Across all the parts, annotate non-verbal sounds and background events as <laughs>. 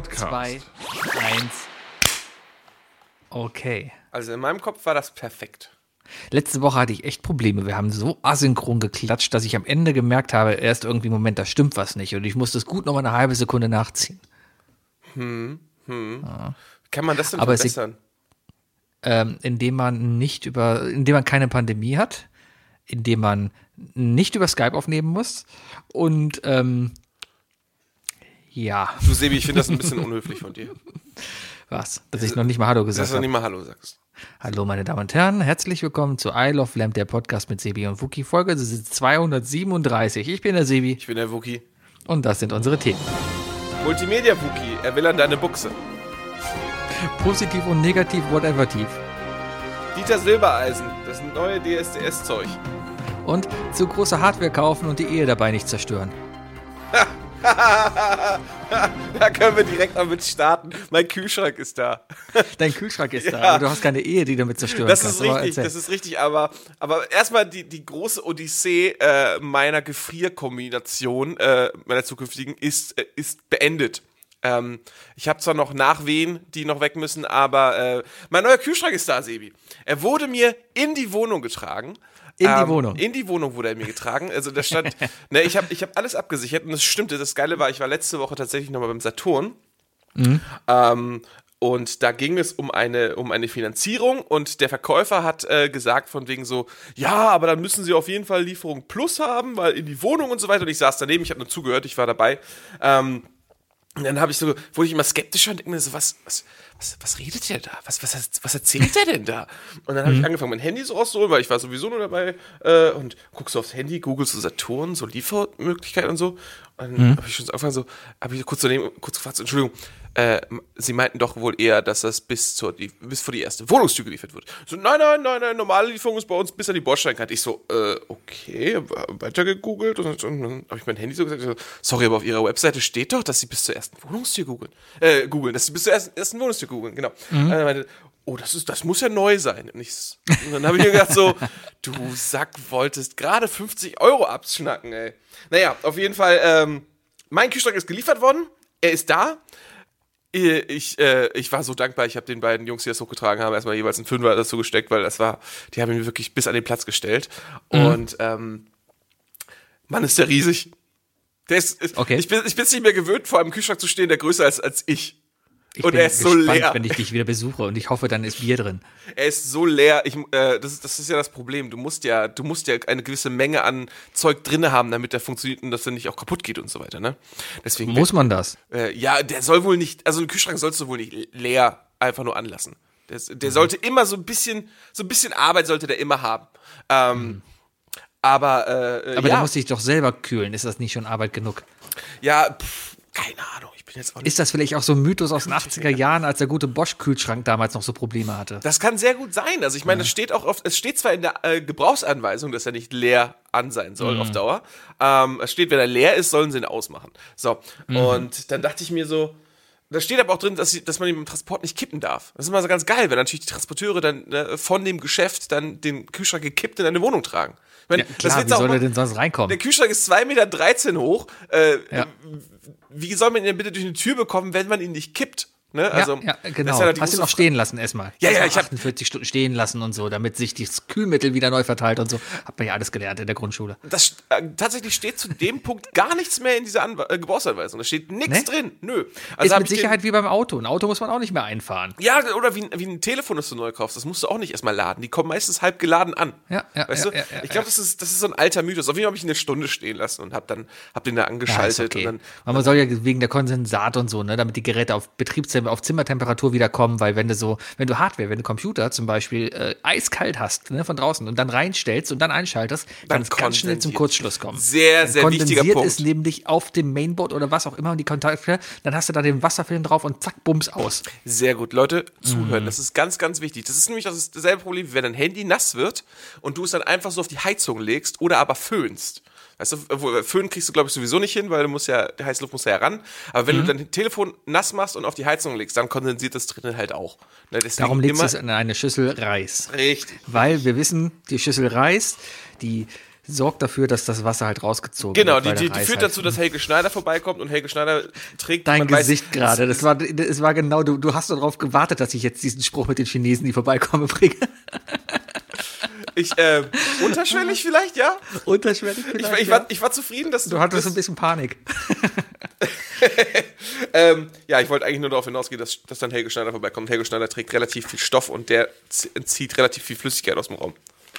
Podcast. Zwei, eins. Okay. Also in meinem Kopf war das perfekt. Letzte Woche hatte ich echt Probleme. Wir haben so asynchron geklatscht, dass ich am Ende gemerkt habe, erst irgendwie, Moment, da stimmt was nicht. Und ich musste es gut noch mal eine halbe Sekunde nachziehen. Kann man das denn Aber es- verbessern? Ähm, indem man nicht über, indem man keine Pandemie hat, indem man nicht über Skype aufnehmen muss und ähm, ja, Du Sebi, ich finde das ein bisschen unhöflich von dir. was? Dass ich noch nicht mal Hallo Dass gesagt du habe. nicht mal Hallo sagst. Hallo meine Damen und Herren, herzlich willkommen zu I Love Lamp, der Podcast mit Sebi und Wookie. Folge das ist 237. Ich bin der Sebi Ich bin der Wookie. und das sind unsere Themen. Multimedia Wookie, er will an deine Buchse. Positiv und negativ, whatever tief. Dieter Silbereisen, das neue DSDS-Zeug. Und zu große Hardware kaufen und die Ehe dabei nicht zerstören. <laughs> Da können wir direkt mal mit starten. Mein Kühlschrank ist da. Dein Kühlschrank ist da, Ja. aber du hast keine Ehe, die damit zerstören Das kannst. ist richtig, das ist richtig, aber, aber erstmal die, die große Odyssee äh, meiner Gefrierkombination, äh, meiner zukünftigen, ist, äh, ist beendet. Ähm, ich habe zwar noch Nachwehen, die noch weg müssen, aber äh, mein neuer Kühlschrank ist da, Sebi. Er wurde mir in die Wohnung getragen. In die Ähm, Wohnung? In die Wohnung wurde er mir getragen. Also da stand, <laughs> ne, ich habe ich hab alles abgesichert und das stimmte. Das Geile war, ich war letzte Woche tatsächlich nochmal beim Saturn. Ähm, und da ging es um eine, um eine Finanzierung und der Verkäufer hat äh, gesagt von wegen so, ja, aber dann müssen sie auf jeden Fall Lieferung Plus haben, weil in die Wohnung und so weiter. Und ich saß daneben, ich habe nur zugehört, ich war dabei. Ähm, und dann habe ich so, wurde ich immer skeptischer und denke mir so, was, was, was, was redet der da? Was, was, was erzählt der denn da? Und dann habe ich angefangen, mein Handy so rauszuholen, weil ich war sowieso nur dabei äh, und guckst so aufs Handy, googelst so Saturn, so Liefermöglichkeiten und so. Und dann habe ich schon so angefangen, so, habe ich kurz daneben, kurz gefragt, Entschuldigung, äh, sie meinten doch wohl eher, dass das bis zur, die, bis vor die erste Wohnungstür geliefert wird. So, nein, nein, nein, nein, normale Lieferung ist bei uns bis an die Bordsteinkante. Ich so, äh, okay, weiter gegoogelt und, und dann habe ich mein Handy so gesagt, so, sorry, aber auf ihrer Webseite steht doch, dass sie bis zur ersten Wohnungstür googeln, äh, googeln, dass sie bis zur ersten, ersten Wohnungstür googeln, genau. Und dann meinte, oh, das ist, das muss ja neu sein. Und, ich, und dann habe ich mir gedacht so, <laughs> du Sack, wolltest gerade 50 Euro abschnacken, ey. Naja, auf jeden Fall, ähm, mein Kühlschrank ist geliefert worden, er ist da. Ich, äh, ich war so dankbar, ich habe den beiden Jungs, die das hochgetragen haben, erstmal jeweils einen Fünfer dazu gesteckt, weil das war, die haben ihn wirklich bis an den Platz gestellt. Und ähm, Mann, ist der riesig. Der ist, ist Okay. ich bin ich bin es nicht mehr gewöhnt, vor einem Kühlschrank zu stehen, der größer ist als ich. Ich und bin er ist so gespannt, leer. wenn ich dich wieder besuche und ich hoffe, dann ist Bier drin. Er ist so leer. Ich, äh, das, ist, das ist ja das Problem. Du musst ja, du musst ja eine gewisse Menge an Zeug drinne haben, damit der funktioniert und dass er nicht auch kaputt geht und so weiter. Ne? Deswegen Muss man das? Äh, ja, der soll wohl nicht, also einen Kühlschrank sollst du wohl nicht leer einfach nur anlassen. Der, der sollte immer so ein bisschen, so ein bisschen Arbeit sollte der immer haben. Ähm, Aber, äh, Aber ja, du musst dich doch selber kühlen. Ist das nicht schon Arbeit genug? ja, pff, keine Ahnung, Ist das vielleicht auch so ein Mythos aus den 80er Jahren, als der gute Bosch-Kühlschrank damals noch so Probleme hatte? Das kann sehr gut sein. Also ich meine, es steht auch oft, es steht zwar in der äh, Gebrauchsanweisung, dass er nicht leer an sein soll auf Dauer. Ähm, es steht, wenn er leer ist, sollen sie ihn ausmachen. So. Und dann dachte ich mir so, da steht aber auch drin, dass, dass man ihn im Transport nicht kippen darf. Das ist immer so ganz geil, wenn natürlich die Transporteure dann äh, von dem Geschäft dann den Kühlschrank gekippt in eine Wohnung tragen. Meine, Ja, klar, wie soll er denn sonst reinkommen? Der Kühlschrank ist 2,13 Meter hoch. Äh, Ja. Wie soll man ihn denn bitte durch eine Tür bekommen, wenn man ihn nicht kippt? Ne? Also, ja, ja, das genau. ist ja Hast du große noch stehen lassen erstmal. Ja, ja, Erstmal ich hab- 48 Stunden stehen lassen und so, damit sich das Kühlmittel wieder neu verteilt und so. Hat man ja alles gelernt in der Grundschule. das äh, tatsächlich steht zu dem <laughs> Punkt gar nichts mehr in dieser Anwe äh, Gebrauchsanweisung. Da steht nichts Ne? drin. Nö. ist Also hab mit Sicherheit wie beim Auto. Ein Auto muss man auch nicht mehr einfahren. ja, oder wie, ein- wie ein Telefon, das du neu kaufst. Das musst du auch nicht erstmal laden. Die kommen meistens halb geladen an. Ja, ja, weißt ja, du? ja, ja, ich glaube, das, ist, das ist so ein alter Mythos. Auf jeden Fall habe ich ihn eine Stunde stehen lassen und habe dann hab den da Ja, angeschaltet. ist okay. und dann, Aber man soll ja wegen der Kondensat und so, ne, damit die Geräte auf Betriebstemper, auf Zimmertemperatur wieder kommen, weil wenn du so, wenn du Hardware, wenn du Computer zum Beispiel äh, eiskalt hast, ne, von draußen und dann reinstellst und dann einschaltest, kann es ganz schnell zum. Kurzschluss kommen. Sehr, Dann sehr wichtiger kondensiert Punkt. es nämlich auf dem Mainboard oder was auch immer und die Kontakte, dann hast du da den Wasserfilm drauf und zack, bums aus. Sehr gut, Leute, zuhören. Mhm. Das ist ganz, ganz wichtig. Das ist nämlich das dasselbe Problem, wie wenn dein Handy nass wird und du es dann einfach so auf die Heizung legst oder aber föhnst. Weißt du, wo- Föhn kriegst du, glaube ich, sowieso nicht hin, weil du musst ja, die heiße Luft muss ja heran. Aber wenn Mhm. du dein Telefon nass machst und auf die Heizung legst, dann kondensiert das drinnen halt auch. Ne, Darum legst du immer es in eine Schüssel Reis. richtig. Weil wir wissen, die Schüssel Reis, die sorgt dafür, dass das Wasser halt rausgezogen Genau, wird. die, weil die, der die Reis führt halt dazu, dass Helge Schneider vorbeikommt und Helge Schneider trägt Dein Gesicht gerade, das war, das war genau, du, du hast darauf gewartet, dass ich jetzt diesen Spruch mit den Chinesen, die vorbeikommen, bringe. Ich, äh, unterschwellig vielleicht, ja? Unterschwellig Ich, vielleicht. war- ich, ja. war, ich war zufrieden, dass du hattest das, ein bisschen Panik. <laughs> ähm, Ja, ich wollte eigentlich nur darauf hinausgehen, dass, dass dann Helge Schneider vorbeikommt. Helge Schneider trägt relativ viel Stoff und der zieht relativ viel Flüssigkeit aus dem Raum.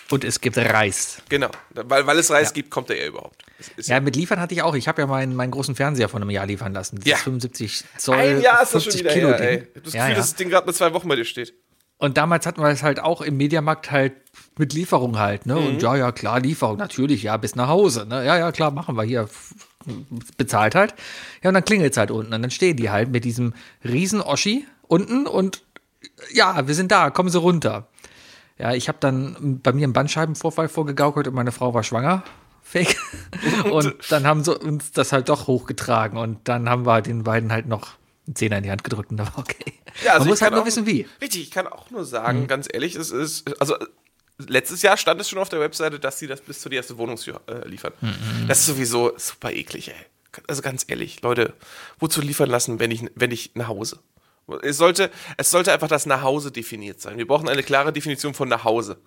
Und es gibt Reis. Genau. Weil, weil es Reis Ja. gibt, kommt er ja überhaupt. Ja, mit liefern hatte ich auch. Ich habe ja meinen, meinen großen Fernseher von einem Jahr liefern lassen. Das Ja. 75 Zoll, Ein Jahr ist das 50 schon wieder Kilo her, Ding. ey. Ich das ja, Gefühl, ja. dass das Ding gerade mit zwei Wochen bei dir steht. Und damals hatten wir es halt auch im Mediamarkt halt mit Lieferung halt, ne? Mhm. Und ja, ja, klar, Lieferung, natürlich, ja, bis nach Hause, ne? Ja, ja, klar, machen wir hier. Bezahlt halt. Ja, und dann klingelt es halt unten. Und dann stehen die halt mit diesem riesen Oschi unten und ja, wir sind da, kommen Sie runter. Ja, ich habe dann bei mir einen Bandscheibenvorfall vorgegaukelt und meine Frau war schwanger. <laughs> Fake. Und dann haben sie uns das halt doch hochgetragen und dann haben wir den beiden halt noch einen Zehner in die Hand gedrückt und da war okay. Ja, also Man muss halt nur wissen, wie. Richtig, ich kann auch nur sagen, Mhm. ganz ehrlich, es ist, also letztes Jahr stand es schon auf der Webseite, dass sie das bis zur ersten Wohnungstür äh, liefern. Mhm. Das ist sowieso super eklig, ey. Also ganz ehrlich, Leute, wozu liefern lassen, wenn ich, wenn ich nach Hause? Es sollte, es sollte einfach das nach Hause definiert sein. Wir brauchen eine klare Definition von nach Hause.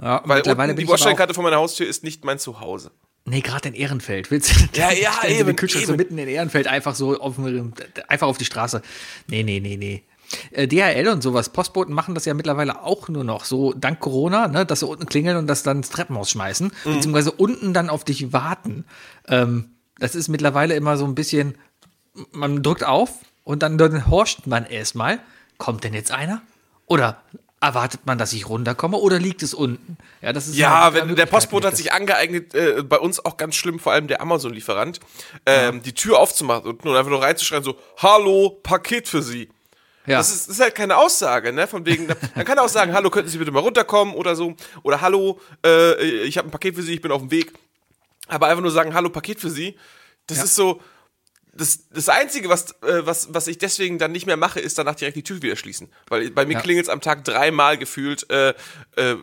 Ja, Weil mittlerweile die Bordsteinkarte vor meiner Haustür ist nicht mein Zuhause. Nee, gerade in Ehrenfeld. Willst du Ja, <laughs> ja, eben, Kühlschrank so eben. mitten in Ehrenfeld einfach so auf, einfach auf die Straße. Nee, nee, nee, nee. Äh, DHL und sowas, Postboten machen das ja mittlerweile auch nur noch so, dank Corona, ne, dass sie unten klingeln und das dann ins Treppenhaus schmeißen, Mhm. beziehungsweise unten dann auf dich warten. Ähm, das ist mittlerweile immer so ein bisschen, man drückt auf und dann, dann horcht man erstmal, kommt denn jetzt einer? Oder erwartet man, dass ich runterkomme oder liegt es unten? Ja, das ist Ja, wenn, der Postbote hat sich angeeignet, äh, bei uns auch ganz schlimm, vor allem der Amazon-Lieferant, ähm, die Tür aufzumachen und nur einfach nur reinzuschreien, so, hallo, Paket für Sie. Ja. Das, ist, das ist halt keine Aussage, ne? Von wegen, dann kann auch sagen, hallo, könnten Sie bitte mal runterkommen oder so. Oder hallo, äh, ich habe ein Paket für Sie, ich bin auf dem Weg. Aber einfach nur sagen, hallo, Paket für Sie, das Ja. ist so. Das, das Einzige, was, äh, was, was ich deswegen dann nicht mehr mache, ist danach direkt die Tür wieder schließen. Weil bei mir Ja. klingelt es am Tag dreimal gefühlt äh, äh,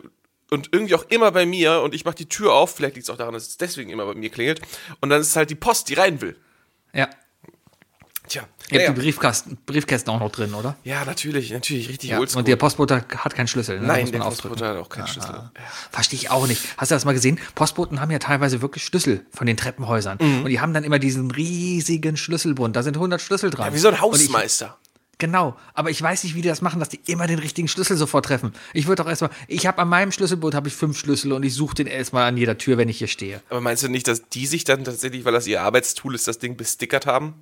und irgendwie auch immer bei mir und ich mache die Tür auf, vielleicht liegt es auch daran, dass es deswegen immer bei mir klingelt und dann ist es halt die Post, die rein will. Ja. Tja, Ihr naja. habt die Briefkasten, Briefkästen auch noch drin, oder? ja, natürlich, natürlich, richtig Ja. oldschool. Und der Postbote hat keinen Schlüssel. Ne? Nein, der. Postbote hat auch keinen Schlüssel. Ja. Verstehe ich auch nicht. Hast du das mal gesehen? Postboten haben ja teilweise wirklich Schlüssel von den Treppenhäusern. Und die haben dann immer diesen riesigen Schlüsselbund. Da sind 100 Schlüssel dran. Ja, wie so ein Hausmeister. Genau, aber ich weiß nicht, wie die das machen, dass die immer den richtigen Schlüssel sofort treffen. Ich würde doch erstmal, ich habe an meinem Schlüsselbund habe ich fünf Schlüssel und ich suche den erstmal an jeder Tür, wenn ich hier stehe. Aber meinst du nicht, dass die sich dann tatsächlich, weil das ihr Arbeitstool ist, das Ding bestickert haben?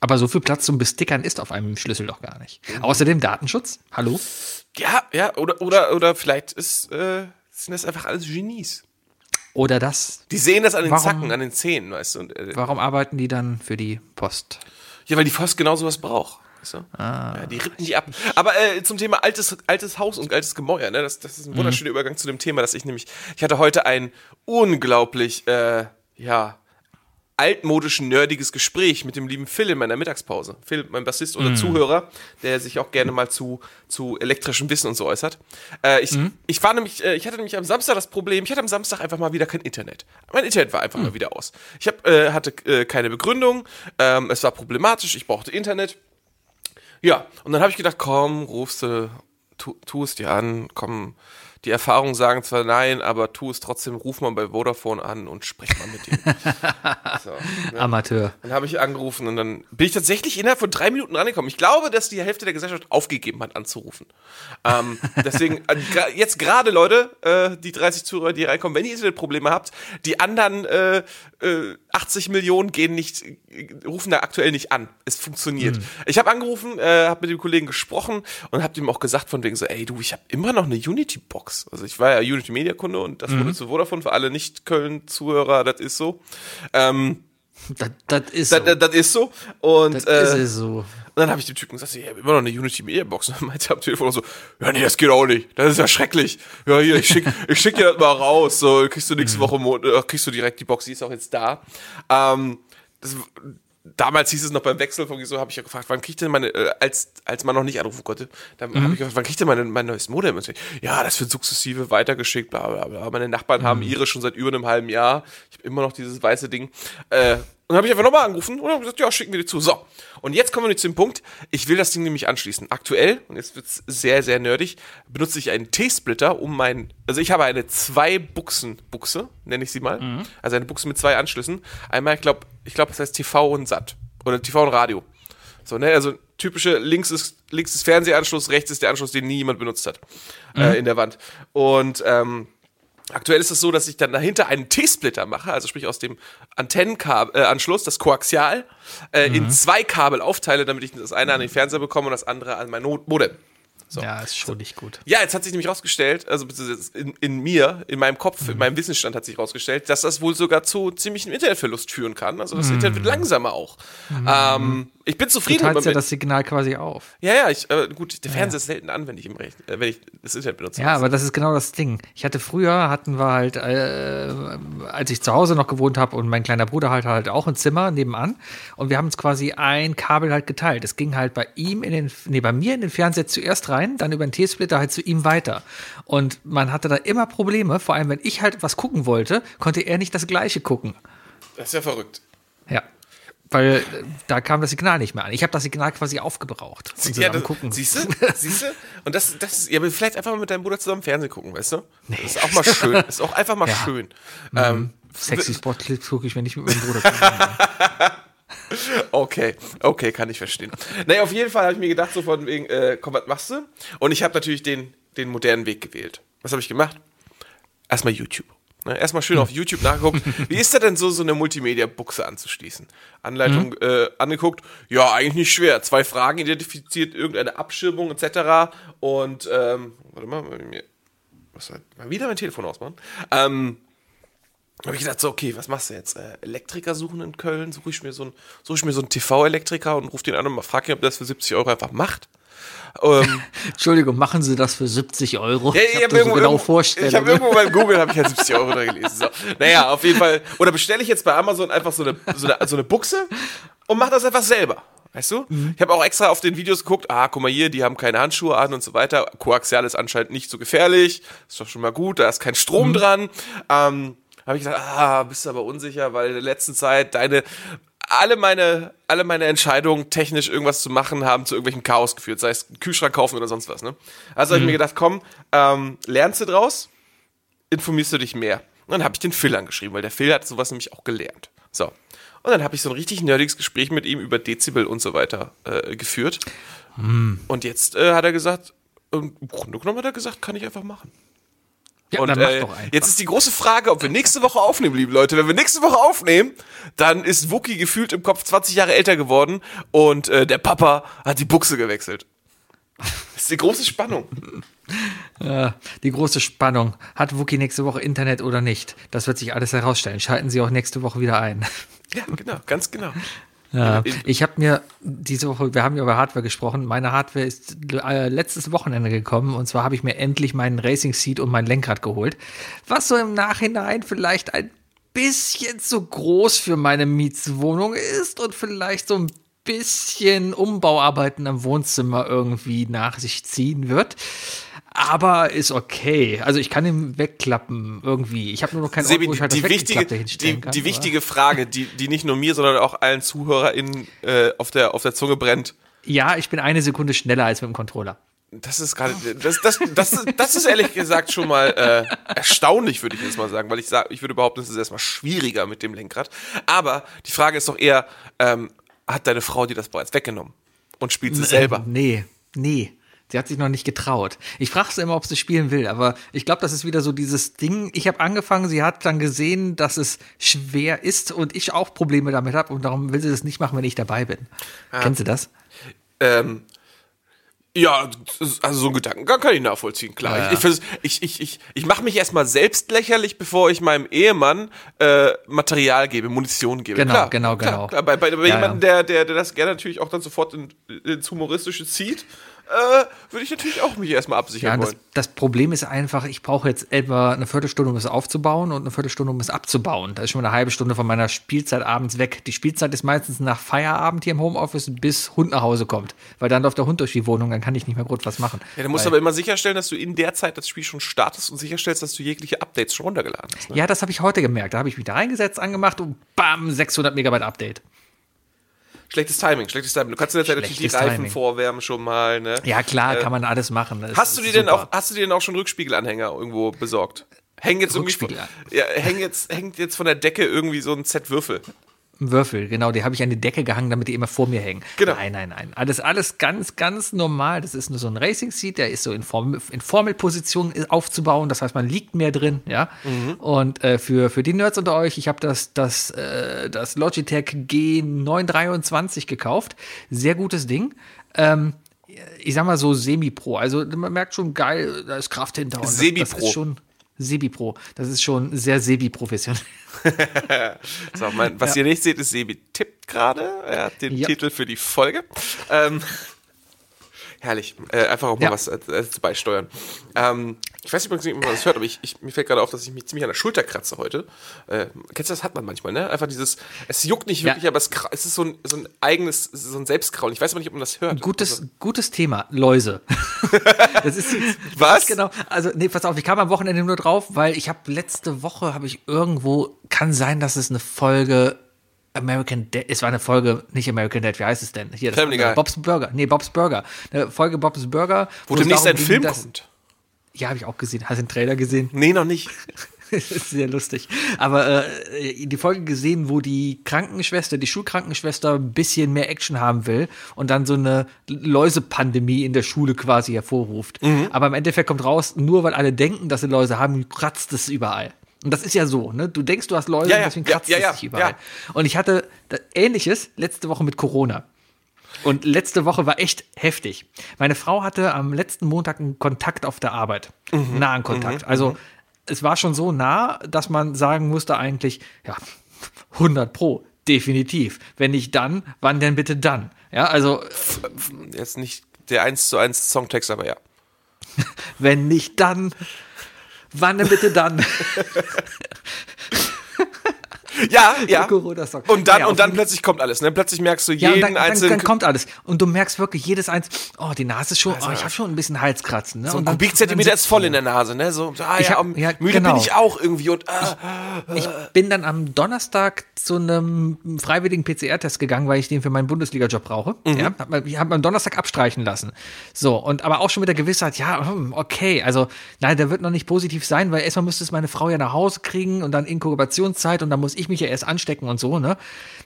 Aber so viel Platz zum Bestickern ist auf einem Schlüssel doch gar nicht. Außerdem Datenschutz. Hallo? Ja, ja, oder, oder, oder vielleicht ist, äh, sind das einfach alles Genies. Oder das. Die sehen das an den Warum- Zacken, an den Zähnen, weißt du. Und, äh, Warum arbeiten die dann für die Post? ja, weil die Post genau sowas braucht. Weißt du? ja, die rippen die ab. Aber äh, zum Thema altes, altes Haus und altes Gemäuer, ne? das, das ist ein wunderschöner Übergang zu dem Thema, dass ich nämlich, ich hatte heute ein unglaublich, äh, ja, altmodisch nerdiges Gespräch mit dem lieben Phil in meiner Mittagspause. Phil, mein Bassist oder Zuhörer, der sich auch gerne mal zu, zu elektrischem Wissen und so äußert. Äh, ich, ich war nämlich, äh, ich hatte nämlich am Samstag das Problem, ich hatte am Samstag einfach mal wieder kein Internet. Mein Internet war einfach mal wieder aus. Ich hab, äh, hatte äh, keine Begründung, ähm, es war problematisch, ich brauchte Internet. Ja, und dann habe ich gedacht, komm, rufst du, tu, tu es dir an, komm. Die Erfahrungen sagen zwar nein, aber tu es trotzdem, ruf mal bei Vodafone an und sprech mal mit denen. <laughs> so, ne? Amateur. Dann habe ich angerufen und dann bin ich tatsächlich innerhalb von drei Minuten rangekommen. Ich glaube, dass die Hälfte der Gesellschaft aufgegeben hat, anzurufen. Ähm, <laughs> deswegen, äh, jetzt gerade, Leute, äh, die 30 Zuhörer, die reinkommen, wenn ihr Internetprobleme habt, die anderen äh, äh, 80 Millionen gehen nicht, rufen da aktuell nicht an. Es funktioniert. Ich habe angerufen, äh, habe mit dem Kollegen gesprochen und habe ihm auch gesagt von wegen so, ey du, ich habe immer noch eine Unity-Box. Also ich war ja Unity-Media-Kunde und das wurde zu Vodafone für alle Nicht-Köln-Zuhörer, das ist so. Ähm, Das, das ist das, so. das, das ist so. Und, Das äh, ist so. und dann habe ich dem Typen gesagt, ich habe immer noch eine Unity Media Box. Und <laughs> dann meinte er am Telefon auch so, ja nee, das geht auch nicht. Das ist ja schrecklich. Ja, hier, ich schick, <laughs> ich schick dir das mal raus. So, kriegst du nächste Woche, Mon- äh, kriegst du direkt die Box, die ist auch jetzt da. Ähm, das, damals hieß es noch beim Wechsel von so, habe ich ja gefragt, wann kriegt denn meine, äh, als, als man noch nicht anrufen konnte, dann mhm. habe ich gefragt, wann kriegt denn meine, mein neues Modem? Und so, ja, das wird sukzessive weitergeschickt, bla bla bla. Meine Nachbarn mhm. haben ihre schon seit über einem halben Jahr. Ich habe immer noch dieses weiße Ding. Äh, und habe ich einfach nochmal angerufen und habe gesagt, ja, schicken wir dir zu. So. Und jetzt kommen wir zu dem Punkt, ich will das Ding nämlich anschließen. Aktuell, und jetzt wird's sehr, sehr nerdig, benutze ich einen T-Splitter, um mein, also ich habe eine Zwei-Buchsen-Buchse, nenne ich sie mal. Mhm. Also eine Buchse mit zwei Anschlüssen. Einmal, ich glaube, ich glaube, das heißt TV und SAT. Oder TV und Radio. So, ne, also typische links ist, links ist Fernsehanschluss, rechts ist der Anschluss, den nie jemand benutzt hat. Mhm. Äh, in der Wand. Und, ähm, Aktuell ist es so, dass ich dann dahinter einen T-Splitter mache, also sprich aus dem Antennenanschluss, äh, das Koaxial, äh, mhm. in zwei Kabel aufteile, damit ich das eine an den Fernseher bekomme und das andere an mein Modem. So. Ja, ist schon nicht gut. Ja, jetzt hat sich nämlich rausgestellt, also in, in mir, in meinem Kopf, mhm. in meinem Wissensstand hat sich rausgestellt, dass das wohl sogar zu ziemlichem Internetverlust führen kann. Also das mhm. Internet wird langsamer auch. Mhm. Ähm, ich bin zufrieden. Du ja das Signal quasi auf. Ja, ja, ich, äh, gut, der Fernseher ja. ist selten an, wenn ich, im Rechn äh, wenn ich das Internet benutze. Ja, aber das ist genau das Ding. Ich hatte früher, hatten wir halt, äh, als ich zu Hause noch gewohnt habe und mein kleiner Bruder halt halt auch ein Zimmer nebenan und wir haben uns quasi ein Kabel halt geteilt. Es ging halt bei ihm in den, nee, bei mir in den Fernseher zuerst rein, dann über den T-Splitter halt zu ihm weiter. Und man hatte da immer Probleme, vor allem wenn ich halt was gucken wollte, konnte er nicht das gleiche gucken. Das ist ja verrückt. Ja. Weil äh, da kam das Signal nicht mehr an. Ich habe das Signal quasi aufgebraucht. Sie, ja, das, Siehst du? <laughs> Siehst du? Und das, das ist, ja, vielleicht einfach mal mit deinem Bruder zusammen Fernsehen gucken, weißt du? Nee. Das ist auch mal schön. Das <laughs> ist auch einfach mal ja. schön. Mhm. Ähm, Sexy Spotclips gucke ich, wenn ich mit meinem Bruder gucke. <laughs> okay, okay, kann ich verstehen. Naja, auf jeden Fall habe ich mir gedacht, so von wegen, äh, komm, was machst du? Und ich habe natürlich den, den modernen Weg gewählt. Was habe ich gemacht? Erstmal YouTube. Ne, erstmal schön auf YouTube nachgeguckt. <laughs> Wie ist da denn so, so eine Multimedia-Buchse anzuschließen? Anleitung mhm. äh, angeguckt. Ja, eigentlich nicht schwer. Zwei Fragen identifiziert, irgendeine Abschirmung etc. Und, ähm, warte mal, was, mal wieder mein Telefon ausmachen. Ähm, habe ich gedacht, so, okay, was machst du jetzt? Äh, Elektriker suchen in Köln? Suche ich mir so einen, so einen TV-Elektriker und rufe den an und mal frage ihn, ob der das für 70 Euro einfach macht. Ähm, <laughs> Entschuldigung, machen Sie das für 70 Euro? Ja, ich, ich habe irgendwo, so genau vorstellen. Ich habe irgendwo beim Google habe ich ja 70 Euro da gelesen. So. Naja, auf jeden Fall. Oder bestelle ich jetzt bei Amazon einfach so eine, so eine, so eine Buchse und mache das einfach selber. Weißt du? Mhm. Ich habe auch extra auf den Videos geguckt, ah, guck mal hier, die haben keine Handschuhe an und so weiter. Koaxial ist anscheinend nicht so gefährlich. Ist doch schon mal gut, da ist kein Strom mhm. dran. Ähm, habe ich gesagt, ah, bist du aber unsicher, weil in der letzten Zeit deine alle meine, alle meine Entscheidungen, technisch irgendwas zu machen, haben zu irgendwelchem Chaos geführt, sei es Kühlschrank kaufen oder sonst was. Ne? Also mhm. habe ich mir gedacht, komm, ähm, lernst du draus, informierst du dich mehr. Und dann habe ich den Phil angeschrieben, weil der Phil hat sowas nämlich auch gelernt. So. Und dann habe ich so ein richtig nerdiges Gespräch mit ihm über Dezibel und so weiter äh, geführt. Mhm. Und jetzt äh, hat er gesagt, im Grunde genommen hat er gesagt, kann ich einfach machen. Ja, und äh, jetzt ist die große Frage, ob wir nächste Woche aufnehmen, liebe Leute. Wenn wir nächste Woche aufnehmen, dann ist Wookie gefühlt im Kopf 20 Jahre älter geworden und äh, der Papa hat die Buchse gewechselt. Das ist die große Spannung. <laughs> Ja, die große Spannung. Hat Wookie nächste Woche Internet oder nicht? Das wird sich alles herausstellen. Schalten Sie auch nächste Woche wieder ein. Ja, genau, ganz genau. Ja, ich habe mir diese Woche, wir haben ja über Hardware gesprochen, meine Hardware ist äh, letztes Wochenende gekommen. Und zwar habe ich mir endlich meinen Racing Seat und mein Lenkrad geholt, was so im Nachhinein vielleicht ein bisschen zu groß für meine Mietswohnung ist und vielleicht so ein bisschen Umbauarbeiten am Wohnzimmer irgendwie nach sich ziehen wird aber ist okay. Also ich kann ihn wegklappen irgendwie. Ich habe nur noch keinen Ort, wo ich halt die wichtige, die, kann, die wichtige Frage, die, die nicht nur mir, sondern auch allen ZuhörerInnen äh, auf, der, auf der Zunge brennt. Ja, ich bin eine Sekunde schneller als mit dem Controller. Das ist gerade, das, das, das, das ist ehrlich gesagt schon mal äh, erstaunlich, würde ich jetzt mal sagen, weil ich sage, ich würde behaupten, es ist erstmal schwieriger mit dem Lenkrad. Aber die Frage ist doch eher, ähm, hat deine Frau dir das bereits weggenommen und spielt sie selber? Äh, nee, nee. Sie hat sich noch nicht getraut. Ich frage sie immer, ob sie spielen will, aber ich glaube, das ist wieder so dieses Ding. Ich habe angefangen, sie hat dann gesehen, dass es schwer ist und ich auch Probleme damit habe und darum will sie das nicht machen, wenn ich dabei bin. Ja. Kennen Sie das? Ähm, ja, also so ein Gedankengang kann ich nachvollziehen, klar. Ja, ja. Ich, ich, ich, ich, ich mache mich erstmal selbst lächerlich, bevor ich meinem Ehemann äh, Material gebe, Munition gebe. Genau, klar, genau, klar, genau. Klar. Bei, bei, bei ja, jemandem, Der, der, der das gerne natürlich auch dann sofort in, ins Humoristische zieht, äh, würde ich natürlich auch mich erstmal absichern Ja, das, wollen. das Problem ist einfach, ich brauche jetzt etwa eine Viertelstunde, um es aufzubauen und eine Viertelstunde, um es abzubauen. Da ist schon mal eine halbe Stunde von meiner Spielzeit abends weg. Die Spielzeit ist meistens nach Feierabend hier im Homeoffice, bis Hund nach Hause kommt. Weil dann läuft der Hund durch die Wohnung, dann kann ich nicht mehr gut was machen. Ja, du musst aber immer sicherstellen, dass du in der Zeit das Spiel schon startest und sicherstellst, dass du jegliche Updates schon runtergeladen hast. Ne? Ja, das habe ich heute gemerkt. Da habe ich mich da reingesetzt, angemacht und bam, 600 Megabyte Update. Schlechtes Timing, schlechtes Timing. Du kannst Zeit natürlich die Reifen Timing. vorwärmen schon mal. Ne? Ja, klar, kann man alles machen. Das Hast du dir denn auch, hast du dir denn auch schon Rückspiegelanhänger irgendwo besorgt? Hängen jetzt irgendwie, ja, hängen jetzt, hängt jetzt von der Decke irgendwie so ein Set Würfel. Genau, die habe ich an die Decke gehangen, damit die immer vor mir hängen. Genau. Nein, nein, nein. Alles, alles ganz, ganz normal. Das ist nur so ein Racing-Seat, der ist so in, Form, in Formelposition aufzubauen. Das heißt, man liegt mehr drin, ja. Und äh, für, für die Nerds unter euch, ich habe das, das, äh, das Logitech G923 gekauft. Sehr gutes Ding. Ähm, ich sag mal so Semi-Pro. Also man merkt schon geil, da ist Kraft hinter. Und das- Das Semi-Pro. Semi-Pro. Das ist schon sehr Sebi-professionell. <laughs> So, was ihr nicht seht, ist Sebi tippt gerade. Er hat den Ja. Titel für die Folge. Ähm, herrlich. Äh, einfach auch mal Ja. was äh, äh, beisteuern. Ähm, ich weiß übrigens nicht, ob man das hört, aber ich, ich, mir fällt gerade auf, dass ich mich ziemlich an der Schulter kratze heute. Äh, kennst du das? Hat man manchmal, ne? Einfach dieses, es juckt nicht Ja. wirklich, aber es, es ist so ein, so ein eigenes, so ein Selbstkraulen. Ich weiß aber nicht, ob man das hört. Gutes, gutes Thema, Läuse. <laughs> das ist <laughs> Was? Genau. Also nee, pass auf, ich kam am Wochenende nur drauf, weil ich habe letzte Woche habe ich irgendwo kann sein, dass es eine Folge American Dad, es war eine Folge nicht American Dad, wie heißt es denn? Hier das Family Guy. Bob's Burger. Nee, Bob's Burger. Eine Folge Bob's Burger, Wo es demnächst ein Film dass- kommt. Ja, habe ich auch gesehen. Hast du den Trailer gesehen? Nee, noch nicht. <laughs> Das ist sehr lustig. Aber äh, die Folge gesehen, wo die Krankenschwester, die Schulkrankenschwester ein bisschen mehr Action haben will und dann so eine Läusepandemie in der Schule quasi hervorruft. Mhm. Aber im Endeffekt kommt raus, nur weil alle denken, dass sie Läuse haben, kratzt es überall. Und das ist ja so, ne? Du denkst, du hast Läuse, Ja, ja, deswegen kratzt ja, es ja, sich überall. Und ich hatte das Ähnliches letzte Woche mit Corona. Und letzte Woche war echt heftig. Meine Frau hatte am letzten Montag einen Kontakt auf der Arbeit. Mhm. Nahen Kontakt. also es war schon so nah, dass man sagen musste eigentlich, ja, <laughs> 100 pro, definitiv. Wenn nicht dann, wann denn bitte dann? Ja, also Jetzt nicht der 1 zu 1 Songtext, aber ja. <laughs> wenn nicht dann, wann denn bitte dann? <laughs> <laughs> Ja, ja. Corona-Song. Und dann, Naja, und dann plötzlich kommt alles, ne? Plötzlich merkst du Ja, jeden dann, dann, einzelnen dann kommt alles. Und du merkst wirklich jedes eins, oh, die Nase ist schon, oh, ich habe schon ein bisschen Halskratzen. Ne? so ein dann, Kubikzentimeter dann ist voll in der Nase, ne? So, ah, Ich ja, hab- ja, müde genau. bin ich auch irgendwie und ah, Ich bin dann am Donnerstag zu einem freiwilligen PCR-Test gegangen, weil ich den für meinen Bundesliga-Job brauche. Ja, hab, ich habe am Donnerstag abstreichen lassen. So, und aber auch schon mit der Gewissheit, ja, hm, okay, also nein, der wird noch nicht positiv sein, weil erstmal müsste es meine Frau ja nach Hause kriegen und dann Inkubationszeit und dann muss ich mich ja erst anstecken und so, ne?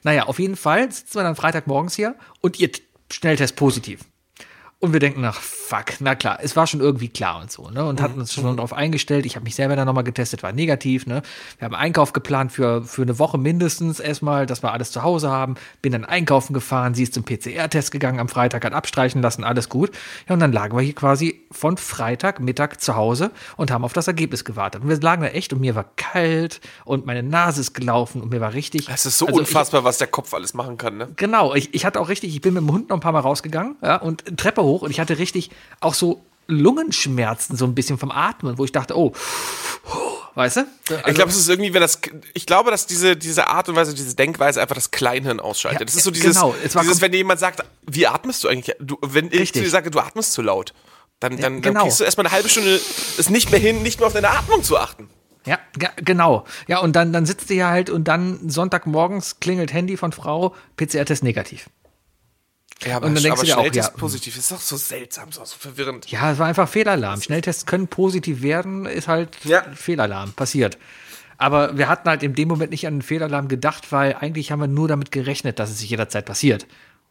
Naja, auf jeden Fall sitzen wir dann Freitagmorgens hier und ihr Schnelltest positiv. Und wir denken, ach fuck, na klar, es war schon irgendwie klar und so, ne? Und hatten uns schon darauf eingestellt. Ich habe mich selber dann nochmal getestet, war negativ, ne? Wir haben Einkauf geplant für, für eine Woche mindestens erstmal, dass wir alles zu Hause haben. Bin dann einkaufen gefahren, sie ist zum PCR-Test gegangen am Freitag, hat abstreichen lassen, alles gut. Ja, und dann lagen wir hier quasi von Freitag Mittag zu Hause und haben auf das Ergebnis gewartet. Und wir lagen da echt und mir war kalt und meine Nase ist gelaufen und mir war richtig. es ist so Also ich- unfassbar, was der Kopf alles machen kann, ne? Genau, ich, ich hatte auch richtig, ich bin mit dem Hund noch ein paar Mal rausgegangen ja, und Treppe hoch und ich hatte richtig auch so Lungenschmerzen so ein bisschen vom Atmen, wo ich dachte, oh, weißt du? Also, ich glaube, es ist irgendwie, wenn das, ich glaube, dass diese, diese Art und Weise, diese Denkweise einfach das Kleinhirn ausschaltet. Ja, das ist so dieses, genau, dieses wenn dir jemand sagt, wie atmest du eigentlich? Du, wenn ich Richtig. zu dir sage, du atmest zu laut, dann, dann, dann genau. kriegst du erstmal eine halbe Stunde es nicht mehr hin, nicht mehr auf deine Atmung zu achten. ja, ge- genau. Ja, und dann, dann sitzt du hier halt und dann Sonntagmorgens klingelt Handy von Frau, PCR-Test negativ. Ja, aber, Und dann denkst du dir auch, ja. positiv ist doch so seltsam, so, so verwirrend. Ja, es war einfach Fehlalarm. Schnelltests können positiv werden, ist halt Ja. Fehlalarm, passiert. Aber wir hatten halt in dem Moment nicht an den Fehlalarm gedacht, weil eigentlich haben wir nur damit gerechnet, dass es sich jederzeit passiert.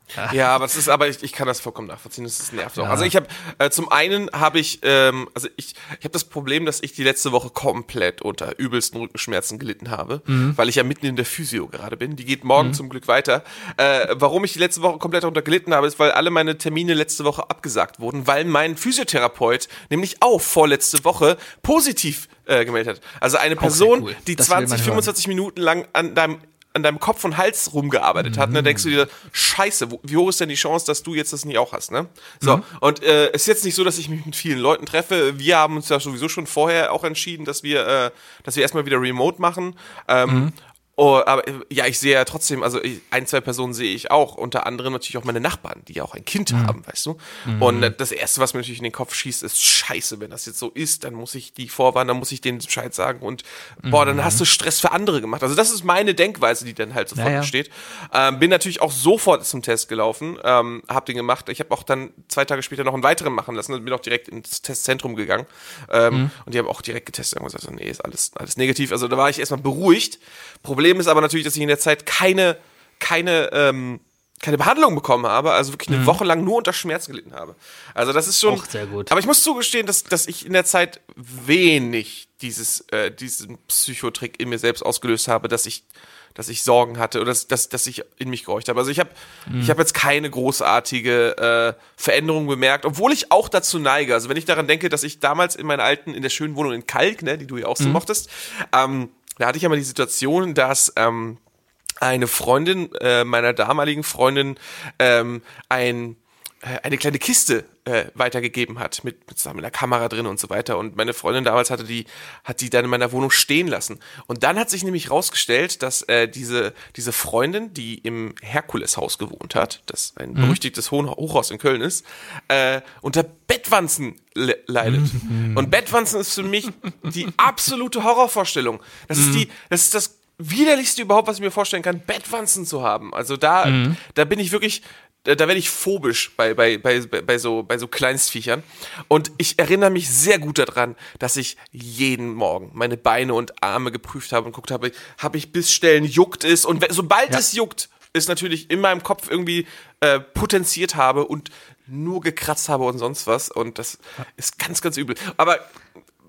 <laughs> Ja, aber es ist, aber ich, ich kann das vollkommen nachvollziehen. Das ist nervt auch. Also ich habe äh, zum einen habe ich, ähm, also ich, ich habe das Problem, dass ich die letzte Woche komplett unter übelsten Rückenschmerzen gelitten habe, weil ich ja mitten in der Physio gerade bin. Die geht morgen zum Glück weiter. Äh, warum ich die letzte Woche komplett darunter gelitten habe, ist, weil alle meine Termine letzte Woche abgesagt wurden, weil mein Physiotherapeut nämlich auch vorletzte Woche positiv äh, gemeldet hat. Also eine Person, cool. die Das will man 20, hören. 25 Minuten lang an deinem an deinem Kopf und Hals rumgearbeitet hat, ne, denkst du dir, scheiße, wo, wie hoch ist denn die Chance, dass du jetzt das nicht auch hast, ne? So, und äh, es ist jetzt nicht so, dass ich mich mit vielen Leuten treffe. Wir haben uns ja sowieso schon vorher auch entschieden, dass wir, äh, dass wir erstmal wieder remote machen. Ähm, Oh, aber äh, ja, ich sehe ja trotzdem, also ich- ein, zwei Personen sehe ich auch, unter anderem natürlich auch meine Nachbarn, die ja auch ein Kind haben, weißt du. Und äh, das Erste, was mir natürlich in den Kopf schießt, ist scheiße, wenn das jetzt so ist, dann muss ich die vorwarnen, dann muss ich denen Bescheid sagen und boah, dann hast du Stress für andere gemacht. Also das ist meine Denkweise, die dann halt sofort Ja, ja. entsteht. Ähm, bin natürlich auch sofort zum Test gelaufen, ähm, hab den gemacht. Ich habe auch dann zwei Tage später noch einen weiteren machen lassen bin auch direkt ins Testzentrum gegangen. Ähm, Und die haben auch direkt getestet und gesagt, nee, ist alles, alles negativ. Also da war ich erstmal beruhigt. Problem ist aber natürlich, dass ich in der Zeit keine, keine, ähm, keine Behandlung bekommen habe, also wirklich eine Woche lang nur unter Schmerzen gelitten habe. Also das ist schon. Auch sehr gut. Aber ich muss zugestehen, dass, dass ich in der Zeit wenig dieses, äh, diesen Psychotrick in mir selbst ausgelöst habe, dass ich, dass ich Sorgen hatte oder dass, dass, dass ich in mich gehorcht habe. Also ich habe ich habe jetzt keine großartige äh, Veränderung bemerkt, obwohl ich auch dazu neige. Also wenn ich daran denke, dass ich damals in meiner alten, in der schönen Wohnung in Kalk, ne, die du ja auch so mochtest, ähm, da hatte ich ja mal die Situation, dass ähm, eine Freundin äh, meiner damaligen Freundin ähm, ein eine kleine Kiste äh, weitergegeben hat mit, mit einer Kamera drin und so weiter. Und meine Freundin damals hatte die hat die dann in meiner Wohnung stehen lassen. Und dann hat sich nämlich rausgestellt, dass äh, diese diese Freundin, die im Herkuleshaus gewohnt hat, das ein berüchtigtes Hohen- Hochhaus in Köln ist, äh, unter Bettwanzen le leidet. Und Bettwanzen ist für mich die absolute Horrorvorstellung. Das ist die das ist das widerlichste überhaupt, was ich mir vorstellen kann, Bettwanzen zu haben. Also da, da bin ich wirklich, da, da werde ich phobisch bei, bei, bei, bei, so, bei so Kleinstviechern. Und ich erinnere mich sehr gut daran, dass ich jeden Morgen meine Beine und Arme geprüft habe und guckt habe, habe ich bis Stellen juckt es und sobald es juckt, ist natürlich in meinem Kopf irgendwie äh, potenziert habe und nur gekratzt habe und sonst was. Und das ist ganz, ganz übel. Aber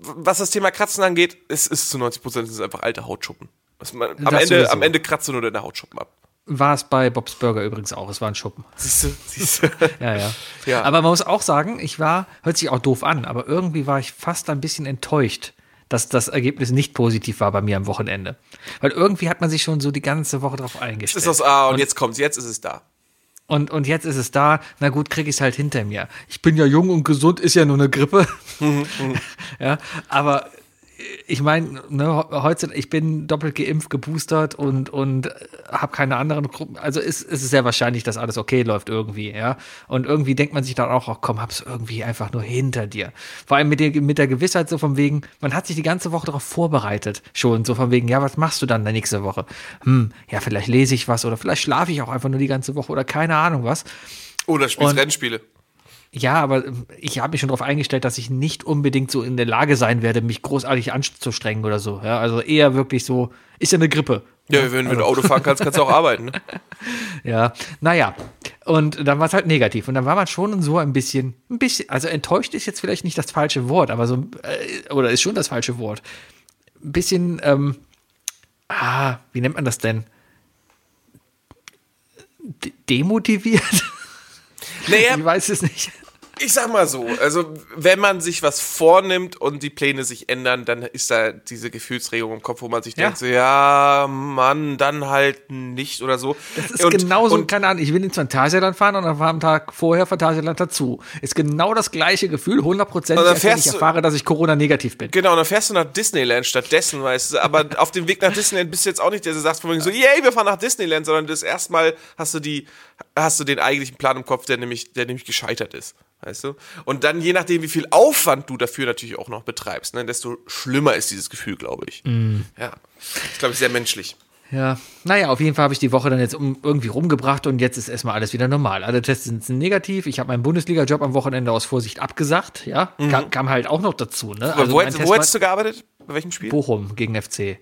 was das Thema Kratzen angeht, es ist zu 90 Prozent ist einfach alte Hautschuppen. Man, am, Ende, sowieso. am Ende kratzt du nur deine Hautschuppen ab. War es bei Bob's Burger übrigens auch. Es war ein Schuppen. Siehst du, siehst du. <laughs> Ja, ja, Ja. Aber man muss auch sagen, ich war, hört sich auch doof an, aber irgendwie war ich fast ein bisschen enttäuscht, dass das Ergebnis nicht positiv war bei mir am Wochenende. Weil irgendwie hat man sich schon so die ganze Woche drauf eingestellt. ist das, ah, und, jetzt kommt's, jetzt ist es da. Und, und jetzt ist es da, na gut, krieg ich es halt hinter mir. Ich bin ja jung und gesund, ist ja nur eine Grippe. <laughs> <laughs> ja, aber ich meine, ne, heute, ich bin doppelt geimpft, geboostert und, und habe keine anderen Gruppen. Also ist, ist es sehr wahrscheinlich, dass alles okay läuft irgendwie, ja. Und irgendwie denkt man sich dann auch, ach komm, hab's irgendwie einfach nur hinter dir. Vor allem mit der, mit der Gewissheit so von wegen, man hat sich die ganze Woche darauf vorbereitet schon, so von wegen, ja, was machst du dann der nächste Woche? Hm, ja, vielleicht lese ich was oder vielleicht schlafe ich auch einfach nur die ganze Woche oder keine Ahnung was. Oder spielst Und- Rennspiele. Ja, aber ich habe mich schon darauf eingestellt, dass ich nicht unbedingt so in der Lage sein werde, mich großartig anzustrengen oder so. Ja, also eher wirklich so, ist ja eine Grippe. Ja, wenn, wenn du Auto fahren kannst, kannst du auch arbeiten. Ne? <laughs> Ja, naja. Und dann war es halt negativ. Und dann war man schon so ein bisschen, ein bisschen, also enttäuscht ist jetzt vielleicht nicht das falsche Wort, aber so, äh, oder ist schon das falsche Wort. Ein bisschen, ähm, ah, wie nennt man das denn? De demotiviert? Naja, <laughs> Ich weiß es nicht. Ich sag mal so, also wenn man sich was vornimmt und die Pläne sich ändern, dann ist da diese Gefühlsregung im Kopf, wo man sich Ja. denkt, so, ja, Mann, dann halt nicht oder so. Das ist genauso, und, keine Ahnung, ich will ins Phantasialand fahren und am Tag vorher Phantasialand dazu. Ist genau das gleiche Gefühl, 100 Prozent, Und dann als wenn ich erfahre, dass ich Corona-negativ bin. Genau, und dann fährst du nach Disneyland stattdessen, weißt du, aber auf dem Weg nach Disneyland bist du jetzt auch nicht der, der sagt von wegen so, yay, wir fahren nach Disneyland, sondern das erstmal hast du die, hast du den eigentlichen Plan im Kopf, der nämlich, der nämlich gescheitert ist, weißt du? Und dann, je nachdem, wie viel Aufwand du dafür natürlich auch noch betreibst, ne, desto schlimmer ist dieses Gefühl, glaube ich. Mm. Ja. Das glaube ich sehr menschlich. Ja, naja, auf jeden Fall habe ich die Woche dann jetzt um, irgendwie rumgebracht und jetzt ist erstmal alles wieder normal. Alle Tests sind negativ. Ich habe meinen Bundesliga-Job am Wochenende aus Vorsicht abgesagt, ja. Kam, kam halt auch noch dazu, ne? Aber wo, mein hätt- Test wo hättest du gearbeitet? Bei welchem Spiel? Bochum gegen FC.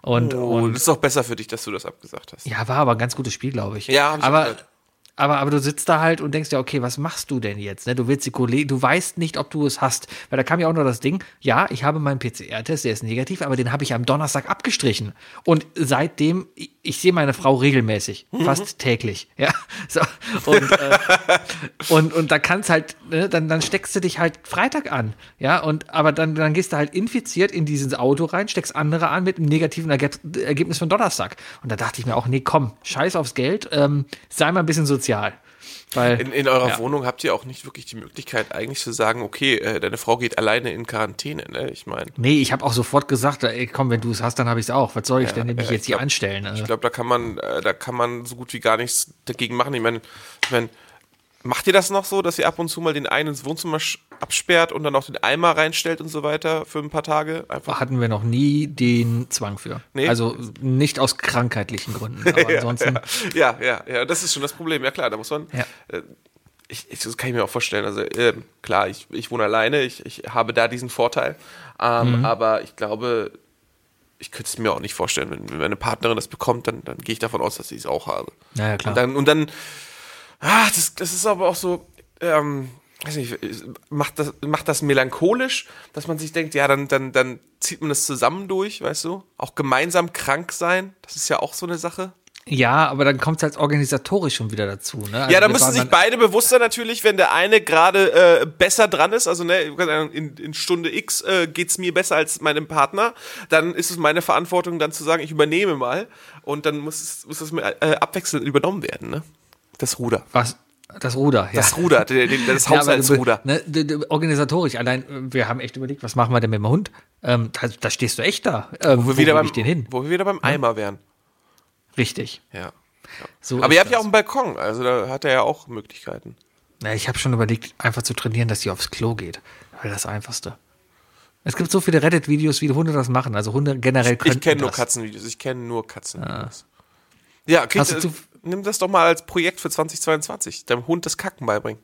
Und, Oh, und das ist doch besser für dich, dass du das abgesagt hast. Ja, war aber ein ganz gutes Spiel, glaube ich. Ja, hab ich aber, gehört. Aber, aber du sitzt da halt und denkst ja, okay, was machst du denn jetzt? Ne? Du willst die Kollegen, du weißt nicht, ob du es hast. Weil da kam ja auch noch das Ding, ja, ich habe meinen PCR-Test, der ist negativ, aber den habe ich am Donnerstag abgestrichen. Und seitdem, ich, ich sehe meine Frau regelmäßig, Mhm. fast täglich. Ja, <laughs> So, und, äh, und, und da kannst halt, ne, dann, dann steckst du dich halt Freitag an. Ja, und aber dann, dann gehst du halt infiziert in dieses Auto rein, steckst andere an mit einem negativen Ergeb Ergebnis von Donnerstag. Und da dachte ich mir auch, nee, komm, scheiß aufs Geld, ähm, sei mal ein bisschen sozial. Weil, In, in eurer ja. Wohnung habt ihr auch nicht wirklich die Möglichkeit, eigentlich zu sagen, okay, äh, deine Frau geht alleine in Quarantäne, ne? Ich meine. Nee, ich habe auch sofort gesagt, ey, komm, wenn du es hast, dann habe ich es auch. Was soll ich denn nämlich ja, jetzt ich hier glaub- anstellen? Ich Äh, glaube, da kann man, äh, da kann man so gut wie gar nichts dagegen machen. Ich meine, ich mein, macht ihr das noch so, dass ihr ab und zu mal den einen ins Wohnzimmer absperrt und dann auch den Eimer reinstellt und so weiter für ein paar Tage? Einfach. hatten wir noch nie den Zwang für. Nee? Also nicht aus krankheitlichen Gründen. <laughs> Aber ansonsten, Ja, ja, ja, das ist schon das Problem. Ja klar, da muss man. Ja. Äh, ich, ich, das kann ich mir auch vorstellen. Also äh, klar, ich, ich wohne alleine, ich, ich habe da diesen Vorteil. Ähm, Mhm. Aber ich glaube, ich könnte es mir auch nicht vorstellen, wenn, wenn meine Partnerin das bekommt, dann, dann gehe ich davon aus, dass ich es auch habe. Ja, ja, klar. Und dann, und dann ah, das, das ist aber auch so, ähm, weiß nicht, macht das, macht das melancholisch, dass man sich denkt, ja, dann, dann, dann zieht man das zusammen durch, weißt du? Auch gemeinsam krank sein, das ist ja auch so eine Sache. ja, aber dann kommt es halt organisatorisch schon wieder dazu. Ne? Also Ja, da wir müssen sich beide bewusst sein natürlich, wenn der eine gerade äh, besser dran ist, also ne, in, in Stunde X äh, geht's mir besser als meinem Partner, dann ist es meine Verantwortung, dann zu sagen, ich übernehme mal und dann muss es, muss das mit, äh, abwechselnd übernommen werden, ne? Das Ruder. Was? Das Ruder, ja. Das Ruder, der- der- das Ja, Haushaltsruder. Ne, d- d- organisatorisch, allein, äh, wir haben echt überlegt, was machen wir denn mit dem Hund? Ähm, da, da stehst du echt da. Ähm, Wo wir, wieder gebe beim, ich den hin? wo wir wieder beim Eimer wären. Richtig. Ja. So Aber ihr habt ja das. auch einen Balkon, also da hat er ja auch Möglichkeiten. Ja, ich habe schon überlegt, einfach zu trainieren, dass sie aufs Klo geht. Weil das Einfachste. Es gibt so viele Reddit-Videos, wie Hunde das machen. Also Hunde generell können Ich kenne nur. Katzenvideos, ich kenne nur Katzenvideos. Ja, krieg, Hast du nimm das doch mal als Projekt für 2022, deinem Hund das Kacken beibringen.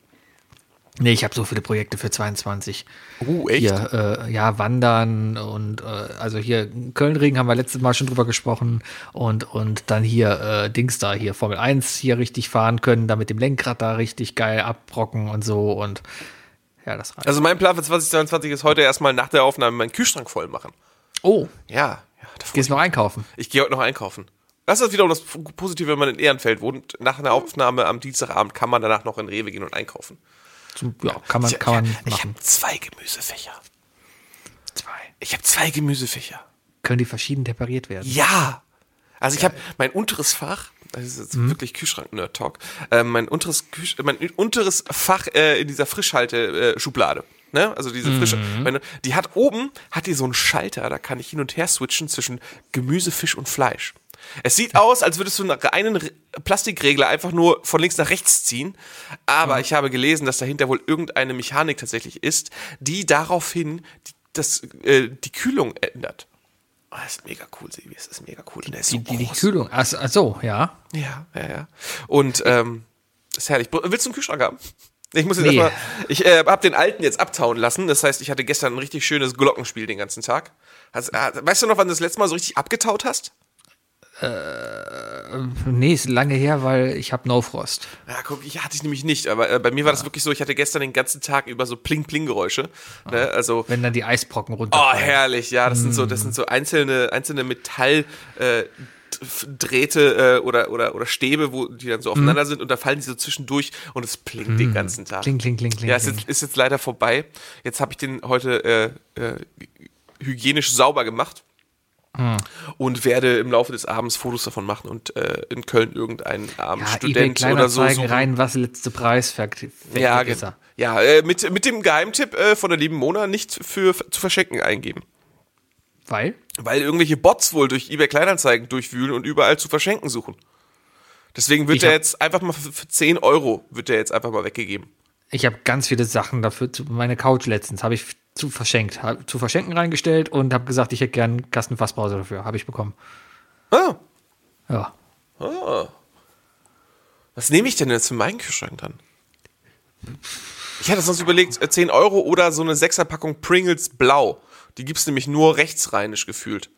Nee, ich habe so viele Projekte für 22. Uh, echt? Hier, äh, ja, Wandern und äh, also hier Kölnring haben wir letztes Mal schon drüber gesprochen und, und dann hier äh, Dings da, hier Formel 1 hier richtig fahren können, da mit dem Lenkrad da richtig geil abbrocken und so und ja, das reicht. Also mein Plan für 2022 ist heute erstmal nach der Aufnahme meinen Kühlschrank voll machen. oh, Ja, ja gehst noch einkaufen. ich gehe heute noch einkaufen. Das ist wiederum das Positive, wenn man in Ehrenfeld wohnt. Nach einer Aufnahme am Dienstagabend kann man danach noch in Rewe gehen und einkaufen. Ja, kann man, kann man ich ich habe zwei Gemüsefächer. Zwei. Ich habe zwei Gemüsefächer. Können die verschieden temperiert werden? Ja. Also ich habe mein unteres Fach, das ist jetzt Mhm. wirklich Kühlschrank-Nerd-Talk, äh, mein, unteres Kühl mein unteres Fach äh, in dieser Frischhalte-Schublade. Ne? Also diese frische, Mhm. meine, die hat oben, hat die so einen Schalter, da kann ich hin und her switchen zwischen Gemüse, Fisch und Fleisch. Es sieht aus, als würdest du einen Re- Plastikregler einfach nur von links nach rechts ziehen, aber Mhm. ich habe gelesen, dass dahinter wohl irgendeine Mechanik tatsächlich ist, die daraufhin die, das, äh, die Kühlung ändert. Oh, das ist mega cool, Sebi. Das ist mega cool. Und der ist so Die, die. Kühlung. Ach, ach so, ja. Ja, ja, ja. Und ähm, das ist herrlich. Willst du einen Kühlschrank haben? Ich muss jetzt Nee. erstmal. Ich äh, habe den alten jetzt abtauen lassen. Das heißt, ich hatte gestern ein richtig schönes Glockenspiel den ganzen Tag. Hast, äh, weißt du noch, wann du das letzte Mal so richtig abgetaut hast? Nee, ist lange her, weil ich habe No Frost. Ja, guck, ich hatte ich nämlich nicht, aber äh, bei mir war das wirklich so, ich hatte gestern den ganzen Tag über so Pling-Pling-Geräusche. Ne? Also, Wenn dann die Eisbrocken oh, runterfallen. herrlich, ja, das sind so, das sind so einzelne, einzelne Metall, äh, Drähte äh, oder, oder, oder Stäbe, wo die dann so aufeinander sind und da fallen die so zwischendurch und es plingt den ganzen Tag. Kling, kling, kling, kling. Ja, ist kling. jetzt, ist jetzt leider vorbei. Jetzt habe ich den heute äh, äh, hygienisch sauber gemacht Hm. und werde im Laufe des Abends Fotos davon machen und äh, in Köln irgendeinen armen ja, Student oder so suchen. rein, was letzte Preis ver Ja, ist er. Ja, äh, mit, mit dem Geheimtipp äh, von der lieben Mona nicht für, zu verschenken eingeben. Weil? Weil irgendwelche Bots wohl durch eBay Kleinanzeigen durchwühlen und überall zu verschenken suchen. Deswegen wird Ich der jetzt einfach mal für, für 10 Euro wird der jetzt einfach mal weggegeben. Ich habe ganz viele Sachen dafür. Zu, meine Couch letztens habe ich zu verschenkt, hab, zu verschenken reingestellt und habe gesagt, ich hätte gern einen Kasten Fassbrause dafür. Habe ich bekommen. Ah, Ja. was nehme ich denn jetzt für meinen Kühlschrank dann? Ich hatte sonst überlegt, äh, 10 Euro oder so eine Sechserpackung Pringles Blau. Die gibt's nämlich nur rechtsrheinisch gefühlt.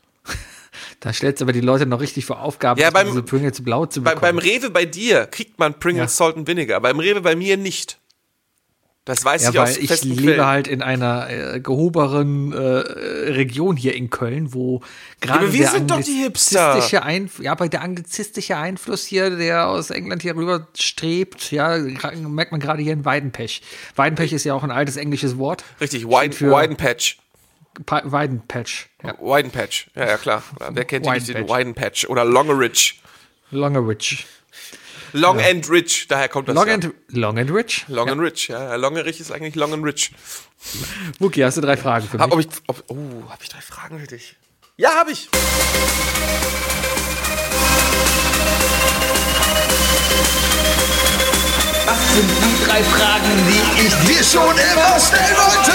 Da stellst du aber die Leute noch richtig vor Aufgaben, Ja, beim- diese Pringles blau zu Bei, bekommen. beim Rewe bei dir kriegt man Pringles Ja. Salt and Vinegar, beim Rewe bei mir nicht. Das weiß Ja, ich aus weil ich lebe Quellen. halt in einer äh, gehoberen äh, Region hier in Köln, wo gerade aber wir der sind doch die Hipster. anglizistische Einf ja, aber der anglizistische Einfluss hier, der aus England hier rüber strebt, ja, merkt man gerade hier in Weidenpech. Weidenpech ist ja auch ein altes englisches Wort. Richtig, Widen, für- Weidenpatch. Pa Weidenpech. Ja. Weidenpatch. Ja, ja, klar. Wer kennt die nicht den Weidenpatch. Weidenpatch? Oder Longeridge. Longerich. Long and Rich, daher kommt das Long ja. and, long and Rich. Long and Rich, ja. ja. Longerich ist eigentlich Long and Rich. Wookie, hast du drei Fragen für mich? Hab, ob ich, ob, oh, habe ich drei Fragen für dich? Ja, habe ich. Was sind die drei Fragen, die ich dir schon immer stellen wollte?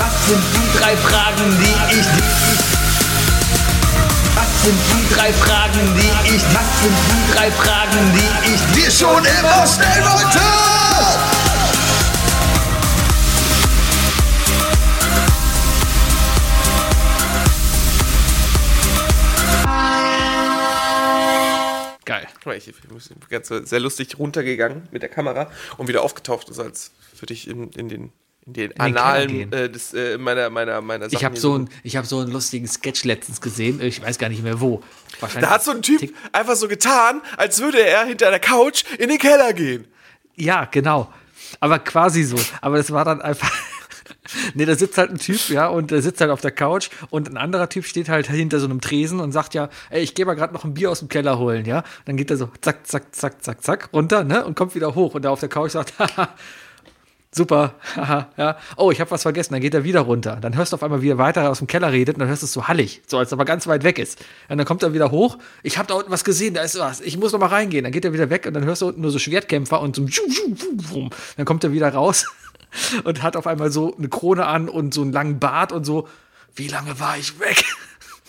Was sind die drei Fragen, die ich dir... Was sind die drei Fragen, die ich... Was sind die drei Fragen, die ich dir schon immer stellen wollte? Geil. Ganz so sehr lustig runtergegangen mit der Kamera und wieder aufgetaucht, so als würde ich in, in den den gehen. äh, des, äh, meiner meiner meiner Sachen Ich habe hier so, ein, ich so einen lustigen Sketch letztens gesehen. Ich weiß gar nicht mehr wo. Wahrscheinlich Da hat so ein Typ Tick- einfach so getan, als würde er hinter der Couch in den Keller gehen. Ja, genau. Aber quasi so. Aber das war dann einfach. <laughs> nee, da sitzt halt ein Typ, ja, und der sitzt halt auf der Couch und ein anderer Typ steht halt hinter so einem Tresen und sagt ja, ey, ich gehe mal gerade noch ein Bier aus dem Keller holen, ja. Dann geht er so zack, zack, zack, zack, zack runter, ne, und kommt wieder hoch und der auf der Couch sagt, <laughs> haha, super, <laughs> haha, ja. Oh, ich habe was vergessen, dann geht er wieder runter. Dann hörst du auf einmal, wie er weiter aus dem Keller redet und dann hörst du es so hallig, so als er ganz weit weg ist. Und dann kommt er wieder hoch, ich habe da unten was gesehen, da ist was, ich muss noch mal reingehen. Dann geht er wieder weg und dann hörst du unten nur so Schwertkämpfer und so dann kommt er wieder raus <laughs> und hat auf einmal so eine Krone an und so einen langen Bart und so, wie lange war ich weg?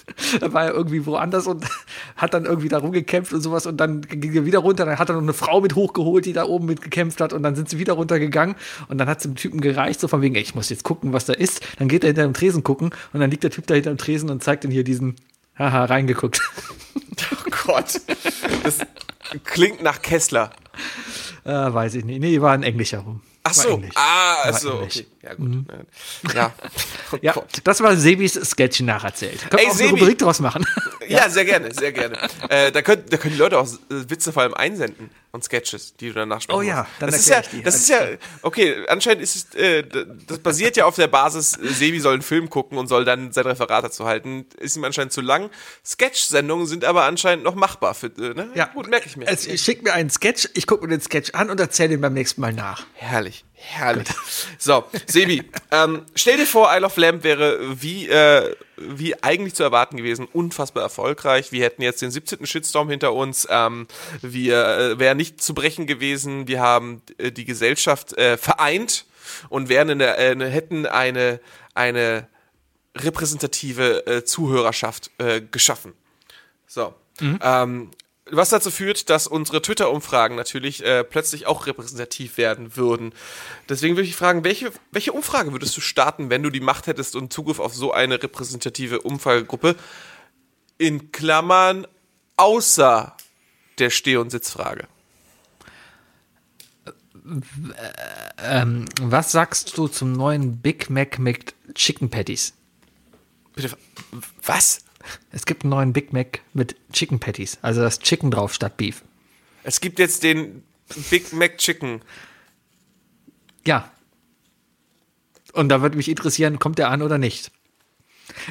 <laughs> Da war er irgendwie woanders und <laughs> hat dann irgendwie da rumgekämpft und sowas und dann ging er wieder runter. Dann hat er noch eine Frau mit hochgeholt, die da oben mit gekämpft hat und dann sind sie wieder runtergegangen und dann hat es dem Typen gereicht, so von wegen, ey, ich muss jetzt gucken, was da ist. Dann geht er hinter dem Tresen gucken und dann liegt der Typ da hinter dem Tresen und zeigt ihm hier diesen, haha, reingeguckt. <laughs> Oh Gott. Das klingt nach Kessler. äh, weiß ich nicht. Nee, war ein Englischer rum. Ach so. Ah, ach War so. Englisch. Okay. Ja, gut. Ja. Oh <laughs> Ja, das war Sebis Sketch nacherzählt. Können wir auch Sebi. eine Rubrik draus machen. <laughs> Ja, sehr gerne, sehr gerne. äh, da, können, da können die Leute auch Witze vor allem einsenden und Sketches, die du danach sprechen Oh ja, dann das ist ja, das ist ja, okay, anscheinend ist es, äh, das basiert ja auf der Basis, äh, Sebi soll einen Film gucken und soll dann sein Referat dazu halten. Ist ihm anscheinend zu lang. Sketch-Sendungen sind aber anscheinend noch machbar für, äh, ne? Ja, Gut, merke ich mir. Es, schick mir einen Sketch, ich gucke mir den Sketch an und erzähle ihn beim nächsten Mal nach. Herrlich, herrlich. So, Sebi, <laughs> ähm, stell dir vor, Isle of Lamp wäre wie, äh, wie eigentlich zu erwarten gewesen, unfassbar erfolgreich. Wir hätten jetzt den 17. Shitstorm hinter uns. Ähm, wir äh, wären nicht zu brechen gewesen. Wir haben äh, die Gesellschaft äh, vereint und wären in der, äh, hätten eine, eine repräsentative äh, Zuhörerschaft äh, geschaffen. So. Ähm, was dazu führt, dass unsere Twitter-Umfragen natürlich äh, plötzlich auch repräsentativ werden würden. Deswegen würde ich fragen, welche, welche Umfrage würdest du starten, wenn du die Macht hättest und Zugriff auf so eine repräsentative Umfragegruppe? In Klammern außer der Steh- und Sitzfrage. Ähm, was sagst du zum neuen Big Mac mit Chicken Patties? Bitte, was? Es gibt einen neuen Big Mac mit Chicken Patties, also das Chicken drauf statt Beef. Es gibt jetzt den Big Mac Chicken. Ja. Und da würde mich interessieren, kommt der an oder nicht?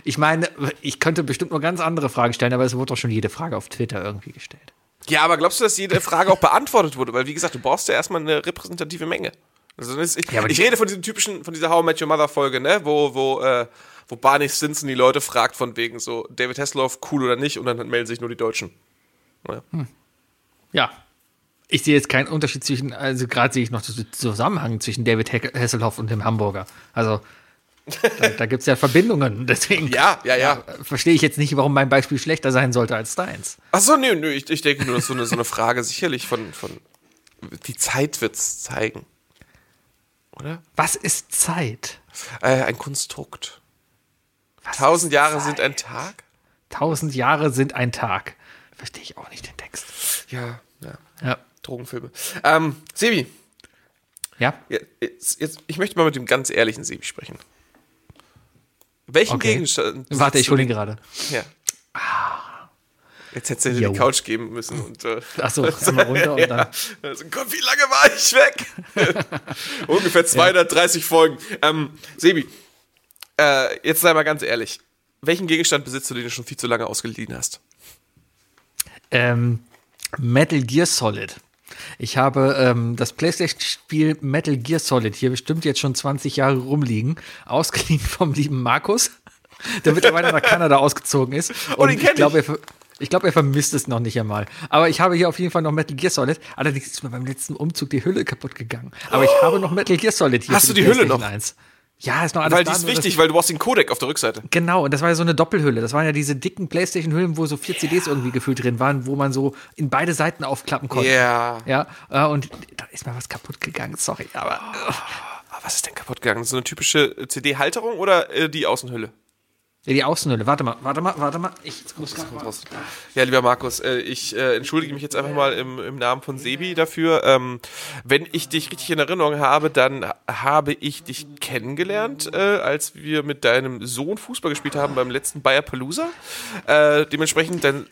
Ich meine, ich könnte bestimmt nur ganz andere Fragen stellen, aber es wurde doch schon jede Frage auf Twitter irgendwie gestellt. Ja, aber glaubst du, dass jede Frage auch beantwortet wurde? Weil, wie gesagt, du brauchst ja erstmal eine repräsentative Menge. Also, ich, Ja, ich rede von diesem typischen, von dieser How I Met Your Mother Folge, ne, wo, wo, äh, wo Barney Stinson die Leute fragt von wegen so, David Hasselhoff, cool oder nicht, und dann melden sich nur die Deutschen. Ja. Ja. Ich sehe jetzt keinen Unterschied zwischen, also gerade sehe ich noch den Zusammenhang zwischen David Hasselhoff und dem Hamburger. Also da, da gibt es ja Verbindungen. <laughs> Deswegen Ja, ja, ja. verstehe ich jetzt nicht, warum mein Beispiel schlechter sein sollte als deins. Achso, nö, nö, ich, ich denke nur, das ist so eine, so eine Frage sicherlich von, von, die Zeit wird's zeigen. Oder? Was ist Zeit? Äh, ein Konstrukt. Tausend Jahre sind ein Tag? Tausend Jahre sind ein Tag. Verstehe ich auch nicht den Text. Ja, ja. Ja. Drogenfilme. Ähm, Sebi, Ja? jetzt, jetzt, ich möchte mal mit dem ganz ehrlichen Sebi sprechen. Welchen Okay. Gegenstand. Warte, ich hole ihn gerade. Ja. Jetzt hättest du dir die Couch geben müssen und. Äh, Achso, einmal runter und <laughs> dann. ja. Also, Gott, wie lange war ich weg? <laughs> Ungefähr 230 Folgen. Ähm, Sebi, äh, jetzt sei mal ganz ehrlich. Welchen Gegenstand besitzt du, den du schon viel zu lange ausgeliehen hast? Ähm, Metal Gear Solid. Ich habe ähm, das PlayStation-Spiel Metal Gear Solid hier bestimmt jetzt schon 20 Jahre rumliegen, <laughs> ausgeliehen vom lieben Markus, <laughs> der mittlerweile nach Kanada ausgezogen ist. Oh, den ich kenn glaube, er, ich glaube, er vermisst es noch nicht einmal. Aber ich habe hier auf jeden Fall noch Metal Gear Solid. Allerdings ist mir beim letzten Umzug die Hülle kaputt gegangen. Aber ich habe noch Metal Gear Solid hier. Hast du die Hülle noch? 1. Ja, ist noch alles Weil die ist wichtig, weil du brauchst den Codec auf der Rückseite. Genau, und das war ja so eine Doppelhülle. Das waren ja diese dicken PlayStation-Hüllen, wo so vier CDs irgendwie gefühlt drin waren, wo man so in beide Seiten aufklappen konnte. Ja. Ja, äh, und da ist mal was kaputt gegangen, sorry, aber. Ah, Was ist denn kaputt gegangen? So eine typische CD-Halterung oder äh, die Außenhülle? Ja, die Außenhülle. Warte mal, warte mal, warte mal. Ich muss grad mal. Raus. Ja, lieber Markus, äh, ich äh, entschuldige mich jetzt einfach mal im, im Namen von Sebi dafür. Ähm, wenn ich dich richtig in Erinnerung habe, dann habe ich dich kennengelernt, äh, als wir mit deinem Sohn Fußball gespielt haben beim letzten Bayer Palooza. Dementsprechend, dann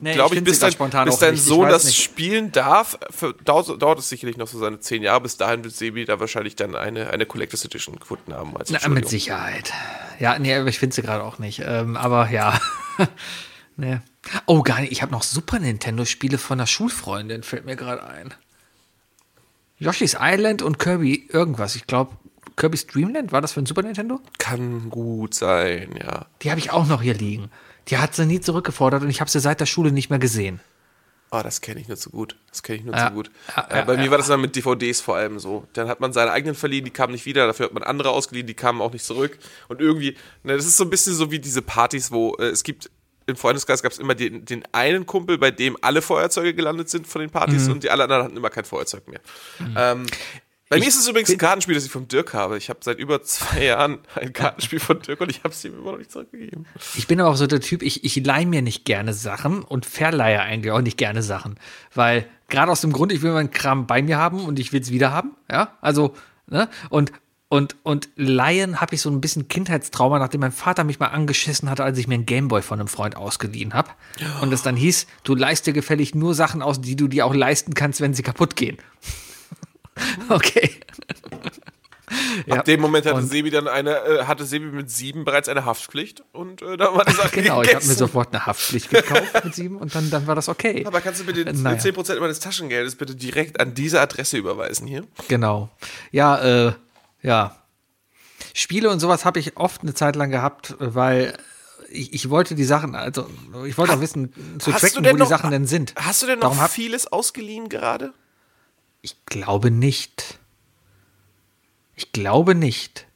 Nee, glaube ich, find's bis, dein, spontan bis dein nicht. Ich Sohn das nicht. spielen darf, für, dauert, es sicherlich noch so seine zehn Jahre. Bis dahin wird Sebi da wahrscheinlich dann eine, eine Collectors Edition gefunden haben. Als Na, mit. Sicherheit. Ja, nee, aber ich finde sie gerade auch nicht. Ähm, aber ja. <laughs> nee. Oh, gar nicht. Ich habe noch Super Nintendo-Spiele von einer Schulfreundin, fällt mir gerade ein. Yoshi's Island und Kirby irgendwas. Ich glaube, Kirby's Dreamland, war das für ein Super Nintendo? Kann gut sein, ja. Die habe ich auch noch hier liegen. Die hat sie nie zurückgefordert und ich habe sie seit der Schule nicht mehr gesehen. Oh, das kenne ich nur zu gut. Das kenne ich nur Ja. zu gut. Ja, ja, bei mir war das dann mit DVDs vor allem so. Dann hat man seine eigenen verliehen, die kamen nicht wieder. Dafür hat man andere ausgeliehen, die kamen auch nicht zurück. Und irgendwie, ne, das ist so ein bisschen so wie diese Partys, wo äh, es gibt, im Freundeskreis gab es immer den, den einen Kumpel, bei dem alle Feuerzeuge gelandet sind von den Partys Mhm. und die alle anderen hatten immer kein Feuerzeug mehr. Ähm, bei mir ist es übrigens ein Kartenspiel, das ich vom Dirk habe. Ich habe seit über zwei Jahren ein Kartenspiel von Dirk und ich habe es ihm immer noch nicht zurückgegeben. Ich bin aber auch so der Typ, ich, ich leihe mir nicht gerne Sachen und verleihe eigentlich auch nicht gerne Sachen. Weil gerade aus dem Grund, ich will meinen Kram bei mir haben und ich will es wieder haben. Ja, also, ne? Und, und, und Leihen habe ich so ein bisschen Kindheitstrauma, nachdem mein Vater mich mal angeschissen hatte, als ich mir einen Gameboy von einem Freund ausgeliehen habe. Und es dann hieß, du leist dir gefällig nur Sachen aus, die du dir auch leisten kannst, wenn sie kaputt gehen. <laughs> okay. Ja. Ab dem Moment hatte Und- Sebi dann eine, äh, hatte Sebi mit sieben bereits eine Haftpflicht und äh, da war die Sache <laughs> Genau, ich habe mir gegessen. sofort eine Haftpflicht gekauft mit sieben und dann, dann war das okay. Aber kannst du bitte Äh, naja. 10% meines Taschengeldes bitte direkt an diese Adresse überweisen hier? Genau. Ja, äh, ja. Spiele und sowas habe ich oft eine Zeit lang gehabt, weil ich, ich wollte die Sachen, also ich wollte auch wissen, zu tracken, wo die noch- Sachen denn sind. Hast du denn noch Darum vieles ausgeliehen gerade? Ich glaube nicht. Ich glaube nicht.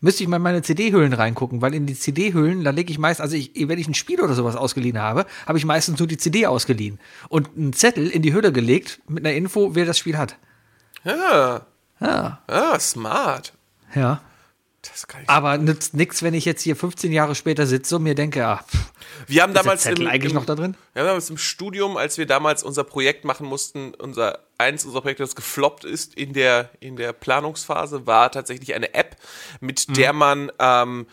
Müsste ich mal in meine CD-Hüllen reingucken, weil in die CD-Hüllen, da lege ich meist, also ich, wenn ich ein Spiel oder sowas ausgeliehen habe, habe ich meistens nur die CD ausgeliehen und einen Zettel in die Hülle gelegt mit einer Info, wer das Spiel hat. Ja. Ja. Ah, smart. Ja. Aber nützt nichts, wenn ich jetzt hier 15 Jahre später sitze und mir denke, ah, pff, Wir haben ist der damals Zettel im, eigentlich im, noch da drin? Wir haben damals im Studium, als wir damals unser Projekt machen mussten, unser eins unserer Projekte, das gefloppt ist in der, in der Planungsphase, war tatsächlich eine App, mit Mhm. der man ähm,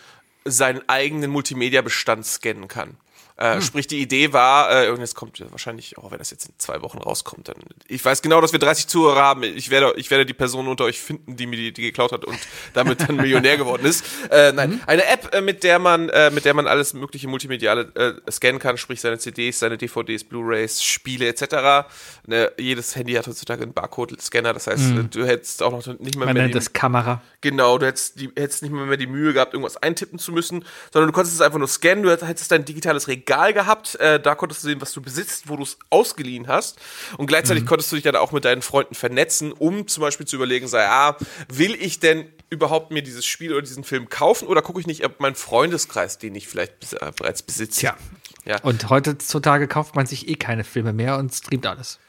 seinen eigenen Multimedia-Bestand scannen kann. Äh, Hm. Sprich, die Idee war, äh, und jetzt kommt wahrscheinlich, auch wenn das jetzt in zwei Wochen rauskommt, dann. Ich weiß genau, dass wir 30 Zuhörer haben. Ich werde, ich werde die Person unter euch finden, die mir die, die geklaut hat und damit dann <laughs> Millionär geworden ist. Äh, nein, Mhm. eine App, äh, mit der man, äh, mit der man alles mögliche multimediale äh, scannen kann, sprich seine CDs, seine DVDs, Blu-rays, Spiele etc. Ne, jedes Handy hat heutzutage einen Barcode-Scanner, das heißt, äh, du hättest auch noch nicht mal Mhm. man mehr nennt die, das Kamera. Genau, du hättest, die, hättest nicht mal mehr die Mühe gehabt, irgendwas eintippen zu müssen, sondern du konntest es einfach nur scannen, du hättest dein digitales Regal gehabt, äh, da konntest du sehen, was du besitzt, wo du es ausgeliehen hast und gleichzeitig konntest du dich dann auch mit deinen Freunden vernetzen, um zum Beispiel zu überlegen, sei, ah, will ich denn überhaupt mir dieses Spiel oder diesen Film kaufen oder gucke ich nicht, ob mein Freundeskreis, den ich vielleicht bis, äh, bereits besitze. Tja. Ja. Und heutzutage kauft man sich eh keine Filme mehr und streamt alles.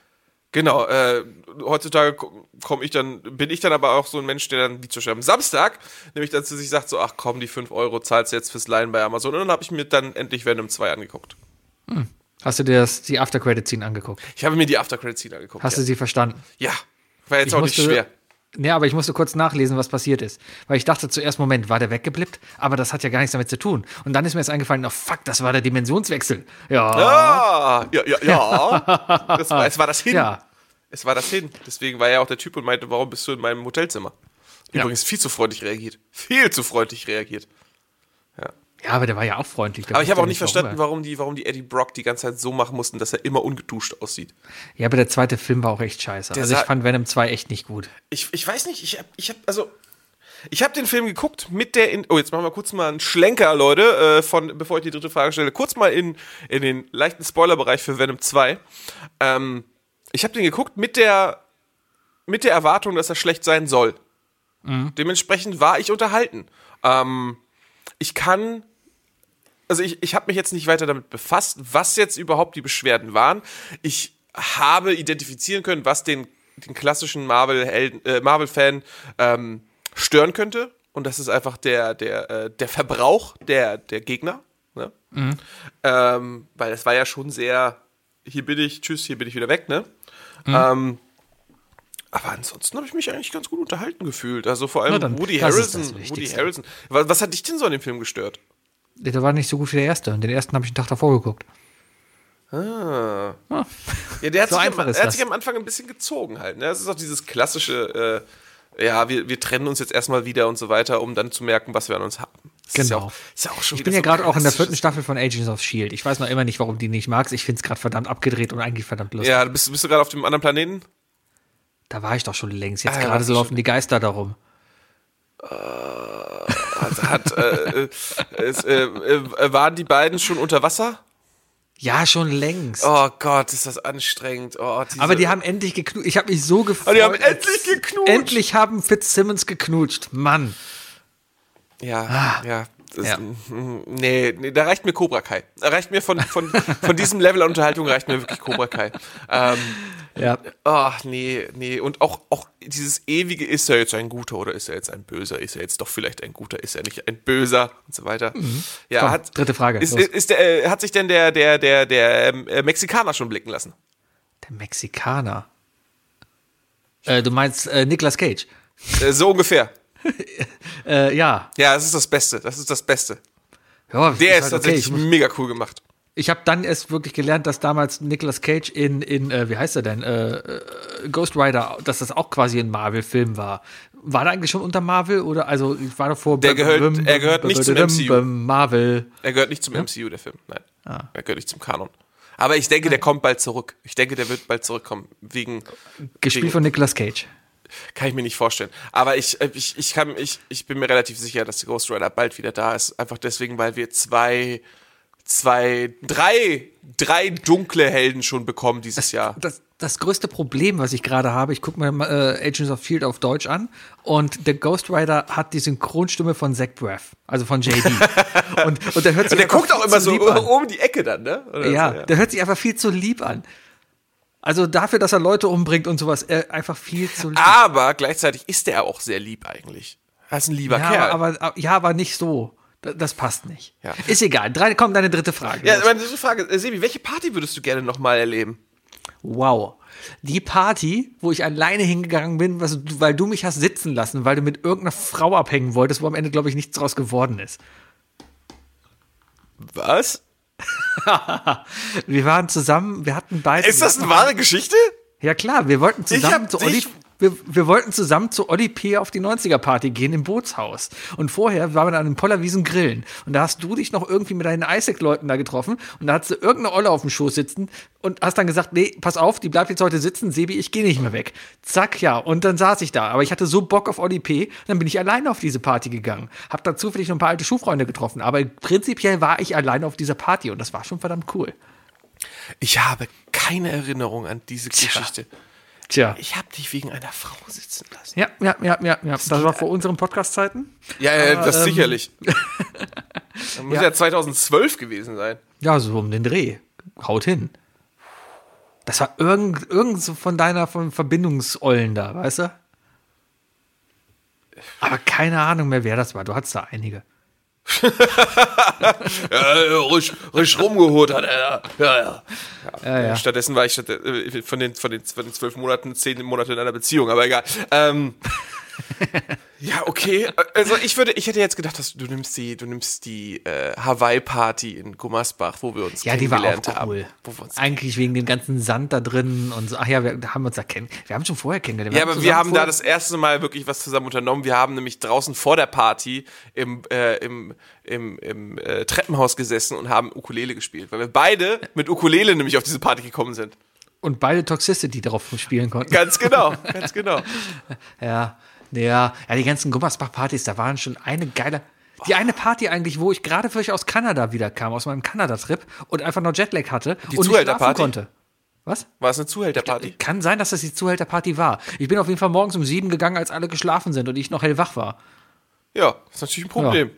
Genau, äh, heutzutage komme ich dann, bin ich dann aber auch so ein Mensch, der dann, wie zum Beispiel am Samstag, nämlich dann zu sich sagt, so, ach komm, die 5 Euro zahlst du jetzt fürs Leihen bei Amazon. Und dann habe ich mir dann endlich Venom 2 angeguckt. Hast du dir das, die After-Credit-Scene angeguckt? Ich habe mir die After-Credit-Scene angeguckt. Hast ja. du sie verstanden? ja, war jetzt Ich auch nicht schwer. Nee, aber ich musste kurz nachlesen, was passiert ist. Weil ich dachte zuerst, Moment, war der weggeblippt? Aber das hat ja gar nichts damit zu tun. Und dann ist mir jetzt eingefallen, oh fuck, das war der Dimensionswechsel. Ja. Ah, ja, ja, ja. Das war, es war das hin. Ja. Es war das hin. Deswegen war er auch der Typ und meinte, warum bist du in meinem Hotelzimmer? Ja. Übrigens viel zu freundlich reagiert. Viel zu freundlich reagiert. Ja, aber der war ja auch freundlich. Der Aber ich habe auch nicht verstanden, er- warum die, warum die Eddie Brock die ganze Zeit so machen mussten, dass er immer ungeduscht aussieht. Ja, aber der zweite Film war auch echt scheiße. Der also ich fand Venom 2 echt nicht gut. Ich, ich weiß nicht, ich habe, ich hab, also, ich habe den Film geguckt mit der, in, oh, jetzt machen wir kurz mal einen Schlenker, Leute, äh, von, bevor ich die dritte Frage stelle, kurz mal in, in den leichten Spoilerbereich für Venom 2. Ähm, ich habe den geguckt mit der, mit der Erwartung, dass er schlecht sein soll. Dementsprechend war ich unterhalten. Ähm, ich kann, also ich, ich habe mich jetzt nicht weiter damit befasst, was jetzt überhaupt die Beschwerden waren. Ich habe identifizieren können, was den, den klassischen äh, Marvel-Fan ähm, stören könnte. Und das ist einfach der, der, äh, der Verbrauch der, der Gegner. Ne? Ähm, weil es war ja schon sehr, hier bin ich, tschüss, hier bin ich wieder weg, ne? Ähm, aber ansonsten habe ich mich eigentlich ganz gut unterhalten gefühlt. Also vor allem dann, Woody das das Woody. Harrelson. Was, was hat dich denn so an dem Film gestört? Der war nicht so gut wie der erste. Und den ersten habe ich einen Tag davor geguckt. Ah. Ja, der hat, So sich, einfach am, ist er hat sich am Anfang ein bisschen gezogen halt. Ne? Das ist auch dieses klassische, äh, ja, wir, wir trennen uns jetzt erstmal wieder und so weiter, um dann zu merken, was wir an uns haben. Das Ist ja Genau. auch, ist ja auch schon Ich bin ja so gerade auch in der vierten Staffel von Agents of S.H.I.E.L.D. Ich weiß noch immer nicht, warum die nicht magst. Ich finde es gerade verdammt abgedreht und eigentlich verdammt lustig. Ja, bist, bist du gerade auf dem anderen Planeten? Da war ich doch schon längst. Jetzt Ah, gerade so laufen die Geister darum. Hat, hat, äh, äh, es, äh, äh, waren die beiden schon unter Wasser? Ja, schon längst. Oh Gott, ist das anstrengend. Oh, Aber die haben endlich geknutscht. Ich habe mich so gefreut. Aber die haben endlich geknutscht. Endlich haben Fitzsimmons geknutscht. Mann. Ja, ja. Das, Ah. Ja. Nee, nee, da reicht mir Cobra Kai. Da reicht mir von, von, von diesem Level an Unterhaltung reicht mir wirklich Cobra Kai. Ähm, Ja. Ach, nee, nee. Und auch, auch dieses ewige, ist er jetzt ein Guter oder ist er jetzt ein Böser? Ist er jetzt doch vielleicht ein Guter? Ist er nicht ein Böser? Und so weiter. Ja, Komm, hat, dritte Frage, Ist, ist der, äh, hat sich denn der, der, der, der ähm, äh, Mexikaner schon blicken lassen? Der Mexikaner. Äh, du meinst äh, Nicolas Cage? Äh, so ungefähr. <laughs> Äh, ja. Ja, das ist das Beste. Das ist das Beste. ja Der ist halt okay. tatsächlich Ich, muss- mega cool gemacht. Ich habe dann erst wirklich gelernt, dass damals Nicolas Cage in, in äh, wie heißt er denn? Äh, äh, Ghost Rider, dass das auch quasi ein Marvel-Film war. War der eigentlich schon unter Marvel oder also ich war davor Der gehört- er gehört nicht zum MCU. Marvel. Er gehört nicht zum MCU, der Film. Nein. Ah. Er gehört nicht zum Kanon. Aber ich denke, der kommt bald zurück. Ich denke, der wird bald zurückkommen. Wegen. Gespielt wegen, von Nicolas Cage. Kann ich mir nicht vorstellen. Aber ich, äh, ich, ich, kann, ich, ich bin mir relativ sicher, dass der Ghost Rider bald wieder da ist. Einfach deswegen, weil wir zwei, zwei, drei, drei dunkle Helden schon bekommen dieses Jahr. Das, das größte Problem, was ich gerade habe, ich gucke mir äh, Agents of Shield auf Deutsch an und der Ghost Rider hat die Synchronstimme von Zach Braff, also von JD. <laughs> und, und der hört sich Und der guckt auch immer so um die Ecke dann, ne? Ja, so, der hört sich einfach viel zu lieb an. Also dafür, dass er Leute umbringt und sowas, äh, einfach viel zu lieb. Aber gleichzeitig ist der auch sehr lieb eigentlich. Er ist ein lieber ja, Kerl. aber, aber, ja, aber nicht so. Da- Das passt nicht. Ja. Ist egal. Drei, komm, deine dritte Frage. ja, meine dritte Frage, äh, Sebi, welche Party würdest du gerne nochmal erleben? Wow. Die Party, wo ich alleine hingegangen bin, was, weil du mich hast sitzen lassen, weil du mit irgendeiner Frau abhängen wolltest, wo am Ende, glaube ich, nichts draus geworden ist. Was? <laughs> Wir waren zusammen, wir hatten beide. Ist das eine wahre Geschichte? Ja klar, wir wollten zusammen zu Olli, wir, wir wollten zusammen zu Olli P. auf die 90er Party gehen im Bootshaus. Und vorher waren wir an den Pollerwiesen grillen. Und da hast du dich noch irgendwie mit deinen Isaac-Leuten da getroffen. Und da hattest du irgendeine Olle auf dem Schoß sitzen und hast dann gesagt, nee, pass auf, die bleibt jetzt heute sitzen, Sebi, ich gehe nicht mehr weg. Zack, ja. Und dann saß ich da. Aber ich hatte so Bock auf Olli P. Dann bin ich alleine auf diese Party gegangen. Hab da zufällig noch ein paar alte Schulfreunde getroffen. Aber prinzipiell war ich alleine auf dieser Party. Und das war schon verdammt cool. Ich habe keine Erinnerung an diese Geschichte. Tja. Ich habe dich wegen einer Frau sitzen lassen. Ja, ja, ja, ja, ja. Das war vor unseren Podcast-Zeiten. Ja, ja das ähm, sicherlich. <laughs> Das muss Ja. ja. 2012 gewesen sein. Ja, so um den Dreh. Haut hin. Das war irgend, irgend so von deiner von Verbindungsollen da, weißt du? Aber keine Ahnung mehr, wer das war. Du hattest da einige. Ja, ja, ruhig, ruhig rumgeholt hat er. Ja, ja. Ja, ja. Stattdessen war ich äh, von, den, von, den, von den zwölf Monaten zehn Monate in einer Beziehung, aber egal. Ähm, ja, okay. Also ich würde, ich hätte jetzt gedacht, dass du nimmst die, du nimmst die äh, Hawaii-Party in Gummersbach, wo wir uns Ja, die war auch kennengelernt haben. cool. Uns Eigentlich wegen dem ganzen Sand da drin und so. Ach ja, wir haben uns da kennen. Wir haben schon vorher kennengelernt. Ja, aber wir haben da das erste Mal wirklich was zusammen unternommen. Wir haben nämlich draußen vor der Party im, äh, im, im, im äh, Treppenhaus gesessen und haben Ukulele gespielt, weil wir beide mit Ukulele nämlich auf diese Party gekommen sind. und beide Toxicity darauf spielen konnten. Ganz genau, <laughs> ganz genau. Ja, ja, ja, die ganzen Gummersbach-Partys, da waren schon eine geile. Die eine Party eigentlich, wo ich gerade frisch aus Kanada wiederkam, aus meinem Kanada-Trip und einfach noch Jetlag hatte Die und nicht schlafen konnte. Was? War es eine Zuhälterparty? Kann sein, dass das die Zuhälterparty war. Ich bin auf jeden Fall morgens um sieben gegangen, als alle geschlafen sind und ich noch hellwach war. Ja, ist natürlich ein Problem.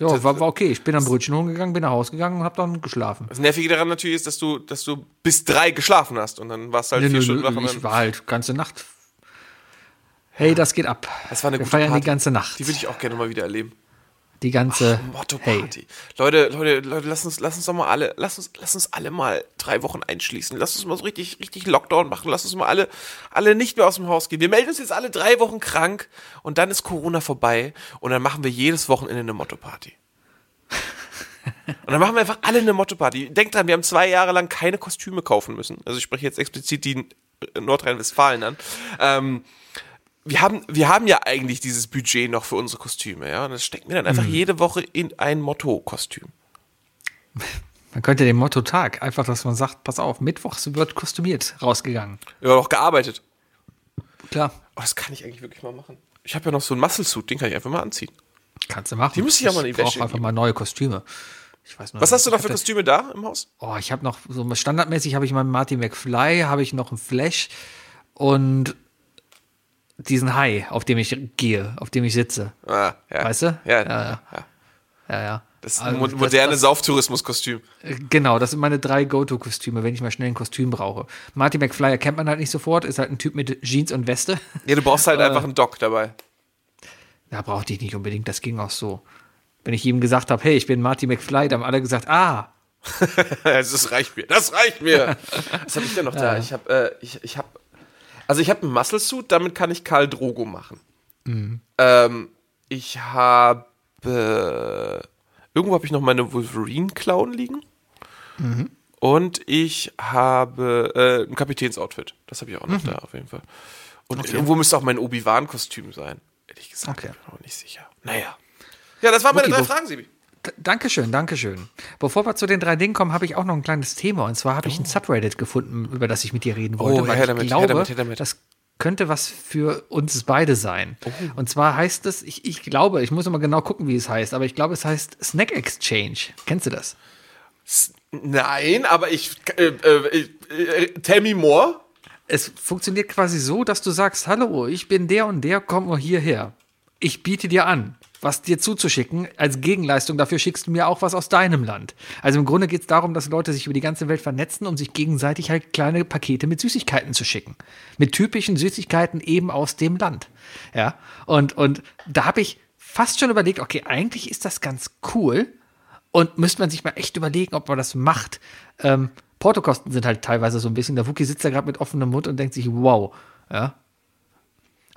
Ja, war, war okay. Ich bin am Brötchen holen gegangen, bin nach Hause gegangen und hab dann geschlafen. Das Nervige daran natürlich ist, dass du, dass du bis drei geschlafen hast und dann warst du halt Nö, vier nö, Stunden wach. ich war halt ganze Nacht. Hey, das geht ab. Das war eine Wir gute feiern Party. die ganze Nacht. Die würde ich auch gerne mal wieder erleben. Die ganze. Motto hey, Party. Leute, Leute, Leute, lass uns, lass uns doch mal alle, lass uns, lass uns alle mal drei Wochen einschließen. Lass uns mal so richtig, richtig Lockdown machen. Lass uns mal alle, alle nicht mehr aus dem Haus gehen. Wir melden uns jetzt alle drei Wochen krank und dann ist Corona vorbei und dann machen wir jedes Wochenende eine Motto Party. Und dann machen wir einfach alle eine Motto-Party. Denkt dran, wir haben zwei Jahre lang keine Kostüme kaufen müssen. Also ich spreche jetzt explizit die in Nordrhein-Westfalen an. Ähm, wir haben, wir haben ja eigentlich dieses Budget noch für unsere Kostüme, ja. Und das stecken wir dann einfach jede Woche in ein Motto-Kostüm. <laughs> man könnte den Motto-Tag einfach, dass man sagt, pass auf, mittwochs wird kostümiert rausgegangen. Haben auch gearbeitet. Klar, Oh, das kann ich eigentlich wirklich mal machen. Ich habe ja noch so einen Muscle-Suit, den kann ich einfach mal anziehen. kannst du machen. Die muss ich auch mal in die Wäsche einfach geben. mal neue Kostüme. Ich weiß nur, Was hast du ich noch hab für da- Kostüme da im Haus? Oh, ich habe noch so standardmäßig habe ich meinen Martin McFly, habe ich noch einen Flash und diesen Hai, auf dem ich gehe, auf dem ich sitze. Ah, ja. Weißt du? Ja, Ja, ja. ja. Ja, ja. Das ist Also, ein mo- moderne Sauftourismus-Kostüm. das, genau, das sind meine drei Go-To-Kostüme, wenn ich mal schnell ein Kostüm brauche. Martin McFly erkennt man halt nicht sofort, ist halt ein Typ mit Jeans und Weste. Ja, du brauchst halt <laughs> einfach einen Doc dabei. Da brauchte ich nicht unbedingt, das ging auch so. Wenn ich ihm gesagt habe, hey, ich bin Marty McFly, dann haben alle gesagt, ah, <laughs> das reicht mir. Das reicht mir. <laughs> Was habe ich denn noch da? Ich habe, äh, ich, ich habe, also ich habe einen Muscle Suit, damit kann ich Karl Drogo machen. Ähm, ich habe, irgendwo habe ich noch meine Wolverine Clown liegen. Und ich habe äh, ein Kapitänsoutfit. Das habe ich auch noch da auf jeden Fall. Und irgendwo müsste auch mein Obi-Wan-Kostüm sein. Ehrlich gesagt, Okay. ich bin mir noch nicht sicher. Naja. Ja, das waren meine Okay, drei Fragen, Sibi. Dankeschön, Dankeschön. Bevor wir zu den drei Dingen kommen, habe ich auch noch ein kleines Thema. Und zwar habe ich ein Subreddit gefunden, über das ich mit dir reden wollte. Oh, weil her ich damit, her glaube, damit, her damit. das könnte was für uns beide sein. Oh. Und zwar heißt es, ich, ich glaube, ich muss immer genau gucken, wie es heißt, aber ich glaube, es heißt Snack Exchange. Kennst du das? Nein, aber ich, äh, äh, äh, tell me more. Es funktioniert quasi so, dass du sagst, hallo, ich bin der und der, komm mal hierher. Ich biete dir an, was dir zuzuschicken. Als Gegenleistung dafür schickst du mir auch was aus deinem Land. Also im Grunde geht es darum, dass Leute sich über die ganze Welt vernetzen, um sich gegenseitig halt kleine Pakete mit Süßigkeiten zu schicken. Mit typischen Süßigkeiten eben aus dem Land. Ja, und, und da habe ich fast schon überlegt, okay, eigentlich ist das ganz cool. Und müsste man sich mal echt überlegen, ob man das macht. Ähm, Portokosten sind halt teilweise so ein bisschen. Der Wookie sitzt da gerade mit offenem Mund und denkt sich, wow. Ja.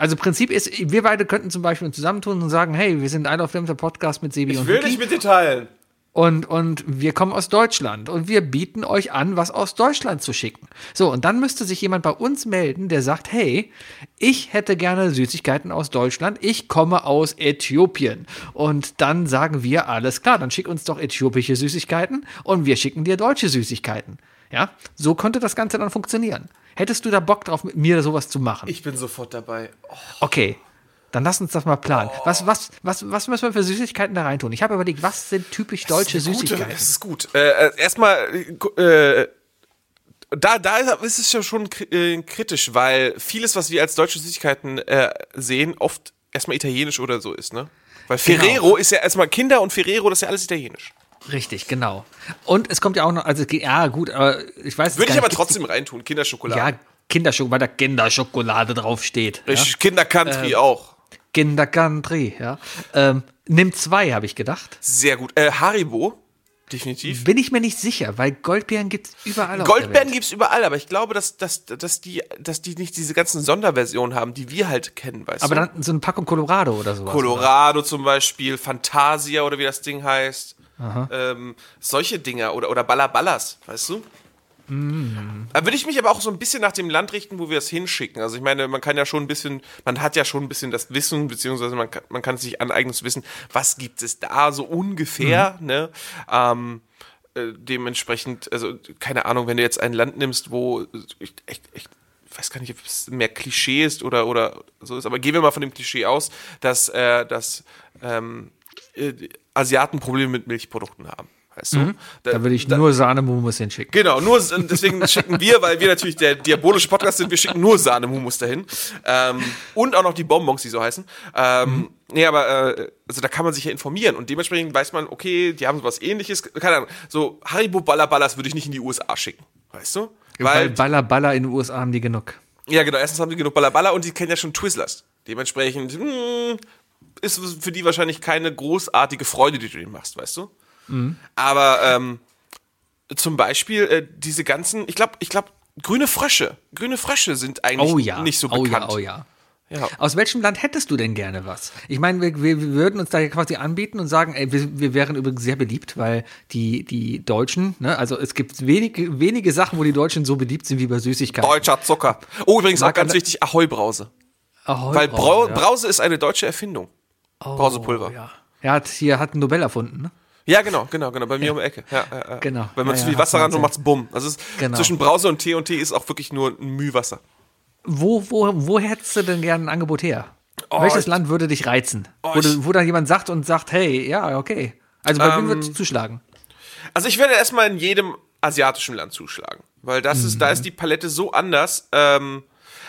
Also Prinzip ist, wir beide könnten zum Beispiel uns zusammentun und sagen, hey, wir sind ein auf der Podcast mit Sebi Ich und will Wookie nicht mit dir teilen. und, und wir kommen aus Deutschland und wir bieten euch an, was aus Deutschland zu schicken. So, und dann müsste sich jemand bei uns melden, der sagt, hey, ich hätte gerne Süßigkeiten aus Deutschland, ich komme aus Äthiopien. Und dann sagen wir, alles klar, dann schick uns doch äthiopische Süßigkeiten und wir schicken dir deutsche Süßigkeiten. Ja, so könnte das Ganze dann funktionieren. Hättest du da Bock drauf, mit mir sowas zu machen? Ich bin sofort dabei. Oh, Okay, dann lass uns das mal planen. Was, was, was, was müssen wir für Süßigkeiten da reintun? Ich habe überlegt, was sind typisch deutsche das eine gute- Süßigkeiten? Das ist gut. Äh, äh, erstmal, äh, da, da ist es ja schon äh, kritisch, weil vieles, was wir als deutsche Süßigkeiten äh, sehen, oft erstmal italienisch oder so ist, ne? Weil Genau. Ferrero ist ja erstmal Kinder und Ferrero, das ist ja alles italienisch. Richtig, genau. Und es kommt ja auch noch, also es ja gut, aber ich weiß. Würde ich aber nicht, trotzdem reintun, Kinderschokolade. Ja, Kinderschokolade, weil da Kinderschokolade draufsteht. Ja? Richtig, Kinder-Country Ähm, auch. Kinder Country, ja. Ähm, nimm zwei, habe ich gedacht. Sehr gut. Äh, Haribo, definitiv. Bin ich mir nicht sicher, weil Goldbeeren gibt's überall auf der Goldbeeren Welt. gibt's überall, aber ich glaube, dass, dass, dass, die, dass die nicht diese ganzen Sonderversionen haben, die wir halt kennen, weißt Aber du? dann so eine Packung Colorado oder sowas. Colorado zum Beispiel, Fantasia oder wie das Ding heißt. Ähm, solche Dinger oder, oder Ballaballas, weißt du? Da würde ich mich aber auch so ein bisschen nach dem Land richten, wo wir es hinschicken. Also ich meine, man kann ja schon ein bisschen, man hat ja schon ein bisschen das Wissen, beziehungsweise man kann, man kann sich aneignen zu wissen, was gibt es da so ungefähr, ne? Ähm, äh, dementsprechend, also keine Ahnung, wenn du jetzt ein Land nimmst, wo ich echt, echt ich weiß gar nicht, ob es mehr Klischee ist oder, oder so ist, aber gehen wir mal von dem Klischee aus, dass, äh, dass ähm, äh, Asiaten Probleme mit Milchprodukten haben. Weißt du? Da würde ich nur Sahnemumus hinschicken. Genau, nur deswegen <laughs> schicken wir, weil wir natürlich der diabolische Podcast sind, wir schicken nur Sahnemumus dahin. Ähm, und auch noch die Bonbons, die so heißen. Ähm, Nee, aber äh, also da kann man sich ja informieren und dementsprechend weiß man, okay, die haben sowas ähnliches. Keine Ahnung, so Haribo Ballerballas würde ich nicht in die USA schicken. Weißt du? Weil Baller Baller in den USA haben die genug. Ja, genau. Erstens haben die genug Ballerballer und die kennen ja schon Twizzlers. Dementsprechend hm, ist für die wahrscheinlich keine großartige Freude, die du denen machst, weißt du? Aber ähm, zum Beispiel äh, diese ganzen, ich glaube, ich glaube, grüne Frösche. Grüne Frösche sind eigentlich Oh ja. nicht so oh bekannt. ja, oh ja. Ja. Aus welchem Land hättest du denn gerne was? Ich meine, wir, wir, würden uns da ja quasi anbieten und sagen, ey, wir, wir wären übrigens sehr beliebt, weil die, die Deutschen, ne, also es gibt wenige, wenige Sachen, wo die Deutschen so beliebt sind wie bei Süßigkeiten. Deutscher Zucker. Oh, übrigens auch Mag ganz alle- wichtig, Ahoi-Brause. Ahoi, Weil Brau ja. Brause ist eine deutsche Erfindung. Oh, Brausepulver. Ja. Er hat hier hat einen Nobel erfunden, ne? Ja, genau, genau, genau. Bei mir um die Ecke. Ja, ja, ja. Genau. Wenn man Ja, zu ja, viel Wasser ran erzählt. macht's bumm. Also es ist, Genau. zwischen Brause und Tee und Tee ist auch wirklich nur ein Müh Wasser. Wo, wo, wo hättest du denn gerne ein Angebot her? Oh, Welches ich- Land würde dich reizen? Oh, wo, du, wo dann jemand sagt und sagt, hey, ja, okay. Also bei wem Ähm, würdest du zuschlagen? Also ich werde erstmal in jedem asiatischen Land zuschlagen. Weil das ist, da ist die Palette so anders. Ähm,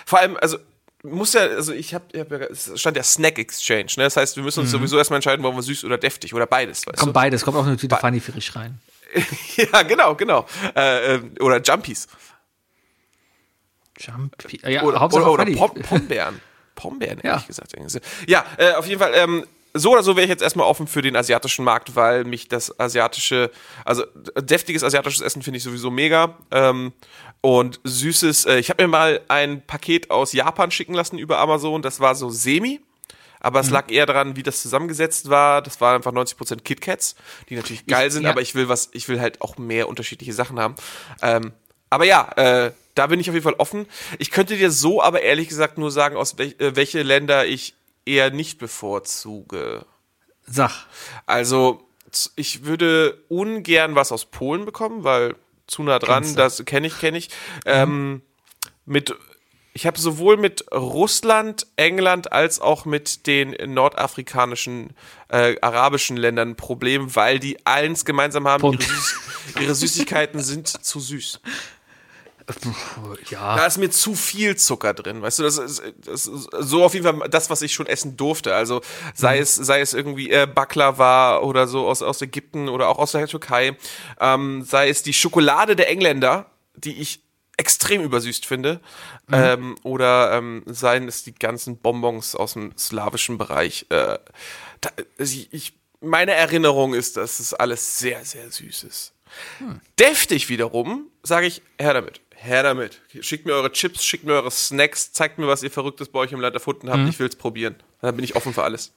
vor allem, also muss ja, also ich habe, hab ja, es stand ja Snack Exchange, ne? Das heißt, wir müssen uns sowieso erstmal entscheiden, wollen wir süß oder deftig oder beides, weißt Kommt beides, kommt auch eine Tüte Funny Frisch rein. du? <laughs> ja, genau, genau. Äh, ähm, oder Jumpies. Jumpy. Ja, Oder, Hauptsache oder, oder. Pom Pombeeren. <laughs> Pombeeren, Ja. ehrlich gesagt. Ja, äh, auf jeden Fall, ähm, so oder so wäre ich jetzt erstmal offen für den asiatischen Markt, weil mich das asiatische, also deftiges asiatisches Essen finde ich sowieso mega. Ähm, und süßes, äh, ich habe mir mal ein Paket aus Japan schicken lassen über Amazon, das war so semi. Aber Mhm. es lag eher daran, wie das zusammengesetzt war. Das waren einfach 90% KitKats, die natürlich geil sind, ja. aber ich will was, ich will halt auch mehr unterschiedliche Sachen haben. Ähm, aber ja, äh, da bin ich auf jeden Fall offen. Ich könnte dir so aber ehrlich gesagt nur sagen, aus welch, äh, welche Länder ich eher nicht bevorzuge. Sag. Also, ich würde ungern was aus Polen bekommen, weil zu nah dran, Kennst du. das kenne ich, kenne ich. Ähm, mit, ich habe sowohl mit Russland, England als auch mit den nordafrikanischen, äh, arabischen Ländern ein Problem, weil die eins gemeinsam haben, ihre. Süß ihre Süßigkeiten sind zu süß. Ja. Da ist mir zu viel Zucker drin, weißt du, das ist, das ist so auf jeden Fall das, was ich schon essen durfte. Also sei es, sei es irgendwie äh, Baklava oder so aus, aus Ägypten oder auch aus der Türkei, ähm, sei es die Schokolade der Engländer, die ich extrem übersüßt finde, ähm, oder ähm, seien es die ganzen Bonbons aus dem slawischen Bereich. Äh, da, ich, ich, meine Erinnerung ist, dass es alles sehr, sehr süß ist. Deftig wiederum, sage ich, her damit. Her damit. Schickt mir eure Chips, schickt mir eure Snacks, zeigt mir, was ihr Verrücktes bei euch im Land erfunden habt. Ich will's probieren. Dann bin ich offen für alles.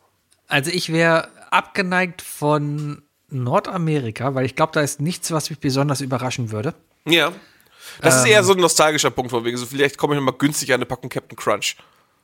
Also ich wäre abgeneigt von Nordamerika, weil ich glaube, da ist nichts, was mich besonders überraschen würde. Ja. Das ist eher so ein nostalgischer Punkt von wegen. So, vielleicht komme ich nochmal günstig an eine Packung Captain Crunch.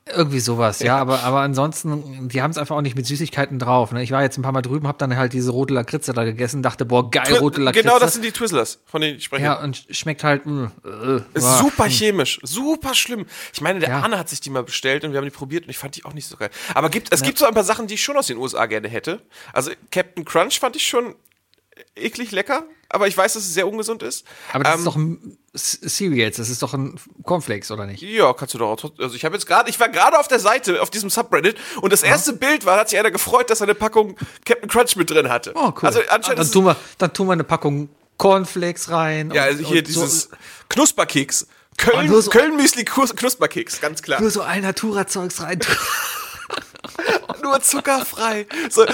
Irgendwie sowas, ja, aber, aber ansonsten, die haben es einfach auch nicht mit Süßigkeiten drauf. Ne? Ich war jetzt ein paar Mal drüben, habe dann halt diese rote Lakritze da gegessen, dachte, boah, geil, rote Lakritze. genau, das sind die Twizzlers, von denen ich spreche. Ja, und schmeckt halt, mh, äh, Ist boah. super chemisch, super schlimm. Ich meine, der Ja. Arne hat sich die mal bestellt und wir haben die probiert und ich fand die auch nicht so geil. Aber gibt, es gibt so ein paar Sachen, die ich schon aus den USA gerne hätte. Also Captain Crunch fand ich schon eklig lecker, aber ich weiß, dass es sehr ungesund ist. Aber das Ähm, ist doch ein Cereals, das ist doch ein Cornflakes, oder nicht? Ja, kannst du doch auch. Also ich habe jetzt gerade, ich war gerade auf der Seite, auf diesem Subreddit und das erste Bild war, hat sich einer gefreut, dass er eine Packung Captain Crunch mit drin hatte. Oh, cool. Also Ah, anscheinend dann, tun wir, dann tun wir eine Packung Cornflakes rein. ja, also hier dieses So, Knusperkeks. Köln, so- Köln Müsli Knus- Knusperkeks, ganz klar. nur so Alnatura-Zeugs rein. <laughs> nur zuckerfrei. So,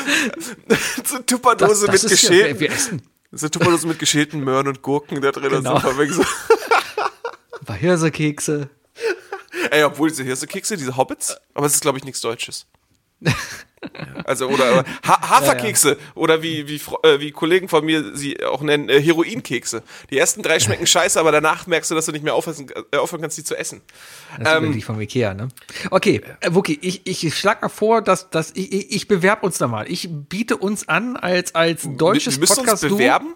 so Tupperdose Das- das mit ist ja- geschälten. wir essen. So Tupperdose mit geschälten Möhren und Gurken da drin. Genau. Wegen so. Ein paar Hirsekekse. Ey, obwohl diese Hirsekekse, diese Hobbits, aber es ist, glaube ich, nichts Deutsches. Ja, <laughs> Also, oder, ha Haferkekse, oder wie, wie, äh, wie Kollegen von mir sie auch nennen, äh, Heroinkekse. Die ersten drei schmecken scheiße, aber danach merkst du, dass du nicht mehr aufhören, äh, aufhören kannst, die zu essen. Das ist Ähm, wirklich vom Ikea, ne? Okay, äh, Wookie, ich, ich schlag mal vor, dass, dass ich, ich, ich bewerbe uns da mal. Ich biete uns an als, als deutsches wir müssen uns podcast bewerben.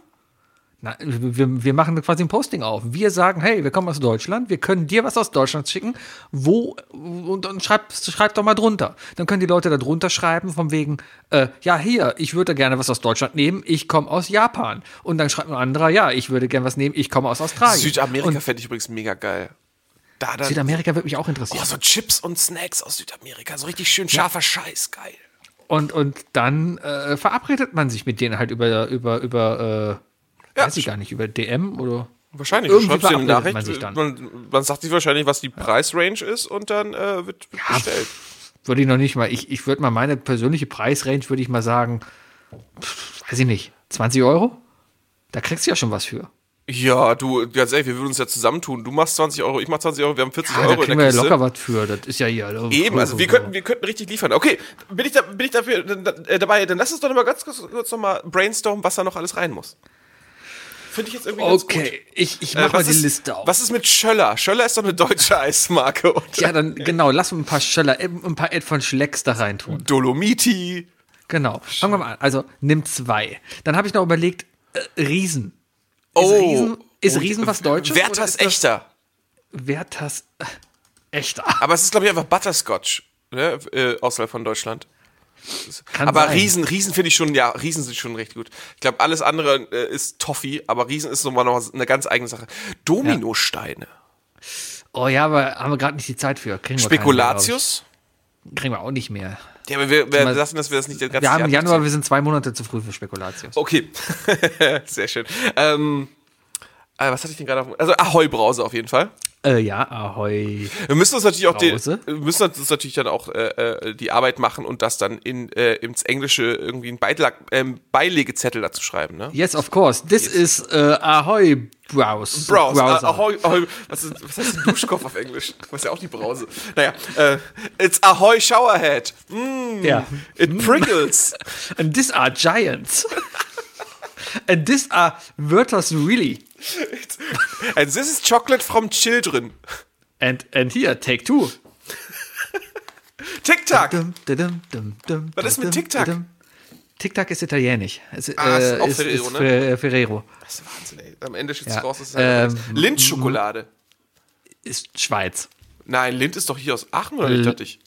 Na, wir, wir machen quasi ein Posting auf. Wir sagen, hey, wir kommen aus Deutschland, wir können dir was aus Deutschland schicken, wo, und dann schreib, schreib doch mal drunter. Dann können die Leute da drunter schreiben, von wegen, äh, ja, hier, ich würde gerne was aus Deutschland nehmen, ich komme aus Japan. Und dann schreibt ein anderer, ja, ich würde gerne was nehmen, ich komme aus Australien. Südamerika fände ich übrigens mega geil. Da dann, Südamerika würde mich auch interessieren. oh, so Chips und Snacks aus Südamerika, so richtig schön scharfer Scheiß, geil. Und, und dann äh, verabredet man sich mit denen halt über, über, über, äh, Ja. weiß ich gar nicht, über DM oder. Wahrscheinlich, Irgendwie du schreibst dir eine Nachricht, man man, sich dann. man, sagt sich wahrscheinlich, was die Preisrange ist und dann äh, wird, wird bestellt. Würde ich noch nicht mal, ich, ich würde mal meine persönliche Preisrange, würde ich mal sagen, pff, weiß ich nicht, 20 Euro? Da kriegst du ja schon was für. Ja, du, ganz ehrlich, wir würden uns ja zusammentun. Du machst 20 Euro, ich mach 20 Euro, wir haben 40 Ja, da Euro in kriegen der wir ja locker was für. Das ist ja hier. Eben, also wir könnten, wir könnten richtig liefern. Okay, bin ich, da, bin ich dafür äh, dabei, dann lass uns doch noch mal ganz kurz, kurz noch mal brainstormen, was da noch alles rein muss. Finde ich jetzt irgendwie ganz gut. Okay, ich, ich Äh, mach mal die ist, Liste auf. Was ist mit Schöller? Schöller ist doch eine deutsche <laughs> Eismarke. Und Ja, dann genau, lass uns ein paar Schöller, äh, ein paar Ed von Schlecks da reintun. Dolomiti. Genau. Fangen wir mal an. Also nimm zwei. Dann habe ich noch überlegt, äh, Riesen. Oh. Riesen, ist Und Riesen was Deutsches? oder Werthers ist echter. Werthers äh, echter. Aber es ist, glaube ich, einfach Butterscotch. Ne? Äh, außerhalb von Deutschland. Kann aber sein. Riesen, Riesen finde ich schon, ja, Riesen sind schon recht gut. Ich glaube, alles andere äh, ist Toffee, aber Riesen ist nochmal noch eine ganz eigene Sache. Dominosteine. Oh ja, aber haben wir gerade nicht die Zeit für. Kriegen Spekulatius. keine. Kriegen wir auch nicht mehr. Ja, aber wir, wir lassen, dass wir das nicht das ganze Wir haben Januar, wir sind zwei Monate zu früh für Spekulatius. Okay. <laughs> Sehr schön. Ähm, äh, was hatte ich denn gerade auf? Also Ahoi-Brause auf jeden Fall. Äh, ja, ahoi. Wir müssen uns natürlich auch wir müssen uns natürlich dann auch äh, äh, die Arbeit machen und das dann in äh, ins Englische irgendwie einen Beilag, ähm, Beilegezettel dazu schreiben, ne? Yes, of course. This is äh, ahoi Browse. Browse. Browser. Ah, Ahoi, Ahoi. Was, ist, was heißt Duschkopf auf Englisch? Was ist ja auch die Brause. Naja, äh, it's Ahoy Showerhead. Mm, Ja. It prickles. <laughs> And these are giants. <laughs> And these are Wörters really. And this is chocolate from children. And, and here, take two. Tic-Tac. Was ist mit Tic-Tac? Tic-Tac ist italienisch. Es, Ah, ist äh, auch ist, Ferrero, ist ne? Fer- Ferrero. Das ist Wahnsinn, ey. Am Ende steht Ja. raus, das ist halt Ähm, Lindt-Schokolade. Ist Schweiz. Nein, Lind ist doch hier aus Aachen, oder nicht? Ich.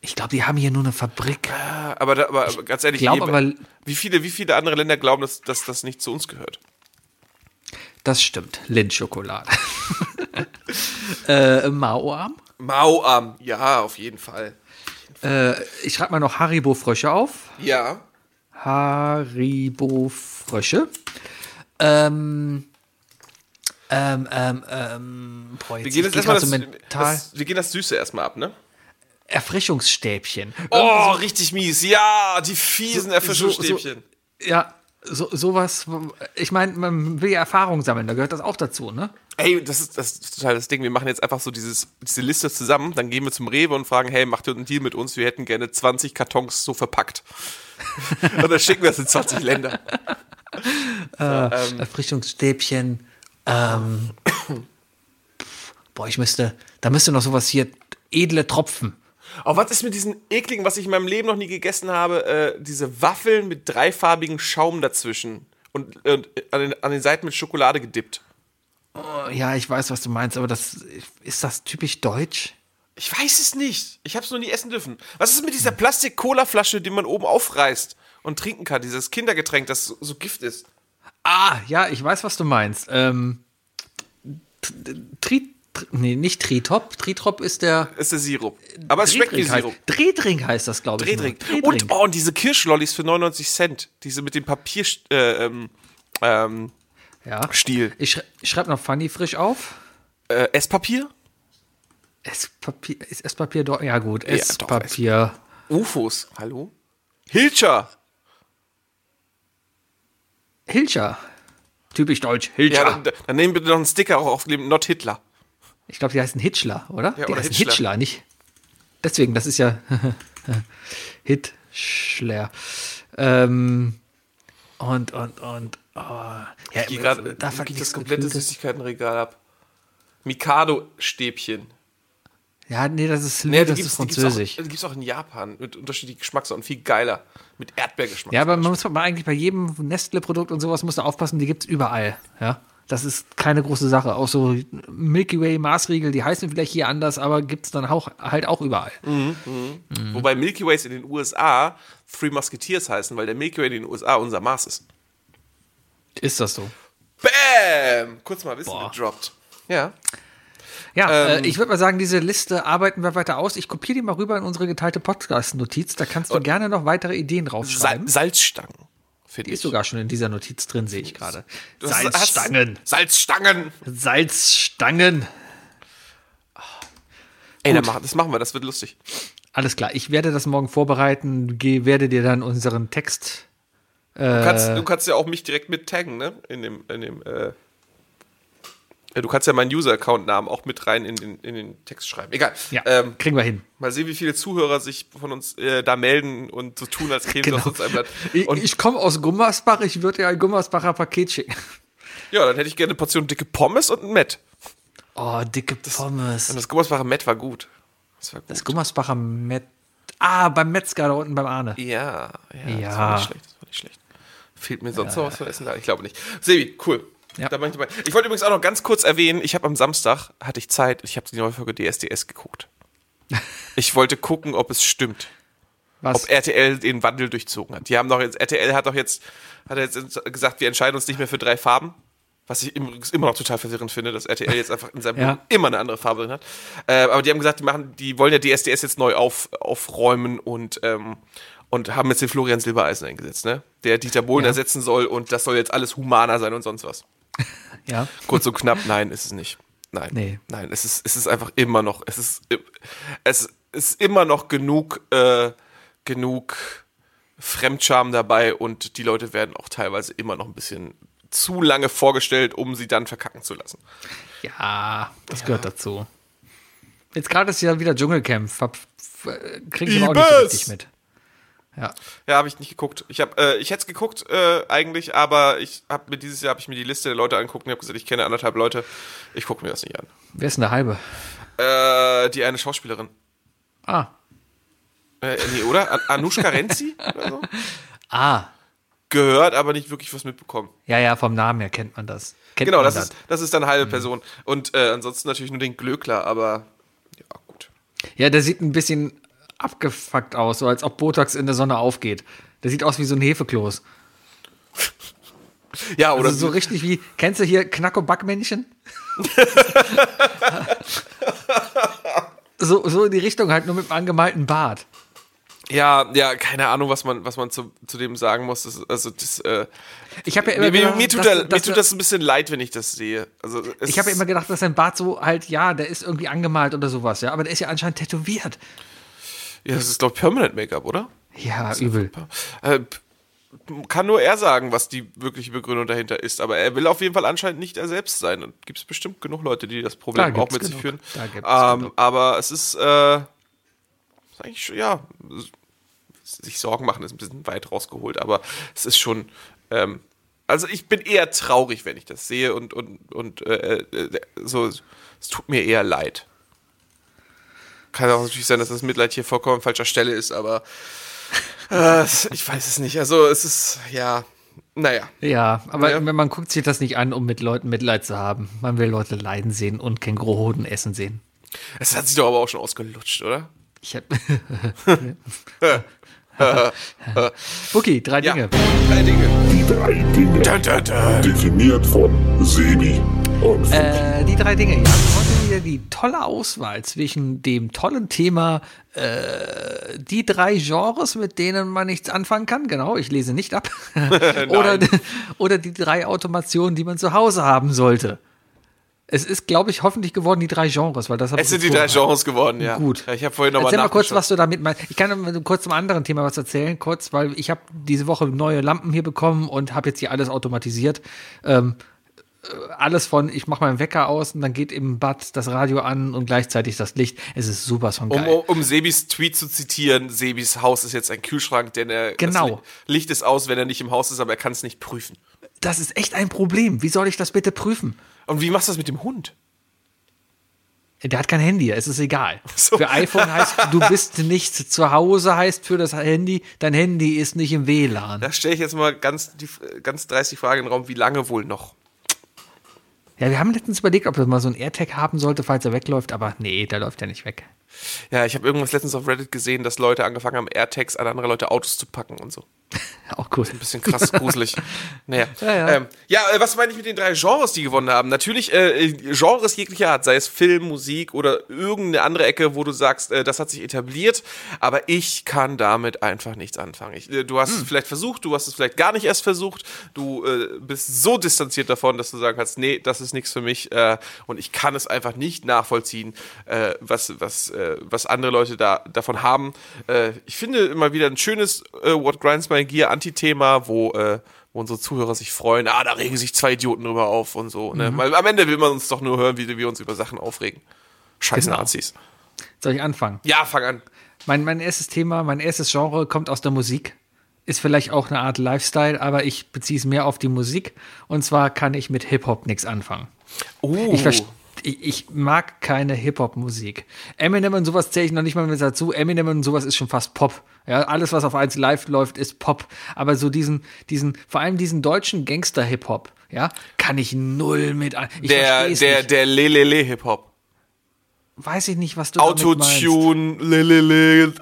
Ich glaube, die haben hier nur eine Fabrik. Ja, Aber, da, aber, ganz ehrlich, glaub wie- aber- wie, viele, wie viele andere Länder glauben, dass, dass das nicht zu uns gehört? Das stimmt. Lindschokolade. <laughs> äh, Mauarm. Mauam, ja, auf jeden Fall. Äh, ich schreibe mal noch Haribo-Frösche auf. Ja. Haribo-Frösche. Ähm, ähm, ähm, ähm, boah, Wir gehen jetzt erstmal das, so mental. das, wir gehen das Süße erstmal ab, ne? Erfrischungsstäbchen. Oh, richtig mies. Ja, die fiesen So- Erfrischungsstäbchen. Ja, so, sowas. Ich meine, man will ja Erfahrung sammeln, da gehört das auch dazu, ne? Ey, das ist, das ist total das Ding. Wir machen jetzt einfach so dieses, diese Liste zusammen, dann gehen wir zum Rewe und fragen, hey, macht ihr einen Deal mit uns? Wir hätten gerne 20 Kartons so verpackt. <laughs> und dann schicken wir das in 20 Länder. Erfrischungsstäbchen. Ähm, <coughs> boah, ich müsste, da müsste noch sowas hier, edle Tropfen. Oh, was ist mit diesen ekligen, was ich in meinem Leben noch nie gegessen habe? Äh, diese Waffeln mit dreifarbigem Schaum dazwischen und, und an, den, an den Seiten mit Schokolade gedippt. Oh, ja, ich weiß, was du meinst, aber das ist das typisch deutsch? Ich weiß es nicht. Ich habe es noch nie essen dürfen. Was ist mit dieser Plastik-Cola-Flasche, die man oben aufreißt und trinken kann? Dieses Kindergetränk, das so, so Gift ist. Ah, ja, ich weiß, was du meinst. Ähm, nee, nicht Tritop. Tritrop ist der ist der Sirup. Aber es schmeckt wie Drehdrink Sirup. heißt, Drehdrink heißt das, glaube ich. Drehdrink. nur. Und, Drehdrink. oh, und diese Kirschlollis für 99 Cent. Diese mit dem Papier, äh, ähm, ähm, ja. Stiel. Ich, schrei- ich schreibe noch Funny frisch auf. äh, Esspapier? Esspapier, ist Esspapier dort? Ja, gut, Ja, doch, Esspapier. UFOs, hallo? Hilscher. Hilscher. Typisch deutsch, Hilscher. Ja, dann, dann nehmen bitte noch einen Sticker auch aufkleben, not Hitler. Ich glaube, die heißen Hitchler, oder? Ja, die oder heißen Hitchler. Hitchler, nicht. Deswegen, das ist ja <laughs> Hitchler. Ähm, und, und, und. Oh. Ja, Ich gehe gerade da das komplette. Süßigkeitenregal ab. Mikado-Stäbchen. Ja, nee, das ist, Nee, das ist die französisch. auch, die gibt's auch in Japan mit unterschiedlichen Geschmackssorten. Viel geiler. Mit Erdbeergeschmack. Ja, aber man muss mal eigentlich bei jedem Nestle-Produkt und sowas musst du aufpassen, die gibt's überall. Ja, das ist keine große Sache. Auch so Milky Way, Maßriegel, die heißen vielleicht hier anders, aber gibt's dann auch, halt auch überall. Mhm. Wobei Milky Ways in den USA Three Musketeers heißen, weil der Milky Way in den USA unser Maß ist. Ist das so? Bam! Kurz mal Wissen Boah. gedroppt. Ja. Ja, Ähm, äh, ich würde mal sagen, diese Liste arbeiten wir weiter aus. Ich kopiere die mal rüber in unsere geteilte Podcast-Notiz. Da kannst du gerne noch weitere Ideen Sal draufschreiben. Salzstangen. Finde die ich. ist sogar schon in dieser Notiz drin, sehe ich gerade. Salzstangen. hast- Salzstangen. Salzstangen. Ey, mach, das machen wir, das wird lustig. Alles klar, ich werde das morgen vorbereiten, geh, werde dir dann unseren Text. Du kannst, du kannst ja auch mich direkt mit taggen, ne? In dem, in dem, äh, du kannst ja meinen User-Account-Namen auch mit rein in den, in den Text schreiben. Egal. Ja, Ähm, kriegen wir hin. mal sehen, wie viele Zuhörer sich von uns äh, da melden und so tun, als kämen sie aus uns einem Land. <laughs> Ich, Und ich komme aus Gummersbach, ich würde dir ein Gummersbacher Paket schicken. <laughs> ja, dann hätte ich gerne eine Portion dicke Pommes und ein Met. Oh, dicke Pommes. Und das Gummersbacher Met war gut. Das war gut. Das Gummersbacher Met. Ah, beim Metzger da unten beim Arne. ja, ja, Ja. Das war nicht schlecht. Das war nicht schlecht. Fehlt mir sonst noch was von Essen? Ich glaube nicht. Sebi, cool. Ja. Da mach ich, dabei. ich wollte übrigens auch noch ganz kurz erwähnen, ich habe am Samstag, hatte ich Zeit, ich habe die neue Folge DSDS geguckt. <laughs> Ich wollte gucken, ob es stimmt. Was? Ob RTL den Wandel durchzogen hat. Die haben doch jetzt, RTL hat doch jetzt, hat jetzt gesagt, wir entscheiden uns nicht mehr für drei Farben. Was ich übrigens immer noch total verwirrend finde, dass RTL jetzt einfach in seinem <laughs> Ja. Immer eine andere Farbe drin hat. Äh, aber die haben gesagt, die machen, die wollen ja DSDS jetzt neu auf, aufräumen und, ähm, und haben jetzt den Florian Silbereisen eingesetzt, ne? Der Dieter Bohlen Ja. ersetzen soll und das soll jetzt alles humaner sein und sonst was. Ja. Kurz und knapp, nein, ist es nicht. Nein. Nee. Nein, es ist, es ist einfach immer noch, es ist, es ist immer noch genug, äh, genug Fremdscham dabei und die Leute werden auch teilweise immer noch ein bisschen zu lange vorgestellt, um sie dann verkacken zu lassen. Ja, das gehört dazu. Jetzt gerade ist ja wieder Dschungelcamp. Kriegen sie aber auch nicht so richtig mit. Ja. Ja, habe ich nicht geguckt. Ich habe, äh, ich hätte es geguckt äh, eigentlich, aber ich habe mir dieses Jahr habe ich mir die Liste der Leute angeguckt und habe gesagt, ich kenne anderthalb Leute, ich gucke mir das nicht an. Wer ist denn der Halbe? Äh, die eine Schauspielerin. Ah. Äh, nee, oder? An Anushka Renzi oder so? <laughs> Ah. Gehört, aber nicht wirklich was mitbekommen. Ja, ja, vom Namen her kennt man das. Kennt Genau, man das ist, das ist dann halbe Person. Und äh, ansonsten natürlich nur den Glöckler, aber ja, gut. Ja, der sieht ein bisschen abgefuckt aus, so als ob Botox in der Sonne aufgeht. Der sieht aus wie so ein Hefekloß. Ja, oder Also so richtig wie, kennst du hier Knacko Backmännchen? <laughs> so, so in die Richtung halt, nur mit einem angemalten Bart. ja, ja, keine Ahnung, was man, was man zu, zu dem sagen muss. Das, also das, äh, Ich habe ja immer mir, gedacht, mir, tut dass- da, mir dass- tut das ein bisschen leid, wenn ich das sehe. Also Ich habe ja immer gedacht, dass sein Bart so halt, ja, der ist irgendwie angemalt oder sowas, ja, aber der ist ja anscheinend tätowiert. Ja, das ist glaube ich Permanent Make-up, oder? Ja, übel. Äh, kann nur er sagen, was die wirkliche Begründung dahinter ist. Aber er will auf jeden Fall anscheinend nicht er selbst sein. Und gibt es bestimmt genug Leute, die das Da Problem auch gibt's mit sich genug. führen. Da gibt's Ähm, aber es ist, äh, ist eigentlich schon, ja, sich Sorgen machen ist ein bisschen weit rausgeholt, aber es ist schon, ähm, also ich bin eher traurig, wenn ich das sehe und, und, und äh, äh, so, es tut mir eher leid. Kann auch natürlich sein, dass das Mitleid hier vollkommen an falscher Stelle ist, aber <laughs> äh, ich weiß es nicht. Also es ist, ja, naja. Ja, aber Ja. man guckt sich das nicht an, um mit Leuten Mitleid zu haben. Man will Leute leiden sehen und Känguruhoden essen sehen. Es hat sich doch aber auch schon ausgelutscht, oder? Ich hab. <laughs> okay, drei Ja, Dinge. drei Dinge. Die drei Dinge. Dun, dun, dun. Definiert von Sebi und Fuki. Äh, die drei Dinge. Ja, wieder die tolle Auswahl zwischen dem tollen Thema äh, die drei Genres, mit denen man nichts anfangen kann. Genau, ich lese nicht ab. <laughs> oder, oder die drei Automationen, die man zu Hause haben sollte. Es ist, glaube ich, hoffentlich geworden die drei Genres, weil das habe Es sind die drei Genres geworden, ja. Gut. Ja, ich habe vorhin nochmal Erzähl mal kurz, was du damit meinst. Ich kann kurz zum anderen Thema was erzählen, kurz, weil ich habe diese Woche neue Lampen hier bekommen und habe jetzt hier alles automatisiert. Ähm, äh, alles von, ich mache meinen Wecker aus und dann geht im Bad das Radio an und gleichzeitig das Licht. Es ist super von geil. um, um Sebis Tweet zu zitieren, Sebis Haus ist jetzt ein Kühlschrank, denn er Genau. Licht ist aus, wenn er nicht im Haus ist, aber er kann es nicht prüfen. Das ist echt ein Problem. Wie soll ich das bitte prüfen? Und wie machst du das mit dem Hund? Der hat kein Handy, es ist egal. <laughs> So. Für iPhone heißt, du bist nicht zu Hause, heißt für das Handy, dein Handy ist nicht im WLAN. Da stelle ich jetzt mal ganz, die, ganz dreist die Frage in den Raum, wie lange wohl noch? Ja, wir haben letztens überlegt, ob er mal so ein AirTag haben sollte, falls er wegläuft, aber nee, der läuft ja nicht weg. Ja, ich habe irgendwas letztens auf Reddit gesehen, dass Leute angefangen haben, AirTags an andere Leute Autos zu packen und so. <laughs> Auch cool. Bisschen krass gruselig. <laughs> Naja. Ja, ja. Ähm, ja äh, was meine ich mit den drei Genres, die gewonnen haben? Natürlich äh, Genres jeglicher Art, sei es Film, Musik oder irgendeine andere Ecke, wo du sagst, äh, das hat sich etabliert, aber ich kann damit einfach nichts anfangen. Ich, äh, du hast Hm. es vielleicht versucht, du hast es vielleicht gar nicht erst versucht, du äh, bist so distanziert davon, dass du sagen kannst, nee, das ist nichts für mich äh, und ich kann es einfach nicht nachvollziehen, äh, was, was, äh, was andere Leute da davon haben. Äh, ich finde immer wieder ein schönes äh, What Grinds My Gear Anti-Thema, wo, äh, wo unsere Zuhörer sich freuen, ah, da regen sich zwei Idioten drüber auf und so. Mhm. Ne? Weil am Ende will man uns doch nur hören, wie wir uns über Sachen aufregen. Scheiß Genau. Nazis. Soll ich anfangen? Ja, fang an. Mein, mein erstes Thema, mein erstes Genre kommt aus der Musik. Ist vielleicht auch eine Art Lifestyle, aber ich beziehe es mehr auf die Musik. Und zwar kann ich mit Hip-Hop nichts anfangen. Oh. Ich, verst- ich, ich mag keine Hip-Hop-Musik. Eminem und sowas zähle ich noch nicht mal mit dazu. Eminem und sowas ist schon fast Pop. Ja, alles, was auf 1 Live läuft, ist Pop. Aber so diesen, diesen, vor allem diesen deutschen Gangster-Hip-Hop, ja, kann ich null mit an. Ich der, der, nicht. der Lelele-Hip-Hop. Weiß ich nicht, was du. Autotune,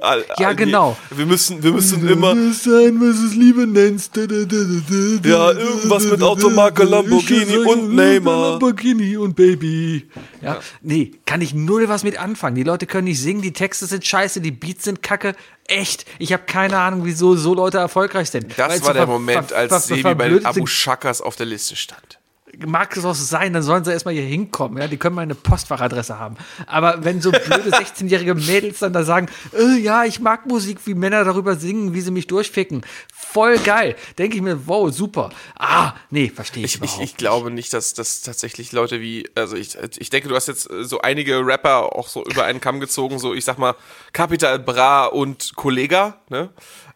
all- Ja, genau. Wir müssen, wir müssen immer. sein, was es Liebe nennst. Ja, irgendwas mit Automarke, Lamborghini und Neymar. Lamborghini und Baby. Ja, nee, kann ich null was mit anfangen. Die Leute können nicht singen, die Texte sind scheiße, die Beats sind kacke. Echt. Ich habe keine Ahnung, wieso so Leute erfolgreich sind. Das war der Moment, als Sebi bei den Abu Shakas auf der Liste stand. Mag es auch so sein, dann sollen sie erstmal hier hinkommen, ja, die können mal eine Postfachadresse haben. Aber wenn so blöde <laughs> 16-jährige Mädels dann da sagen, äh, ja, ich mag Musik, wie Männer darüber singen, wie sie mich durchficken, voll geil, denke ich mir, wow, super. Ah, nee, verstehe ich, Ich, ich, überhaupt ich glaube nicht, dass das tatsächlich Leute wie, also ich, ich denke, du hast jetzt äh, so einige Rapper auch so über einen Kamm gezogen, so ich sag mal, Capital Bra und Kollega, ne?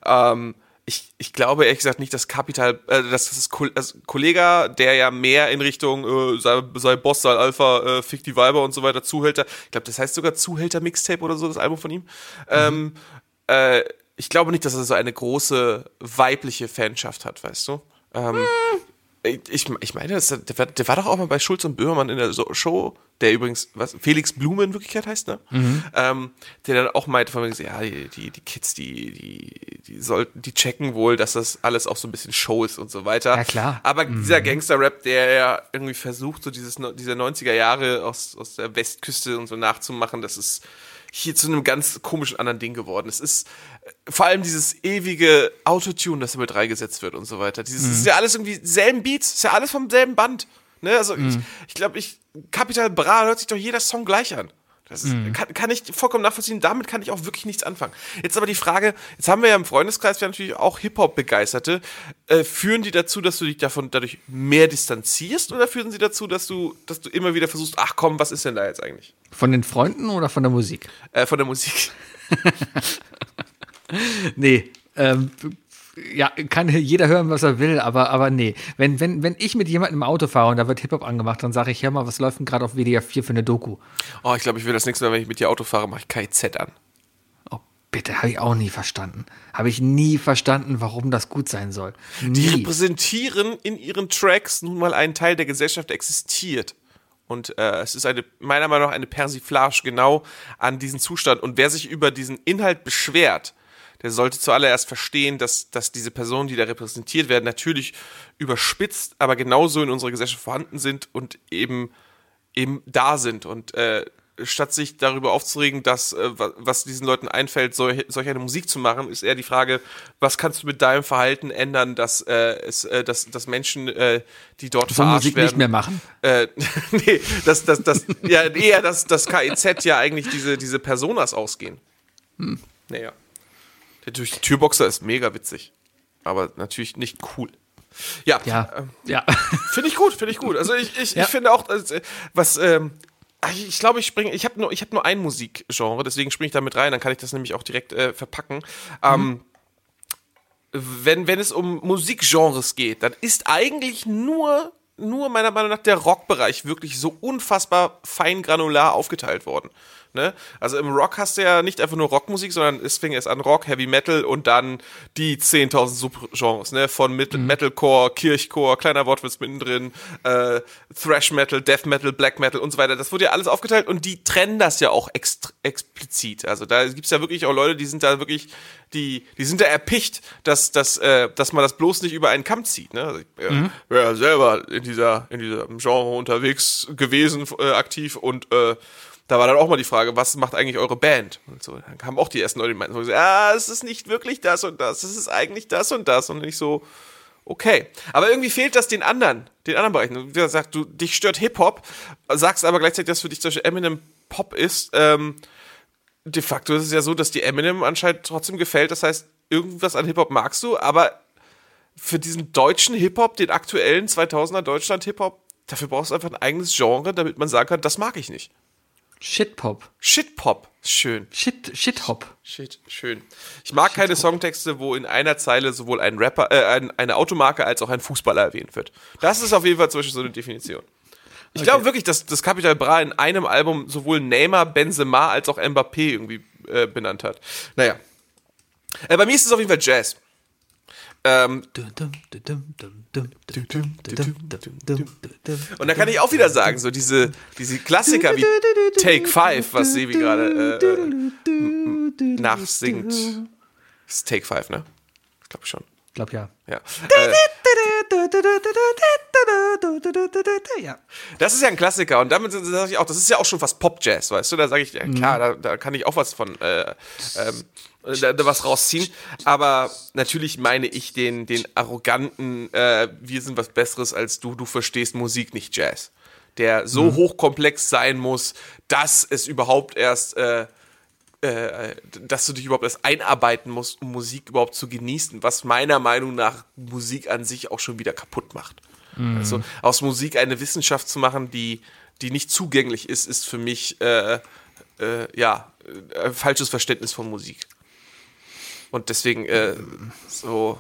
Ähm, ich, ich glaube ehrlich gesagt nicht, dass Capital, äh, dass das Kol also Kollega, der ja mehr in Richtung äh, sei, sei Boss, sei Alpha, äh, Fick die Weiber und so weiter, Zuhälter, ich glaube, das heißt sogar Zuhälter Mixtape oder so, das Album von ihm. Ähm, äh, ich glaube nicht, dass er so eine große weibliche Fanschaft hat, weißt du? Ähm, ich, ich meine, das, der, war, der war doch auch mal bei Schulz und Böhmermann in der Show, der übrigens, was, Felix Blume in Wirklichkeit heißt, ne? Ähm, der dann auch meinte von mir, ja, die, die, die Kids, die, die, die sollten, die checken wohl, dass das alles auch so ein bisschen Show ist und so weiter. Ja, klar. Aber dieser Gangster-Rap, der ja irgendwie versucht, so dieses, diese 90er Jahre aus, aus der Westküste und so nachzumachen, das ist hier zu einem ganz komischen anderen Ding geworden. Es ist äh, vor allem dieses ewige Autotune, das damit reingesetzt wird und so weiter. Dieses ist ja alles irgendwie selben Beats, ist ja alles vom selben Band. Ne? Also ich, ich glaube, ich Capital Bra hört sich doch jeder Song gleich an. Das ist, kann, kann ich vollkommen nachvollziehen. Damit kann ich auch wirklich nichts anfangen. Jetzt aber die Frage: Jetzt haben wir ja im Freundeskreis wir haben natürlich auch Hip-Hop-Begeisterte. Äh, führen die dazu, dass du dich davon dadurch mehr distanzierst oder führen sie dazu, dass du, dass du immer wieder versuchst, ach komm, was ist denn da jetzt eigentlich? Von den Freunden oder von der Musik? Äh, von der Musik. <laughs> Nee, ähm, ja, kann jeder hören, was er will, aber, aber nee. Wenn, wenn, wenn ich mit jemandem im Auto fahre und da wird Hip-Hop angemacht, dann sage ich, hör mal, was läuft denn gerade auf WDR 4 für eine Doku? Oh, ich glaube, ich will das nächste Mal, wenn ich mit dir Auto fahre, mache ich KZ an. Oh, bitte, habe ich auch nie verstanden. Habe ich nie verstanden, warum das gut sein soll. Die Nie. repräsentieren in ihren Tracks nun mal einen Teil der Gesellschaft, der existiert. Und äh, es ist eine, meiner Meinung nach eine Persiflage genau an diesen Zustand. Und wer sich über diesen Inhalt beschwert, der sollte zuallererst verstehen, dass, dass diese Personen, die da repräsentiert werden, natürlich überspitzt, aber genauso in unserer Gesellschaft vorhanden sind und eben, eben da sind. Und äh, statt sich darüber aufzuregen, dass äh, wa- was diesen Leuten einfällt, solch, solch eine Musik zu machen, ist eher die Frage, was kannst du mit deinem Verhalten ändern, dass äh, es, äh, dass, dass Menschen, äh, die dort So verarscht Musik werden, nicht mehr machen. äh, <laughs> nee, dass das, das, ja, eher, dass das KIZ ja eigentlich diese, diese Personas ausgehen. Hm. Naja. Die Türboxer ist mega witzig. Aber natürlich nicht cool. Ja, Ja, ähm, ja. <laughs> finde ich gut, finde ich gut. Also ich, ich, Ja. ich finde auch, äh, was, ähm, ich glaube, ich springe, ich habe nur, ich habe nur ein Musikgenre, deswegen springe ich da mit rein, dann kann ich das nämlich auch direkt äh, verpacken. Ähm, wenn, wenn es um Musikgenres geht, dann ist eigentlich nur, nur meiner Meinung nach der Rockbereich wirklich so unfassbar fein granular aufgeteilt worden. Ne? Also im Rock hast du ja nicht einfach nur Rockmusik, sondern es fing erst an Rock, Heavy Metal und dann die 10.000 Subgenres, ne? Von Mit Metalcore, Kirchcore, kleiner Wortwitz mittendrin, äh, Thrash Metal, Death Metal, Black Metal und so weiter. Das wurde ja alles aufgeteilt und die trennen das ja auch explizit. Also da gibt's ja wirklich auch Leute, die sind da wirklich, die, die sind da erpicht, dass, dass, äh, dass man das bloß nicht über einen Kamm zieht. Ne? Also ich bin ja, ja selber in dieser, in diesem Genre unterwegs gewesen, äh, aktiv und äh, da war dann auch mal die Frage, was macht eigentlich eure Band? Und so, dann kamen auch die ersten Leute, die meinten so, ah, es ist nicht wirklich das und das, es ist eigentlich das und das. Und ich so, okay. Aber irgendwie fehlt das den anderen, den anderen Bereichen. Wie gesagt, du, dich stört Hip-Hop, sagst aber gleichzeitig, dass für dich zum Beispiel Eminem Pop ist. Ähm, de facto ist es ja so, dass die Eminem anscheinend trotzdem gefällt. Das heißt, irgendwas an Hip-Hop magst du, aber für diesen deutschen Hip-Hop, den aktuellen 2000er Deutschland-Hip-Hop, dafür brauchst du einfach ein eigenes Genre, damit man sagen kann, das mag ich nicht. Shitpop. Shit-Pop, schön. Shit, Shithop. Shit, schön. Ich mag keine Songtexte, wo in einer Zeile sowohl ein Rapper, äh, ein, eine Automarke als auch ein Fußballer erwähnt wird. Das ist auf jeden Fall zum Beispiel so eine Definition. Ich glaube wirklich, dass das Capital Bra in einem Album sowohl Neymar, Benzema als auch Mbappé irgendwie äh, benannt hat. Naja. Äh, bei mir ist es auf jeden Fall Jazz. Ähm, und da kann ich auch wieder sagen, so diese, diese Klassiker wie Take Five, was Sebi gerade äh, äh, nachsingt. Das ist Take Five, ne? Ich glaube schon. Ich glaube ja. Ja. Äh, das ist ja ein Klassiker und damit sage ich auch, das ist ja auch schon fast Pop-Jazz, weißt du? Da sage ich, ja klar, da, da kann ich auch was von, äh, ähm, was rausziehen. Aber natürlich meine ich den, den arroganten, äh, wir sind was Besseres als du, du verstehst Musik, nicht Jazz. Der so hochkomplex sein muss, dass es überhaupt erst, äh, äh, dass du dich überhaupt erst einarbeiten musst, um Musik überhaupt zu genießen, was meiner Meinung nach Musik an sich auch schon wieder kaputt macht. Also aus Musik eine Wissenschaft zu machen, die, die nicht zugänglich ist, ist für mich äh, äh, ja äh, ein falsches Verständnis von Musik. Und deswegen äh, so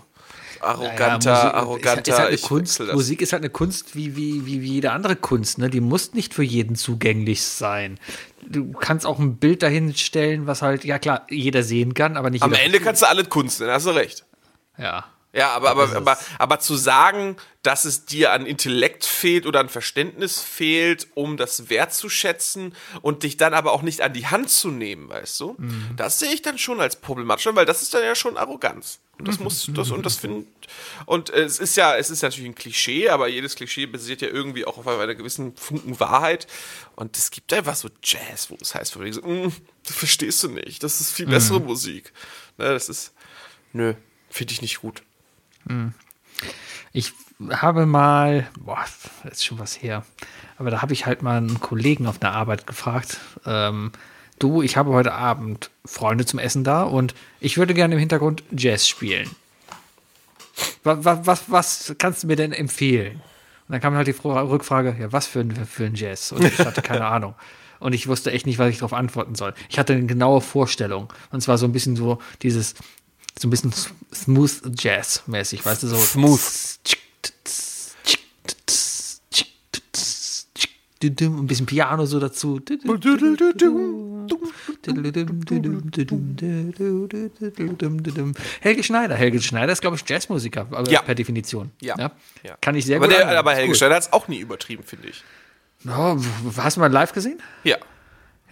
arroganter, Ja, Musik- arroganter. Ist halt eine ich Kunst. Musik ist halt eine Kunst wie, wie, wie, wie jede andere Kunst. Ne? Die muss nicht für jeden zugänglich sein. Du kannst auch ein Bild dahin stellen, was halt, ja klar, jeder sehen kann, aber nicht Am jeder. Ende kannst du alles Kunst nennen, hast du recht. Ja. Ja, aber, aber, aber, aber zu sagen, dass es dir an Intellekt fehlt oder an Verständnis fehlt, um das wertzuschätzen und dich dann aber auch nicht an die Hand zu nehmen, weißt du, das sehe ich dann schon als problematisch, weil das ist dann ja schon Arroganz. Und das muss, das, und das find, und es ist ja, es ist natürlich ein Klischee, aber jedes Klischee basiert ja irgendwie auch auf einer gewissen Funken Wahrheit. Und es gibt einfach so Jazz, wo es heißt, so, mm, das verstehst du nicht, das ist viel bessere Musik. Ne, das ist, nö, finde ich nicht gut. Ich habe mal, boah, das ist schon was her, aber da habe ich halt mal einen Kollegen auf der Arbeit gefragt, ähm, du, ich habe heute Abend Freunde zum Essen da und ich würde gerne im Hintergrund Jazz spielen. Was, was, was, kannst du mir denn empfehlen? Und dann kam halt die Fra- Rückfrage, ja, was für ein, für ein Jazz? Und ich hatte keine <laughs> Ahnung. Und ich wusste echt nicht, was ich darauf antworten soll. Ich hatte eine genaue Vorstellung. Und zwar so ein bisschen so dieses, so ein bisschen Smooth Jazz mäßig, weißt du, so. Smooth. Ein bisschen Piano so dazu. Helge Schneider. Helge Schneider ist, glaube ich, Jazzmusiker, Ja. per Definition. Ja. Ja. Ja. Kann ich sehr aber gut der, aber Helge cool. Schneider hat es auch nie übertrieben, finde ich. Oh, hast du mal live gesehen? Ja.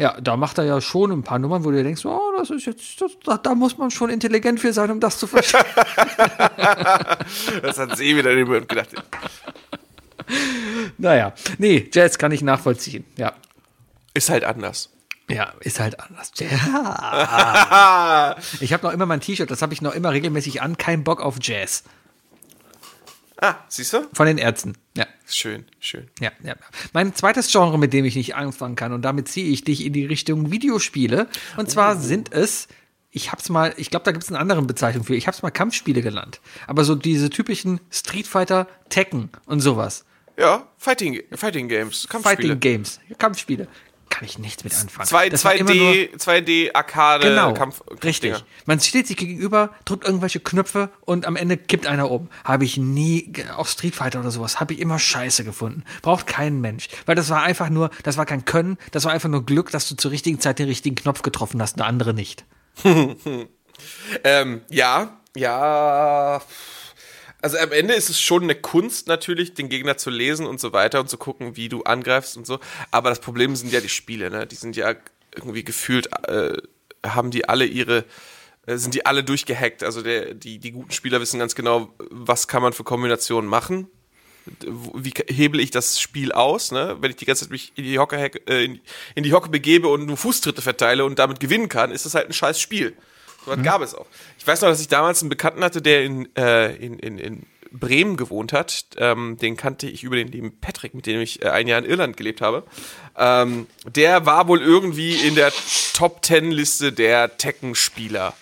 Ja, da macht er ja schon ein paar Nummern, wo du dir denkst, oh, das ist jetzt, das, da, muss man schon intelligent für sein, um das zu verstehen. <laughs> Das hat sie wieder über gedacht. naja, nee, Jazz kann ich nachvollziehen, ja. Ist halt anders. Ja, ist halt anders. Ja. <laughs> Ich habe noch immer mein T-Shirt, das habe ich noch immer regelmäßig an. Kein Bock auf Jazz. Ah, siehst du? Von den Ärzten. Ja. Schön, schön. Ja, ja. Mein zweites Genre, mit dem ich nicht anfangen kann, und damit ziehe ich dich in die Richtung Videospiele. Und zwar sind es, ich hab's mal, ich glaube, da gibt es eine andere Bezeichnung für, ich hab's mal Kampfspiele genannt. Aber so diese typischen Street Fighter, Tekken und sowas. Ja, Fighting, Fighting Games, Kampfspiele. Fighting Games, Kampfspiele. Kann ich nichts mit anfangen. Zwei, Das war immer 2D, 2D Arcade Genau, Kampf richtig. Dinger. Man steht sich gegenüber, drückt irgendwelche Knöpfe und am Ende kippt einer um. Habe ich nie, auch Street Fighter oder sowas, habe ich immer scheiße gefunden. Braucht kein Mensch. Weil das war einfach nur, das war kein Können, das war einfach nur Glück, dass du zur richtigen Zeit den richtigen Knopf getroffen hast, der andere nicht. <laughs> Ähm, ja, ja. Also am Ende ist es schon eine Kunst natürlich, den Gegner zu lesen und so weiter und zu gucken, wie du angreifst und so. Aber das Problem sind ja die Spiele, ne? Die sind ja irgendwie gefühlt, äh, haben die alle ihre, äh, sind die alle durchgehackt. Also der, die, die guten Spieler wissen ganz genau, was kann man für Kombinationen machen. Wie hebel ich das Spiel aus, ne? Wenn ich die ganze Zeit mich in die Hocke, äh, in, in die Hocke begebe und nur Fußtritte verteile und damit gewinnen kann, ist das halt ein scheiß Spiel. So was gab es auch. Ich weiß noch, dass ich damals einen Bekannten hatte, der in, äh, in, in, in Bremen gewohnt hat. Ähm, den kannte ich über den lieben Patrick, mit dem ich äh, ein Jahr in Irland gelebt habe. Ähm, der war wohl irgendwie in der Top Ten Liste der Tekken-Spieler.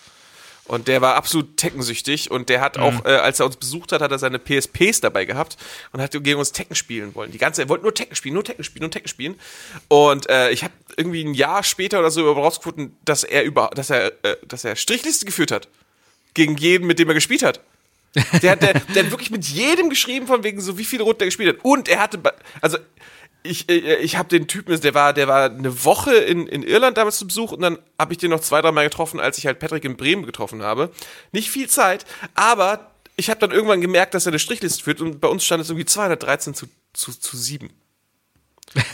Und der war absolut teckensüchtig und der hat auch, äh, als er uns besucht hat, hat er seine PSPs dabei gehabt und hat gegen uns Tekken spielen wollen. Die ganze, er wollte nur Tekken spielen, nur Tekken spielen, nur Tekken spielen. Und äh, ich habe irgendwie ein Jahr später oder so rausgefunden, dass er über, dass er, äh, dass er Strichliste geführt hat gegen jeden, mit dem er gespielt hat. Der hat, der, der hat wirklich mit jedem geschrieben, von wegen so, wie viele Runden er gespielt hat. Und er hatte, also ich, äh, ich habe den Typen, der war, der war eine Woche in, in Irland damals zu Besuch und dann habe ich den noch zwei, drei Mal getroffen, als ich halt Patrick in Bremen getroffen habe. Nicht viel Zeit, aber ich habe dann irgendwann gemerkt, dass er eine Strichliste führt und bei uns stand es irgendwie 213 zu, zu, zu 7.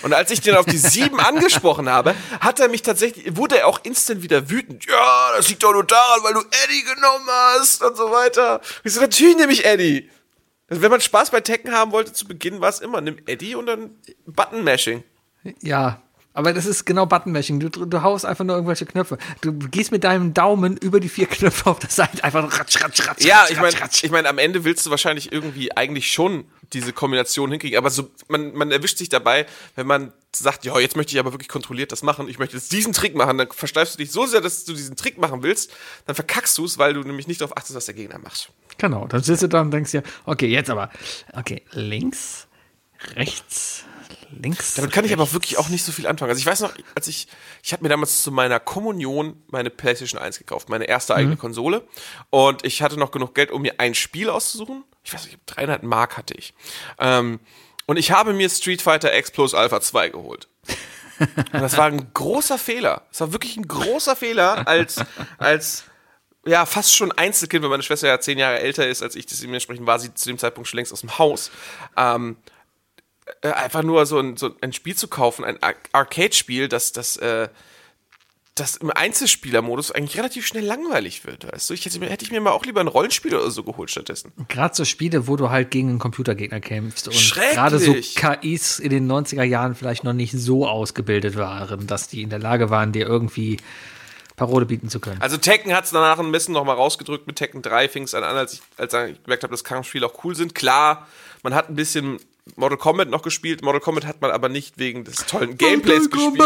Und als ich den auf die 7 <laughs> angesprochen habe, hat er mich tatsächlich, wurde er auch instant wieder wütend. Ja, das liegt doch nur daran, weil du Eddie genommen hast und so weiter. Ich so, natürlich nehme ich Eddie. Also wenn man Spaß bei Tekken haben wollte zu Beginn, war es immer, nimm Eddie und dann Button-Mashing. Ja. Aber das ist genau Buttonmashing. Du, du haust einfach nur irgendwelche Knöpfe. Du gehst mit deinem Daumen über die vier Knöpfe auf der Seite einfach ratsch, ratsch, ratsch, Ja, ratsch, ich meine, ich mein, am Ende willst du wahrscheinlich irgendwie eigentlich schon diese Kombination hinkriegen, aber so, man, man erwischt sich dabei, wenn man sagt, ja, jetzt möchte ich aber wirklich kontrolliert das machen, ich möchte jetzt diesen Trick machen, dann versteifst du dich so sehr, dass du diesen Trick machen willst, dann verkackst du es, weil du nämlich nicht darauf achtest, was der Gegner macht. Genau, dann sitzt du da und denkst dir, okay, jetzt aber. Okay, links, rechts, links. Damit kann ich aber wirklich auch nicht so viel anfangen. Also ich weiß noch, als ich, ich habe mir damals zu meiner Kommunion meine PlayStation 1 gekauft, meine erste eigene Konsole. Und ich hatte noch genug Geld, um mir ein Spiel auszusuchen. Ich weiß nicht, 300 Mark hatte ich. Ähm, und ich habe mir Street Fighter X Plus Alpha 2 geholt. Und das war ein großer Fehler. Es war wirklich ein großer Fehler als, als, ja, fast schon Einzelkind, weil meine Schwester ja zehn Jahre älter ist als ich. Dementsprechend war sie zu dem Zeitpunkt schon längst aus dem Haus. Ähm, äh, einfach nur so ein, so ein Spiel zu kaufen, ein Ar Arcade-Spiel, das, das, äh, das im Einzelspielermodus eigentlich relativ schnell langweilig wird, weißt du? Ich hätte, mir- hätte ich mir mal auch lieber ein Rollenspiel oder so geholt stattdessen. Gerade so Spiele, wo du halt gegen einen Computergegner kämpfst und gerade so KIs in den 90er Jahren vielleicht noch nicht so ausgebildet waren, dass die in der Lage waren, dir irgendwie Parole bieten zu können. Also Tekken hat es danach ein bisschen nochmal rausgedrückt. Mit Tekken 3 fing es an, als ich, als ich gemerkt habe, dass Kampfspiele auch cool sind. Klar, man hat ein bisschen Mortal Kombat noch gespielt. Mortal Kombat hat man aber nicht wegen des tollen Gameplays gespielt,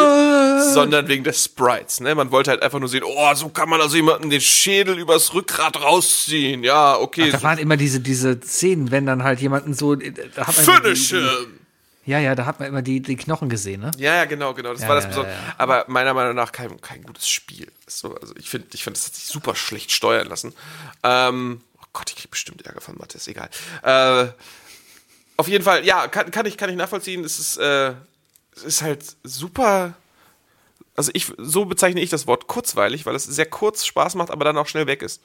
sondern wegen des Sprites. Ne? Man wollte halt einfach nur sehen, oh, so kann man also jemanden den Schädel übers Rückgrat rausziehen. Ja, okay. da waren immer diese, diese Szenen, wenn dann halt jemanden so. Da hat man immer die- Finish die- him! Ja, ja, da hat man immer die, die Knochen gesehen, ne? Ja, ja, genau, genau. Das Ja, war das ja, Besondere. ja, ja. Aber meiner Meinung nach kein, kein gutes Spiel. So, also ich finde, ich find, das hat sich super schlecht steuern lassen. Ähm, oh Gott, ich krieg bestimmt Ärger von Mathis, egal. Äh, auf jeden Fall, ja, kann, kann, ich, kann ich nachvollziehen. Es ist, äh, es ist halt super. Also ich, so bezeichne ich das Wort kurzweilig, weil es sehr kurz Spaß macht, aber dann auch schnell weg ist.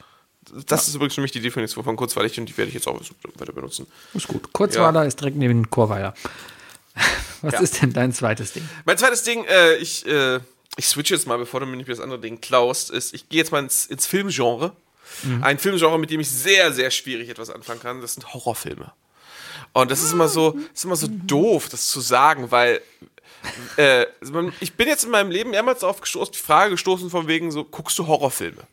Das ist übrigens für mich die Definition von kurzweilig und die werde ich jetzt auch weiter benutzen. Ist gut. Kurzweiler ist direkt neben Chorweiler. <laughs> Was Ja. ist denn dein zweites Ding? Mein zweites Ding, äh, ich, äh, ich switch jetzt mal, bevor du mir nicht das andere Ding klaust, ist, ich gehe jetzt mal ins, ins Filmgenre. Ein Filmgenre, mit dem ich sehr, sehr schwierig etwas anfangen kann, das sind Horrorfilme. Und das ist immer so, ist immer so doof, das zu sagen, weil äh, ich bin jetzt in meinem Leben mehrmals auf gestoßen, die Frage gestoßen von wegen so, guckst du Horrorfilme?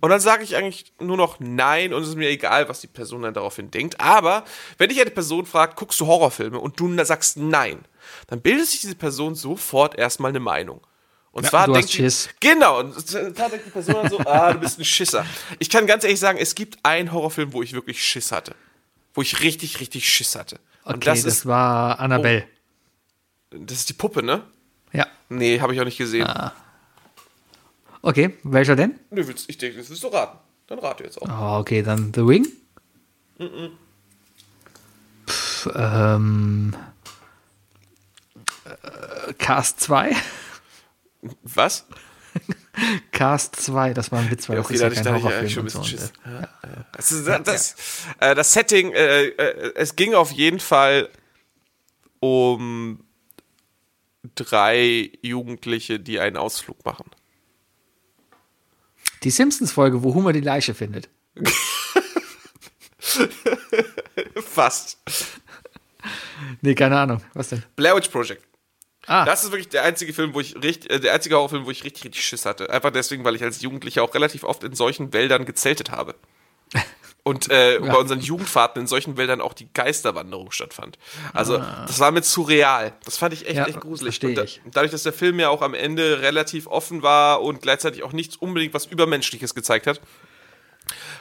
Und dann sage ich eigentlich nur noch nein und es ist mir egal, was die Person dann daraufhin denkt. Aber wenn dich eine Person fragt, guckst du Horrorfilme und du sagst nein, dann bildet sich diese Person sofort erstmal eine Meinung. Und Ja, zwar du hast denkt die, genau, und da denkt die Person dann so, ah, du bist ein Schisser. Ich kann ganz ehrlich sagen, es gibt einen Horrorfilm, wo ich wirklich Schiss hatte. Wo ich richtig, richtig Schiss hatte. Okay, Und das, das, ist, war Annabelle. das ist die Puppe, ne? Ja. Nee, habe ich auch nicht gesehen. Okay, welcher denn? Nö, willst, ich denke, das willst du raten. Dann rate jetzt auch. Oh, okay, dann The Ring. Pff, ähm, äh, Cast 2. Was? <laughs> Cast 2, das war ein Witz, weil Ja, das okay, ist da ja kein Horrorfilm schon ein bisschen Schiss. Ja, ja. Das, ist, das, äh, das Setting, äh, äh, es ging auf jeden Fall um drei Jugendliche, die einen Ausflug machen. Die Simpsons-Folge, wo Homer die Leiche findet. <laughs> Fast. Nee, keine Ahnung. Was denn? Blair Witch Project. Ah, Das ist wirklich der einzige Film, wo ich richtig, äh, der einzige Horrorfilm, wo ich richtig, richtig Schiss hatte. Einfach deswegen, weil ich als Jugendlicher auch relativ oft in solchen Wäldern gezeltet habe. <laughs> Und äh, bei unseren Jugendfahrten in solchen Wäldern auch die Geisterwanderung stattfand. Also, das war mir zu real. Das fand ich echt, Ja, echt gruselig. da, dadurch, dass der Film ja auch am Ende relativ offen war und gleichzeitig auch nichts unbedingt was Übermenschliches gezeigt hat,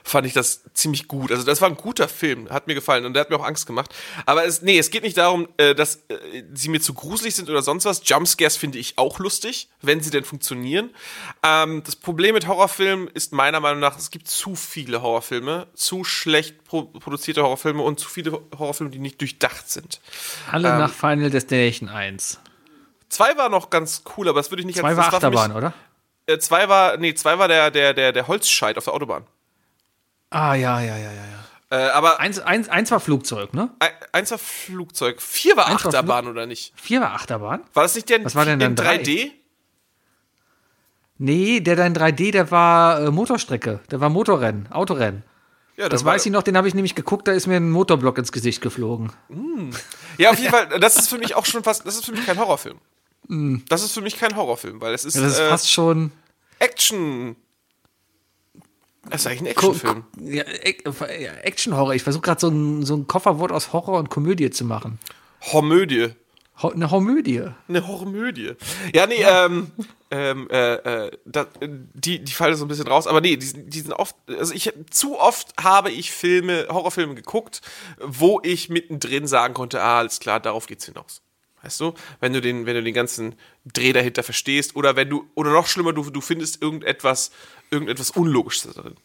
fand ich das ziemlich gut. Also das war ein guter Film, hat mir gefallen und der hat mir auch Angst gemacht. Aber es, nee, es geht nicht darum, äh, dass äh, sie mir zu gruselig sind oder sonst was. Jumpscares finde ich auch lustig, wenn sie denn funktionieren. Ähm, das Problem mit Horrorfilmen ist meiner Meinung nach, es gibt zu viele Horrorfilme, zu schlecht pro produzierte Horrorfilme und zu viele Horrorfilme, die nicht durchdacht sind. alle ähm, nach Final Destination 1. Zwei war noch ganz cool, aber das würde ich nicht Zwei das war für mich- Achterbahn, oder? Äh, zwei war, nee, zwei war der, der, der, der Holzscheit auf der Autobahn. Ah, ja, ja, ja, ja. ja. Äh, aber Eins, eins, eins war Flugzeug, ne? ein, eins war Flugzeug, vier war Eins war Achterbahn oder nicht? Vier war Achterbahn. War das nicht der Was war denn in dann drei? 3D? Nee, der da in 3D, der war äh, Motorstrecke. Der war Motorrennen, Autorennen. Ja, Das weiß ich noch, den habe ich nämlich geguckt, da ist mir ein Motorblock ins Gesicht geflogen. Ja, auf jeden <laughs> Fall, das ist für mich auch schon fast, das ist für mich kein Horrorfilm. Das ist für mich kein Horrorfilm, weil es ist, Ja, das ist äh, fast schon. Action. Das ist eigentlich ein Actionfilm. Ja, Ac- ja, Action-Horror. Ich versuche gerade so ein, so ein Kofferwort aus Horror und Komödie zu machen. Hormödie. Ho eine Homödie. Eine Hormödie. Ja, nee, ähm, ähm, äh, äh, da, die, die fallen so ein bisschen raus, aber nee, die, sind- die sind oft, also ich, zu oft habe ich Filme, Horrorfilme geguckt, wo ich mittendrin sagen konnte, ah, alles klar, darauf geht's hinaus. Weißt du, wenn du den, wenn du den ganzen Dreh dahinter verstehst oder wenn du, oder noch schlimmer, du, du findest irgendetwas, irgendetwas Unlogisches darin.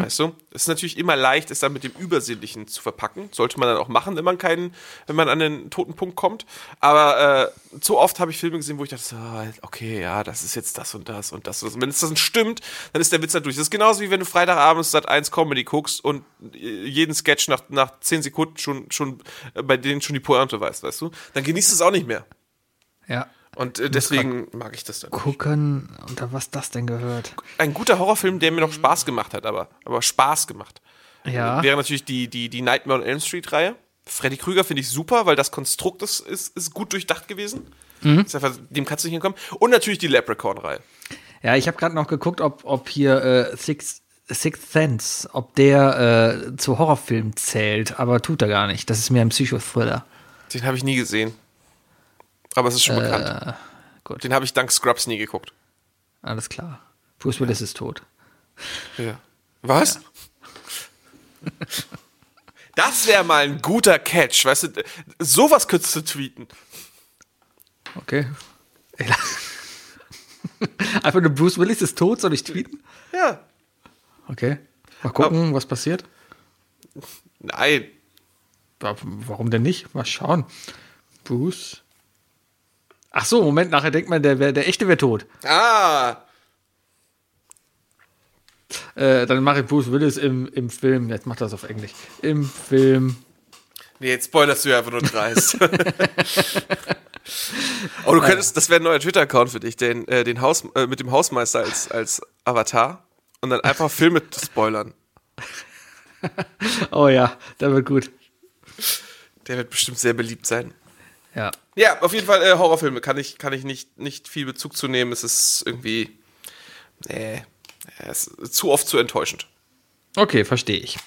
Weißt du? Es ist natürlich immer leicht, es dann mit dem Übersinnlichen zu verpacken. Sollte man dann auch machen, wenn man keinen, wenn man an den toten Punkt kommt. Aber äh, zu oft habe ich Filme gesehen, wo ich dachte, so, okay, ja, das ist jetzt das und das und das. Und wenn es das stimmt, dann ist der Witz halt durch. Das ist genauso wie wenn du Freitagabends Sat 1 Comedy guckst und äh, jeden Sketch nach, nach 10 Sekunden schon, schon äh, bei denen schon die Pointe weißt, weißt du? Dann genießt du es auch nicht mehr. Ja. Und äh, deswegen mag ich das dann. Gucken, unter was das denn gehört. Ein guter Horrorfilm, der mir noch Spaß gemacht hat, aber, aber Spaß gemacht. Ja. wäre natürlich die, die, die Nightmare on Elm Street Reihe. Freddy Krüger finde ich super, weil das Konstrukt ist, ist, ist gut durchdacht gewesen. Ist einfach, dem kannst du nicht hinkommen. Und natürlich die Leprechaun-Reihe. Ja, ich habe gerade noch geguckt, ob, ob hier äh, Six, Sixth Sense, ob der äh, zu Horrorfilmen zählt, aber tut er gar nicht. Das ist mehr ein Psychothriller. Den habe ich nie gesehen. Aber es ist schon bekannt. gut. Den habe ich dank Scrubs nie geguckt. Alles klar. Bruce Willis ist tot. Ja. Was? <laughs> Das wäre mal ein guter Catch, weißt du? Sowas könntest du tweeten. Okay. <laughs> Einfach nur Bruce Willis ist tot, soll ich tweeten? Ja. Okay. Mal gucken, was passiert. Nein. Wa- Warum denn nicht? Mal schauen. Bruce. Ach so, Moment, nachher denkt man, der, der echte wäre tot. Ah. Äh, dann mache ich Bruce Willis im, im Film. Jetzt macht das auf Englisch. Im Film. Nee, jetzt spoilerst du ja einfach nur dreist. <laughs> oh, du könntest, das wäre ein neuer Twitter-Account für dich, den, äh, den Haus, äh, mit dem Hausmeister als, als Avatar und dann einfach Filme spoilern. <laughs> Oh ja, der wird gut. Der wird bestimmt sehr beliebt sein. Ja. Ja, auf jeden Fall äh, Horrorfilme kann ich, kann ich nicht, nicht viel Bezug zu nehmen. Es ist irgendwie. Nee, es ist zu oft zu enttäuschend. Okay, verstehe ich.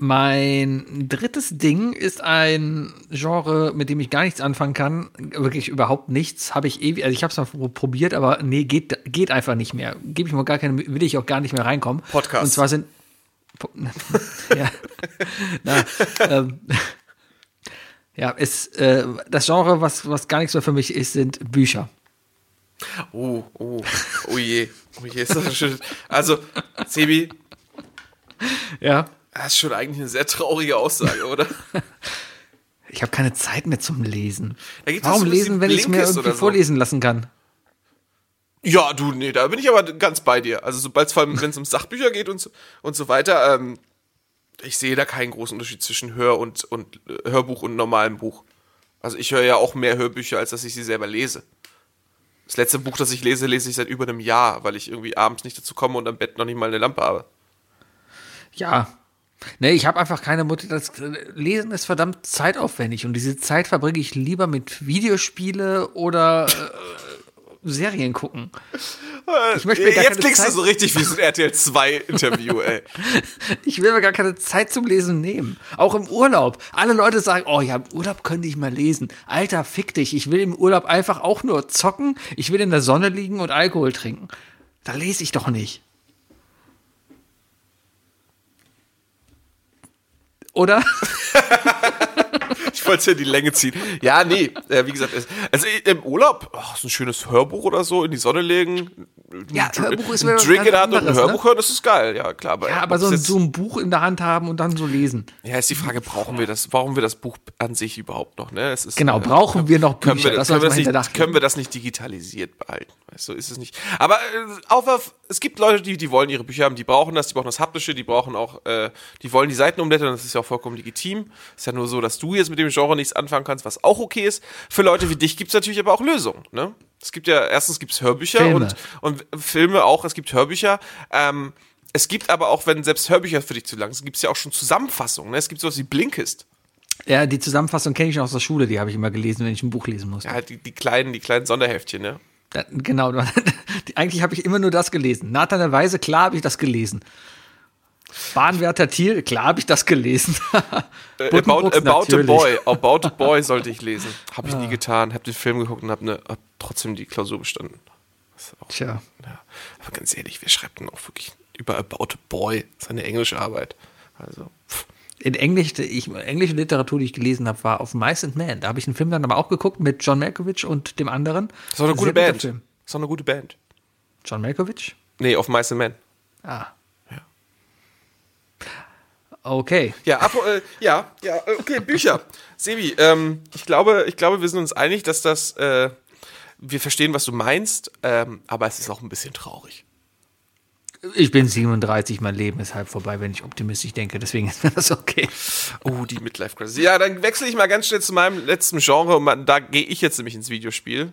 Mein drittes Ding ist ein Genre, mit dem ich gar nichts anfangen kann. Wirklich überhaupt nichts. Habe ich ewig, also ich habe es mal probiert, aber nee, geht, geht einfach nicht mehr. Gebe ich mir gar keine, will ich auch gar nicht mehr reinkommen. Podcast. Und zwar sind. <laughs> Ja. Na, ähm, ja, ist, äh, das Genre, was, was gar nichts mehr für mich ist, sind Bücher. Oh, oh, oh je. Oh je, ist das schön. Also, Sebi, Ja. das ist schon eigentlich eine sehr traurige Aussage, oder? Ich habe keine Zeit mehr zum Lesen. Warum so lesen, wenn ich es mir irgendwie so. vorlesen lassen kann? Ja, du, nee, da bin ich aber ganz bei dir. Also sobald es vor allem, wenn es um Sachbücher geht und so, und so weiter, ähm, ich sehe da keinen großen Unterschied zwischen Hör- und, und Hörbuch und normalem Buch. Also ich höre ja auch mehr Hörbücher, als dass ich sie selber lese. Das letzte Buch, das ich lese, lese ich seit über einem Jahr, weil ich irgendwie abends nicht dazu komme und am Bett noch nicht mal eine Lampe habe. Ja. Nee, ich habe einfach keine Motivation. Das Lesen ist verdammt zeitaufwendig und diese Zeit verbringe ich lieber mit Videospiele oder äh, Serien gucken. Ich möchte mir gar Jetzt klingst du so richtig wie so ein RTL 2 Interview, ey. <laughs> Ich will mir gar keine Zeit zum Lesen nehmen. Auch im Urlaub. Alle Leute sagen, oh ja, im Urlaub könnte ich mal lesen. Alter, fick dich. Ich will im Urlaub einfach auch nur zocken. Ich will in der Sonne liegen und Alkohol trinken. Da lese ich doch nicht. Oder? <laughs> <laughs> Wollte es ja die Länge ziehen. Ja, nee, äh, wie gesagt, es- also im Urlaub, oh, so ein schönes Hörbuch oder so, in die Sonne legen. Ja, ein Hörbuch ist ein Drink in der Hand und ein ne? Hörbuch hören, das ist geil, ja klar. Aber, Ja, aber so so ein Buch in der Hand haben und dann so lesen. ja, ist die Frage, brauchen wir das, brauchen wir das Buch an sich überhaupt noch, ne? Es ist, Genau, äh, brauchen wir noch können Bücher? wir, Das können, wir das nicht, können wir das nicht digitalisiert behalten? Weißt du, ist es nicht. Aber äh, auf, auf, es gibt Leute, die, die wollen ihre Bücher haben, die brauchen das, die brauchen das Haptische, die brauchen auch, äh, die wollen die Seiten umblättern, das ist ja auch vollkommen legitim. Ist ja nur so, dass du jetzt mit dem Genre nichts anfangen kannst, was auch okay ist. Für Leute wie dich gibt es natürlich aber auch Lösungen, ne? Es gibt ja, erstens gibt es Hörbücher Filme. und, und Filme auch, es gibt Hörbücher. Ähm, es gibt aber auch, wenn selbst Hörbücher für dich zu lang sind, gibt es ja auch schon Zusammenfassungen. Ne? Es gibt sowas wie Blinkist. Ja, die Zusammenfassung kenne ich noch aus der Schule, die habe ich immer gelesen, wenn ich ein Buch lesen musste. Ja, halt die, die kleinen, die kleinen Sonderheftchen, ne? Da, genau, <laughs> die- eigentlich habe ich immer nur das gelesen. Nathan der Weise, klar habe ich das gelesen. Bahnwärter Thiel, klar habe ich das gelesen. <laughs> Äh, About, about a. Boy. About a Boy sollte ich lesen. <laughs> Habe ich nie getan. Habe den Film geguckt und habe ne, hab trotzdem die Klausur bestanden. Auch, Tja. ja. Aber ganz ehrlich, schreibt denn auch wirklich über About a Boy? Das ist eine englische Arbeit. Also. In Englisch, ich, englische Literatur, die ich gelesen habe, war auf Mice and Man. Da habe ich einen Film dann aber auch geguckt mit John Malkovich und dem anderen. das ist auch eine gute Band. Film. Das ist auch eine gute Band. John Malkovich? Nee, auf Mice and Men. Ah. Ja. Okay. Ja, ab, äh, ja, ja, okay, Bücher. Sebi, ähm, ich glaube, ich glaube, wir sind uns einig, dass das, äh, wir verstehen, was du meinst, ähm, aber es ist auch ein bisschen traurig. Ich bin 37, mein Leben ist halb vorbei, wenn ich optimistisch denke. Deswegen <laughs> ist mir das okay. Oh, die Midlife Crisis. Ja, dann wechsle ich mal ganz schnell zu meinem letzten Genre. Und da gehe ich jetzt nämlich ins Videospiel.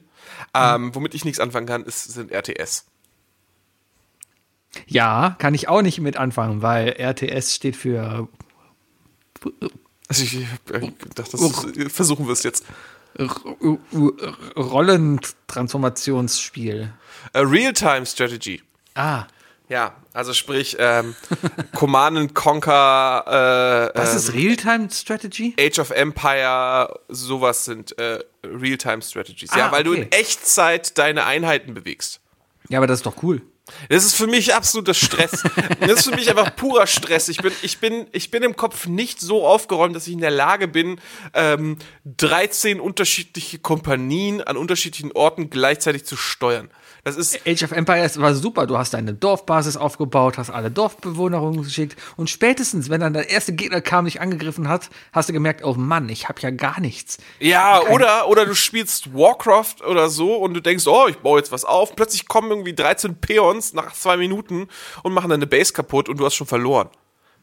Ähm, womit ich nichts anfangen kann, ist, sind RTS. Ja, kann ich auch nicht mit anfangen, weil RTS steht für Also ich, dachte, das versuchen wir es jetzt. Rollentransformationsspiel. Äh, Real-Time Strategy. Ah, Ja, also sprich ähm, <laughs> Command and Conquer, äh, was ähm, ist Realtime Strategy? Age of Empire, sowas sind äh, Real-Time Strategies. ja, Ah, weil du okay. in Echtzeit deine Einheiten bewegst. Ja, aber das ist doch cool. Das ist für mich absoluter Stress. Das ist für mich einfach purer Stress. Ich bin, ich bin, ich bin im Kopf nicht so aufgeräumt, dass ich in der Lage bin, ähm, 13 unterschiedliche Kompanien an unterschiedlichen Orten gleichzeitig zu steuern. Das ist, Age of Empires war super. Du hast deine Dorfbasis aufgebaut, hast alle Dorfbewohner rumgeschickt und spätestens, wenn dann der erste Gegner kam, dich angegriffen hat, hast du gemerkt, oh Mann, ich habe ja gar nichts. ja, oder, oder du spielst Warcraft oder so und du denkst, oh, ich baue jetzt was auf. Plötzlich kommen irgendwie 13 Peons nach zwei Minuten und machen deine Base kaputt und du hast schon verloren.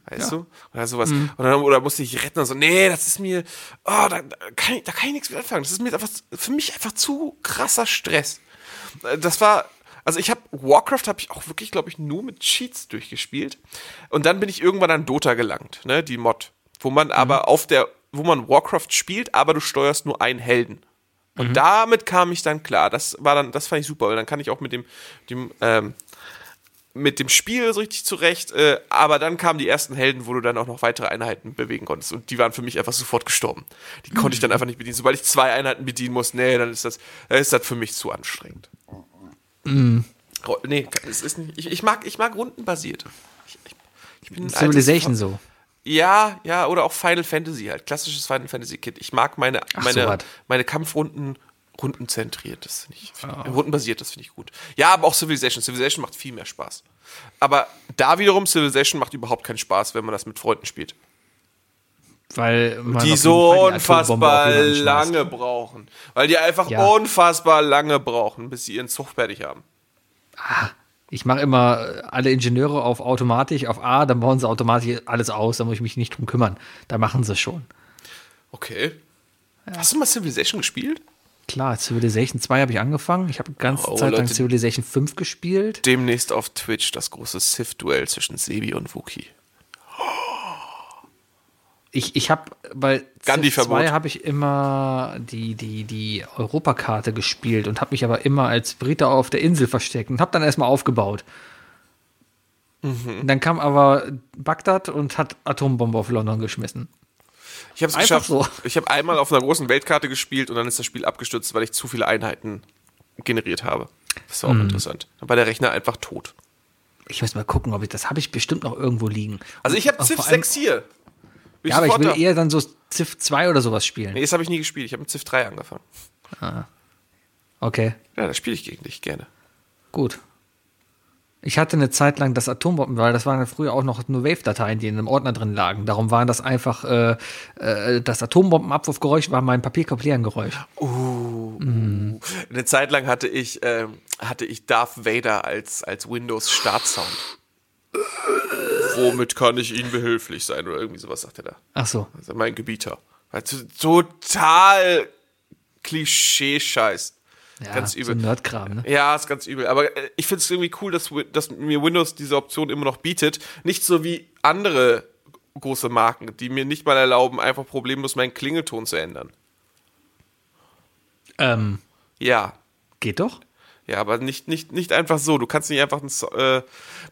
Weißt du? Oder sowas. Und dann, oder musst du dich retten und so, nee, das ist mir, oh, da, da, kann ich, da kann ich nichts mit anfangen. Das ist mir einfach, für mich einfach zu krasser Stress. Äh, Das war, also ich habe, Warcraft habe ich auch wirklich, glaube ich, nur mit Cheats durchgespielt. Und dann bin ich irgendwann an Dota gelangt, ne, die Mod. Wo man aber auf der, wo man Warcraft spielt, aber du steuerst nur einen Helden. Und damit kam ich dann klar. Das war dann, das fand ich super, weil dann kann ich auch mit dem, dem ähm, mit dem Spiel so richtig zurecht, äh, aber dann kamen die ersten Helden, wo du dann auch noch weitere Einheiten bewegen konntest und die waren für mich einfach sofort gestorben. Die konnte ich dann <laughs> einfach nicht bedienen. Sobald ich zwei Einheiten bedienen muss, nee, dann ist das, dann ist das für mich zu anstrengend. Oh, Nee, es ist nicht, ich, ich mag, ich mag rundenbasierte. Ich, ich, ich bin Civilization so. Ja, ja, oder auch Final Fantasy halt, klassisches Final Fantasy Kit. Ich mag meine, Ach, meine, so meine Kampfrunden rundenzentriert, das finde ich, find ich rundenbasiert, das finde ich gut. Ja, aber auch Civilization. Civilization macht viel mehr Spaß. Aber da wiederum, Civilization macht überhaupt keinen Spaß, wenn man das mit Freunden spielt. Weil Die so die unfassbar lange brauchen. Weil die einfach Ja. unfassbar lange brauchen, bis sie ihren Zug fertig haben. Ich mache immer alle Ingenieure auf automatisch, auf A, dann bauen sie automatisch alles aus, da muss ich mich nicht drum kümmern. Da machen sie es schon. Okay. Hast du mal Civilization gespielt? Klar, Civilization 2 habe ich angefangen. Ich habe ganze Oh, Zeit lang Leute. Civilization 5 gespielt. Demnächst auf Twitch das große Sith-Duell zwischen Sebi und Wookie. Ich, ich habe bei Gandhi-Verbot. 2 habe ich immer die, die, die Europakarte gespielt und habe mich aber immer als Brite auf der Insel versteckt und habe dann erstmal aufgebaut. Mhm. Dann kam aber Bagdad und hat Atombombe auf London geschmissen. Ich habe es geschafft. so. Ich habe einmal auf einer großen Weltkarte gespielt und dann ist das Spiel abgestürzt, weil ich zu viele Einheiten generiert habe. Das war auch Mhm. interessant. Dann war der Rechner einfach tot. Ich muss mal gucken, ob ich das habe ich bestimmt noch irgendwo liegen. Also ich habe allem- 6 hier. Ja, aber ich will da. eher dann so Civ 2 oder sowas spielen. Nee, das habe ich nie gespielt. Ich habe mit Civ 3 angefangen. Okay, Ja, da spiele ich gegen dich gerne. gut. Ich hatte eine Zeit lang das Atombomben, weil das waren ja früher auch noch nur Wave-Dateien, die in einem Ordner drin lagen. Darum waren das einfach, äh, äh, das Atombombenabwurfgeräusch war mein Papierkopieren-Geräusch. Eine Zeit lang hatte ich, ähm, hatte ich Darth Vader als, als Windows-Startsound. Womit kann ich Ihnen behilflich sein? Oder irgendwie sowas sagt er da. Ach so. Also mein Gebieter. Also total Klischee-Scheiß. Ja, Ganz so übel. Nerdkram, ne? Ja, ist ganz übel. Aber äh, ich finde es irgendwie cool, dass, dass mir Windows diese Option immer noch bietet. Nicht so wie andere große Marken, die mir nicht mal erlauben, einfach problemlos meinen Klingelton zu ändern. Ähm, Ja. geht doch. Ja, aber nicht, nicht, nicht einfach so. Du kannst nicht einfach ein. Äh,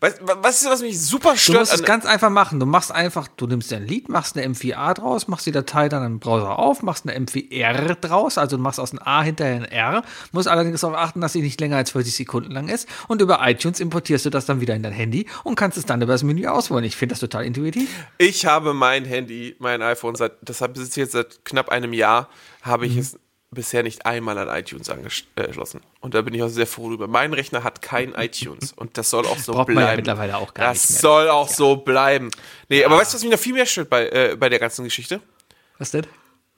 weißt, wa- was ist, was mich super Du stört? musst es an- ganz einfach machen. Du machst einfach, du nimmst dein Lied, machst eine M4A draus, machst die Datei dann im Browser auf, machst eine M4R draus, also du machst aus einem A hinterher ein R, musst allerdings darauf achten, dass sie nicht länger als 40 Sekunden lang ist und über iTunes importierst du das dann wieder in dein Handy und kannst es dann über das Menü auswählen. Ich finde das total intuitiv. Ich habe mein Handy, mein iPhone, seit, das besitze ich jetzt seit knapp einem Jahr, habe Mhm. ich es bisher nicht einmal an iTunes angeschlossen. Und da bin ich auch sehr froh drüber. Mein Rechner hat kein <laughs> iTunes und das soll auch so Braucht man bleiben. ja mittlerweile auch gar das nicht mehr. soll auch so bleiben. Nee, aber weißt du, was mich noch viel mehr stört bei, äh, bei der ganzen Geschichte? Was denn?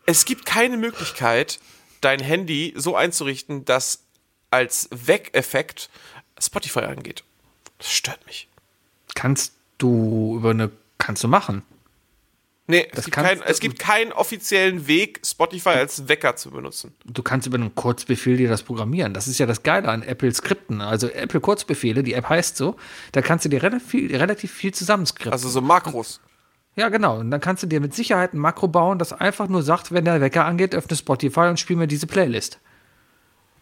Es gibt keine Möglichkeit, dein Handy so einzurichten, dass als Weg-Effekt Spotify angeht. Das stört mich. Kannst du über eine, kannst du machen. Nee, es Das gibt, kannst kein, es gibt keinen offiziellen Weg, Spotify als Wecker zu benutzen. Du kannst über einen Kurzbefehl dir das programmieren. Das ist ja das Geile an Apple Skripten. Also Apple Kurzbefehle, die App heißt so, da kannst du dir relativ viel, relativ viel zusammenskripten. Also so Makros. Ja, genau. Und dann kannst du dir mit Sicherheit ein Makro bauen, das einfach nur sagt, wenn der Wecker angeht, öffne Spotify und spiel mir diese Playlist.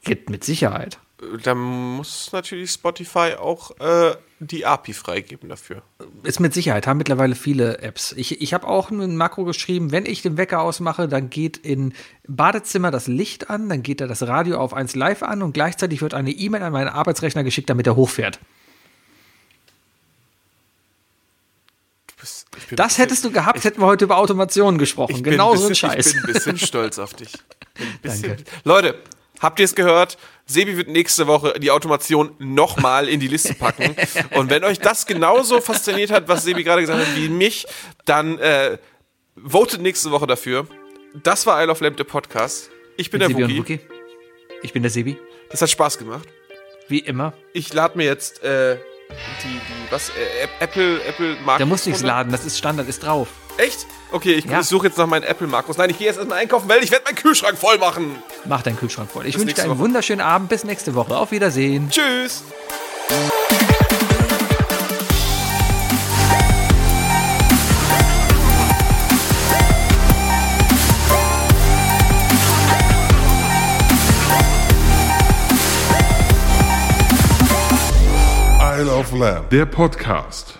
Geht mit Sicherheit. Da muss natürlich Spotify auch äh, die API freigeben dafür. Ist mit Sicherheit, haben mittlerweile viele Apps. Ich, ich habe auch ein Makro geschrieben, wenn ich den Wecker ausmache, dann geht in Badezimmer das Licht an, dann geht da das Radio auf 1 live an und gleichzeitig wird eine E-Mail an meinen Arbeitsrechner geschickt, damit er hochfährt. Bist- ich Das ein hättest du gehabt, hätten wir heute über Automationen gesprochen. Ich genau so ein bisschen- Scheiß. Ich bin ein bisschen stolz auf dich. <laughs> Bisschen- Danke. Leute, habt ihr es gehört? Sebi wird nächste Woche die Automation nochmal in die Liste packen. Und wenn euch das genauso fasziniert hat, was Sebi gerade gesagt hat, wie mich, dann äh, votet nächste Woche dafür. Das war Isle of Lamp, der Podcast. Ich bin der Sebi und Wookie. Ich bin der Sebi. Das hat Spaß gemacht. Wie immer. Ich lade mir jetzt äh, die, die, was, äh, App- Apple, Apple Makros. Da musst du nichts laden, das ist Standard, ist drauf. Echt? Okay, ich, ja. ich suche jetzt nach meinen Apple, Markus. Nein, ich gehe jetzt erstmal einkaufen, weil ich werde meinen Kühlschrank voll machen. Mach deinen Kühlschrank voll. Ich wünsche dir einen Woche. wunderschönen Abend. Bis nächste Woche. Auf Wiedersehen. Tschüss. Isle of Lamb, der Podcast.